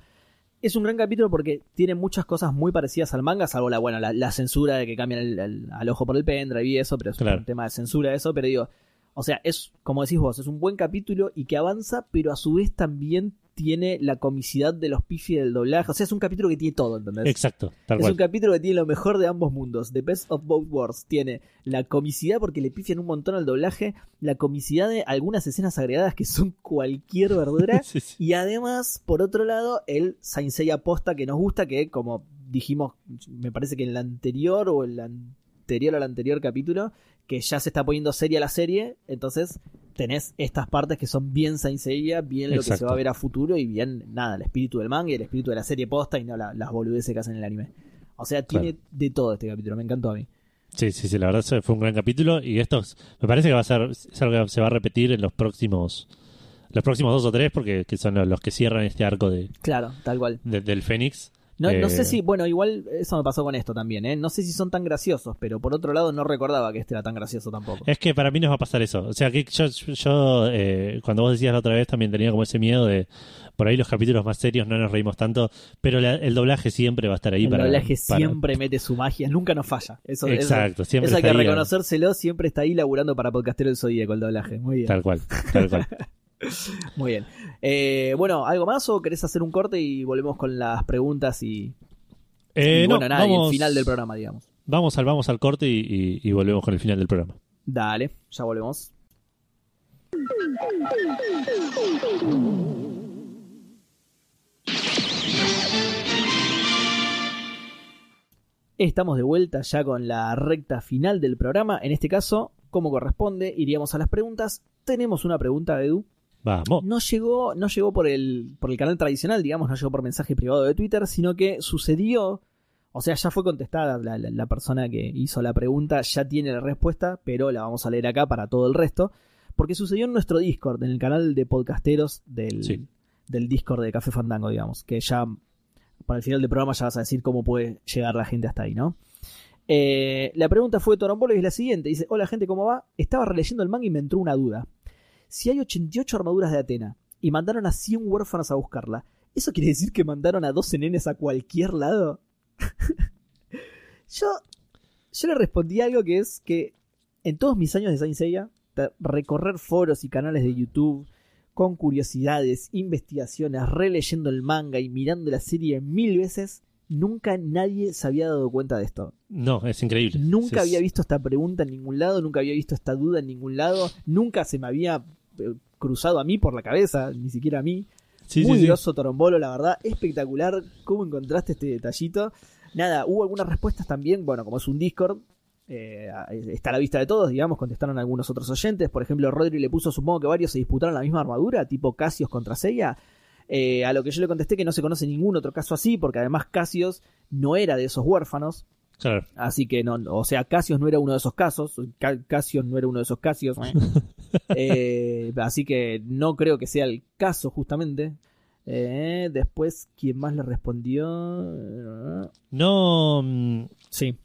Es un gran capítulo porque tiene muchas cosas muy parecidas al manga, salvo la, bueno, la, la censura de que cambian el, el- al ojo por el pendrive y eso, pero es Claro. un tema de censura eso, pero digo, o sea, es como decís vos, es un buen capítulo y que avanza, pero a su vez también tiene la comicidad de los pifis del doblaje, o sea, es un capítulo que tiene todo, ¿entendés? Exacto, tal Es cual. un capítulo que tiene lo mejor de ambos mundos. The Best of Both Worlds. Tiene la comicidad porque le pifian un montón al doblaje, la comicidad de algunas escenas agregadas que son cualquier verdura. Sí, sí. y además, por otro lado, el Saint Seiya posta que nos gusta, que como dijimos, me parece que en el anterior o el anterior al anterior capítulo, que ya se está poniendo seria la serie, entonces tenés estas partes que son bien Saint Seiya, bien lo que se va a ver a futuro y bien, nada, el espíritu del manga y el espíritu de la serie posta y no la- las boludeces que hacen en el anime. O sea, tiene de todo este capítulo, me encantó a mí. Sí, sí, sí, la verdad fue un gran capítulo y esto es- me parece que va a ser es algo que se va a repetir en los próximos los próximos dos o tres porque que son los, los que cierran este arco de, Claro, tal cual. de- del Fénix. No, no Eh, sé si, bueno, igual eso me pasó con esto también, ¿eh? No sé si son tan graciosos, pero por otro lado no recordaba que este era tan gracioso tampoco. Es que para mí nos va a pasar eso. O sea, que yo, yo eh, cuando vos decías la otra vez también tenía como ese miedo de por ahí los capítulos más serios no nos reímos tanto, pero la- el doblaje siempre va a estar ahí el para. doblaje para- siempre mete su magia, nunca nos falla. Eso, eso- Exacto, siempre eso hay que ahí, reconocérselo, siempre está ahí laburando para Podcastero del Zodíaco el doblaje. Muy bien, Tal cual, tal cual. muy bien. Eh, bueno, ¿algo más o querés hacer un corte y volvemos con las preguntas y, Eh, y no, bueno, nada, y el final del programa, digamos? Vamos al, vamos al corte y, y- y volvemos con el final del programa. Dale, ya volvemos. Estamos de vuelta ya con la recta final del programa. En este caso, como corresponde, iríamos a las preguntas. Tenemos una pregunta, Edu. Vamos. No llegó, no llegó por el, por el canal tradicional, digamos, no llegó por mensaje privado de Twitter, sino que sucedió. O sea, ya fue contestada la, la- la persona que hizo la pregunta, ya tiene la respuesta, pero la vamos a leer acá para todo el resto. Porque sucedió en nuestro Discord, en el canal de podcasteros del, Sí. del Discord de Café Fandango, digamos. Que ya para el final del programa ya vas a decir cómo puede llegar la gente hasta ahí, ¿no? Eh, la pregunta fue de Torombolo y es la siguiente. Dice, hola gente, ¿cómo va? Estaba releyendo el manga y me entró una duda. Si hay 88 armaduras de Atena y mandaron a 100 huérfanos a buscarla, ¿eso quiere decir que mandaron a 12 nenes a cualquier lado? yo, yo le respondí algo que es que en todos mis años de Saint Seiya, de recorrer foros y canales de YouTube con curiosidades, investigaciones, releyendo el manga y mirando la serie mil veces, nunca nadie se había dado cuenta de esto. No, es increíble. Nunca Es- había visto esta pregunta en ningún lado, nunca había visto esta duda en ningún lado, nunca se me había cruzado a mí por la cabeza, ni siquiera a mí. Sí, sí, Muy sí. groso Torombolo, la verdad, espectacular. ¿Cómo encontraste este detallito? Nada, hubo algunas respuestas también, bueno, como es un Discord, eh, está a la vista de todos, digamos, contestaron algunos otros oyentes. Por ejemplo, Rodri le puso, supongo que varios se disputaron la misma armadura, tipo Casios contra Seiya. Eh, a lo que yo le contesté que no se conoce ningún otro caso así, porque además Casios no era de esos huérfanos, Claro. Así que no, o sea, Casios no era uno de esos casos. Ca- Casios no era uno de esos Casios. Eh, así que no creo que sea el caso, justamente. Eh, después, ¿quién más le respondió? No, mm, Sí,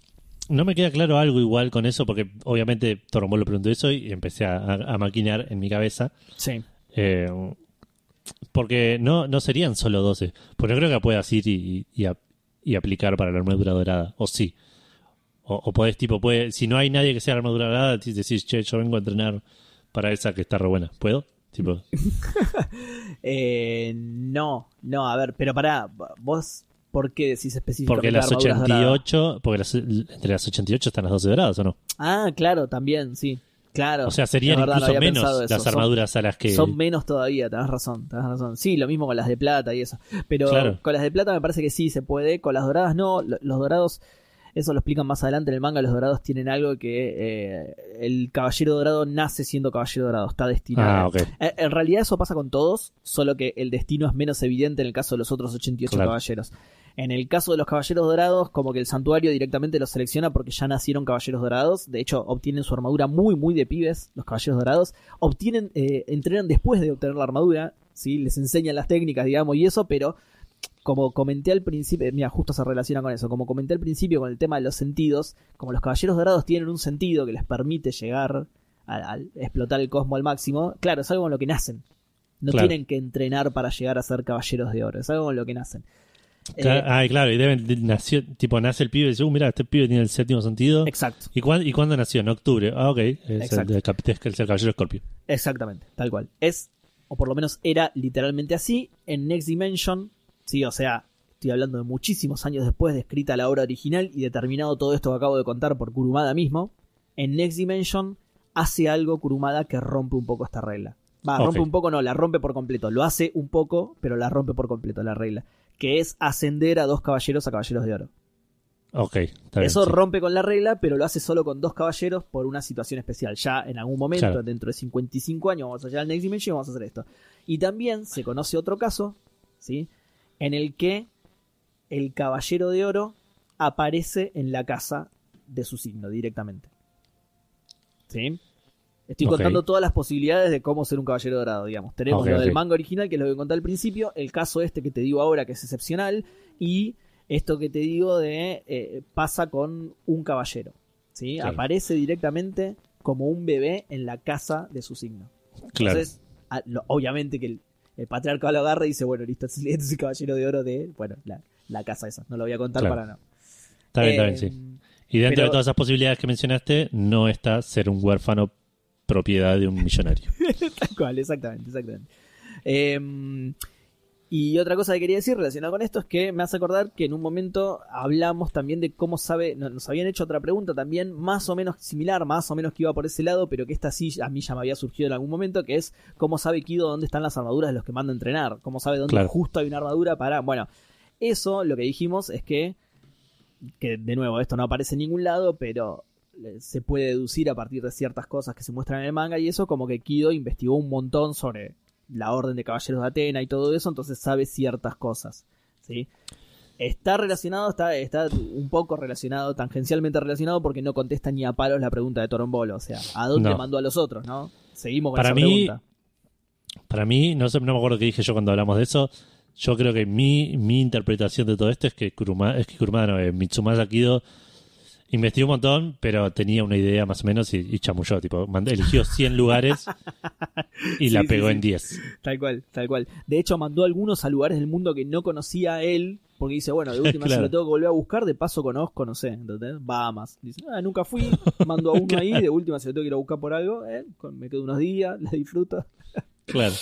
no me queda claro algo igual con eso, porque obviamente Torombolo lo preguntó eso y empecé a, maquinar en mi cabeza. sí. Eh, porque no, no serían solo 12. Pues no creo que puedas ir y, y, a- y aplicar para la armadura dorada. O sí. O, o podés, tipo, puede, si no hay nadie que sea la armadura dorada, te decís, che, yo vengo a entrenar para esa que está re buena. ¿Puedo? Tipo, Eh, no, no, a ver, pero pará, vos, ¿por qué decís específicamente porque las armaduras doradas? 88, porque las- entre las 88 están las 12 doradas, ¿o no? Ah, claro, también, sí. Claro. O sea, serían verdad, incluso menos las Son- armaduras a las que... Son menos todavía, tenés razón, tenés razón. Sí, lo mismo con las de plata y eso. Pero Claro. con las de plata me parece que sí se puede, con las doradas no. Lo- Los dorados, eso lo explican más adelante en el manga, los dorados tienen algo que eh, el caballero dorado nace siendo caballero dorado, está destinado. Ah, ok. Eh, En realidad eso pasa con todos, solo que el destino es menos evidente en el caso de los otros 88 Claro. caballeros. En el caso de los caballeros dorados, como que el santuario directamente los selecciona porque ya nacieron caballeros dorados. De hecho, obtienen su armadura muy, muy de pibes, los caballeros dorados. Obtienen, eh, entrenan después de obtener la armadura, ¿sí? Les enseñan las técnicas, digamos, y eso, pero como comenté al principio, mira, justo se relaciona con eso, como comenté al principio con el tema de los sentidos, como los caballeros dorados tienen un sentido que les permite llegar al, al explotar el cosmo al máximo, claro, es algo con lo que nacen. No Claro. tienen que entrenar para llegar a ser caballeros de oro, es algo con lo que nacen. Cla- Eh, Ay, claro, y deben, de- nació, tipo, nace el pibe y dice, uh, mira, este pibe tiene el séptimo sentido. exacto, ¿Y, cuán- ¿Y cuándo nació? En octubre. Ah, ok. Es el, cap- es el caballero escorpio. exactamente, tal cual. Es, o por lo menos era literalmente así, en Next Dimension, sí, o sea, estoy hablando de muchísimos años después de escrita la obra original y determinado todo esto que acabo de contar por Kurumada mismo, en Next Dimension hace algo Kurumada que rompe un poco esta regla. Va, rompe un poco, no, la rompe por completo. Lo hace un poco, pero la rompe por completo la regla. Que es ascender a dos caballeros a caballeros de oro. Ok, está bien. Eso sí. rompe con la regla, pero lo hace solo con dos caballeros por una situación especial. Ya en algún momento, Claro. dentro de 55 años, vamos a llegar al Next Dimension y vamos a hacer esto. Y también se conoce otro caso, ¿sí? En el que el caballero de oro aparece en la casa de su signo directamente. ¿Sí? Estoy contando todas las posibilidades de cómo ser un caballero dorado, digamos. Tenemos lo del manga original, que es lo que conté al principio, el caso este que te digo ahora, que es excepcional, y esto que te digo de eh, pasa con un caballero. Aparece directamente como un bebé en la casa de su signo. Claro. Entonces, obviamente que el, patriarca lo agarra y dice, bueno, listo, este es el caballero de oro de, bueno, la, la casa esa. No lo voy a contar Claro. para no. Está bien, está bien, sí. Y dentro pero- de todas esas posibilidades que mencionaste, no está ser un huérfano propiedad de un millonario. Tal cual, exactamente, exactamente. Eh, y otra cosa que quería decir relacionada con esto es que me hace acordar que en un momento hablamos también de cómo sabe, no- nos habían hecho otra pregunta también más o menos similar, más o menos que iba por ese lado, pero que esta sí a mí ya me había surgido en algún momento, que es cómo sabe Kido dónde están las armaduras de los que manda a entrenar, cómo sabe dónde Claro. justo hay una armadura para, bueno, eso lo que dijimos es que, que de nuevo esto no aparece en ningún lado, pero eh, se puede deducir a partir de ciertas cosas que se muestran en el manga y eso como que Kido investigó un montón sobre la orden de caballeros de Atena y todo eso, entonces sabe ciertas cosas, ¿sí? Está relacionado, está, está un poco relacionado, tangencialmente relacionado, porque no contesta ni a palos la pregunta de Torombolo, o sea, ¿a dónde No. mandó a los otros, no? Seguimos con Para esa mí, pregunta. Para mí, no sé, no me acuerdo qué dije yo cuando hablamos de eso. Yo creo que mi, mi interpretación de todo esto es que Kuruma, es que Kurumada, no, eh, Mitsumasa Kido Investigó un montón, pero tenía una idea más o menos y, y chamulló. Tipo, mandó- eligió 100 lugares y la Sí, pegó sí. en 10. Tal cual, tal cual. De hecho, mandó algunos a lugares del mundo que no conocía él, porque dice, bueno, de última si Claro. lo tengo que volver a buscar, de paso conozco, no sé, ¿entendés? Bahamas. Dice, ah, nunca fui, mando a uno ahí, de última si lo tengo que ir a buscar por algo, eh, me quedo unos días, la disfruto. Claro.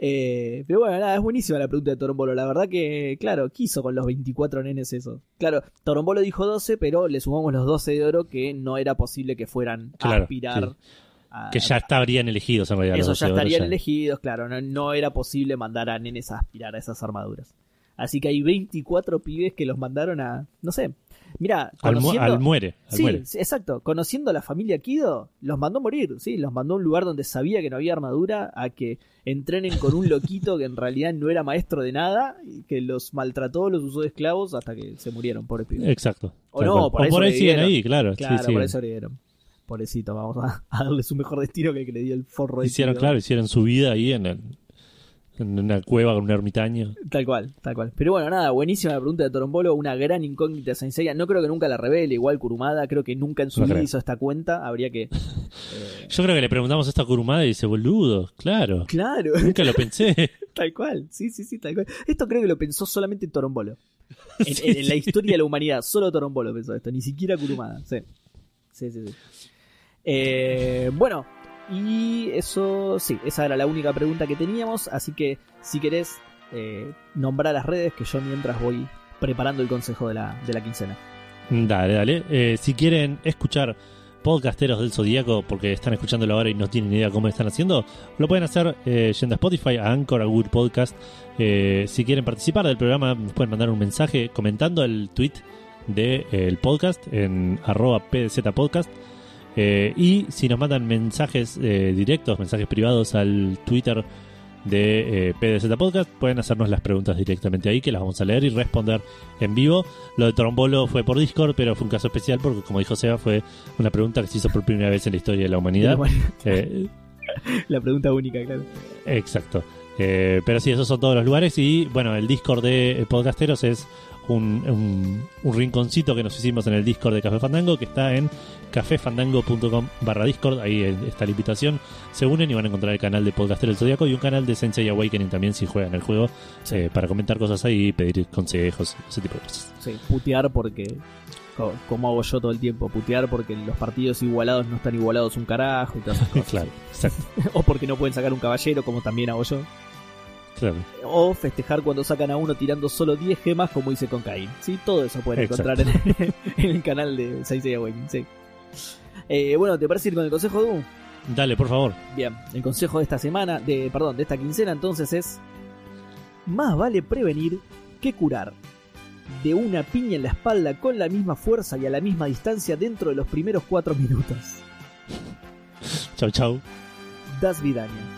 Eh, pero bueno, nada, es buenísima la pregunta de Torombolo. La verdad que, claro, quiso con los 24 nenes eso. Claro, Torombolo dijo 12, pero le sumamos los 12 de oro que no era posible que fueran a aspirar. sí. a- Que ya estarían elegidos en realidad. eso ya 12 euros, estarían ya. elegidos, claro, no, no era posible mandar a nenes a aspirar a esas armaduras. Así que hay 24 pibes que los mandaron a, no sé, mira, Al, mu- conociendo... al muere. Al Sí, muere. exacto. Conociendo a la familia Kido, los mandó a morir, sí, los mandó a un lugar donde sabía que no había armadura, a que entrenen con un loquito que en realidad no era maestro de nada, y que los maltrató, los usó de esclavos hasta que se murieron, pobres pibes. Exacto. O Tal no, por o ahí por ahí siguen ahí, claro. Claro, sí, por eso dieron. Pobrecito, vamos a, a darle su mejor destino que el que le dio el forro de Hicieron, claro, hicieron su vida ahí en, el- en una cueva con un ermitaño. Tal cual, tal cual. Pero bueno, nada, buenísima la pregunta de Torombolo, una gran incógnita Seiya. No creo que nunca la revele, igual Kurumada, creo que nunca en su No vida creo. hizo esta cuenta, habría que... eh, Yo creo que le preguntamos esto a Kurumada y dice, boludo, claro. Claro, Nunca lo pensé. tal cual, sí, sí, sí, tal cual. Esto creo que lo pensó solamente Torombolo. En, en- en la historia de la humanidad, solo Torombolo pensó esto, ni siquiera Kurumada. Sí, sí, sí. sí. Eh, bueno, y eso, sí, esa era la única pregunta que teníamos, así que si querés eh, nombrar las redes, que yo mientras voy preparando el consejo de la, de la quincena. Dale, dale. Eh, si quieren escuchar podcasteros del Zodíaco, porque están escuchándolo ahora y no tienen idea cómo están haciendo, lo pueden hacer eh, yendo a Spotify, a Anchor, a Google Podcast. Eh, si quieren participar del programa, nos pueden mandar un mensaje comentando el tweet del podcast en arroba PDZ Podcast. Eh, y si nos mandan mensajes eh, directos, mensajes privados al Twitter de eh, PDZ Podcast, pueden hacernos las preguntas directamente ahí, que las vamos a leer y responder en vivo. Lo de Trombolo fue por Discord, pero fue un caso especial porque, como dijo Seba, fue una pregunta que se hizo por primera vez en la historia de la humanidad. Eh, La pregunta única, claro. exacto. Eh, pero sí, esos son todos los lugares. Y bueno, el Discord de Podcasteros es un, un- un rinconcito que nos hicimos en el Discord de Café Fandango, que está en cafefandango.com barra Discord. Ahí está la invitación. Se unen y van a encontrar el canal de Podcastero del Zodíaco y un canal de Sensei Awakening también si juegan el juego, eh, para comentar cosas ahí, pedir consejos, ese tipo de cosas. Sí, putear porque. co- Como hago yo todo el tiempo, putear porque los partidos igualados no están igualados un carajo y todas esas cosas. claro, exacto. o porque no pueden sacar un caballero, como también hago yo. Claro. O festejar cuando sacan a uno tirando solo 10 gemas, como hice con Cain. ¿sí? Todo eso pueden Exacto. encontrar en, en el canal de Sensei Awakening. Sí. Eh, bueno, ¿te parece ir con el consejo de Dale, por favor. Bien, el consejo de esta semana, de perdón, de esta quincena entonces es más vale prevenir que curar. De una piña en la espalda con la misma fuerza y a la misma distancia dentro de los primeros 4 minutos. Chau, chau. Das Vidaña.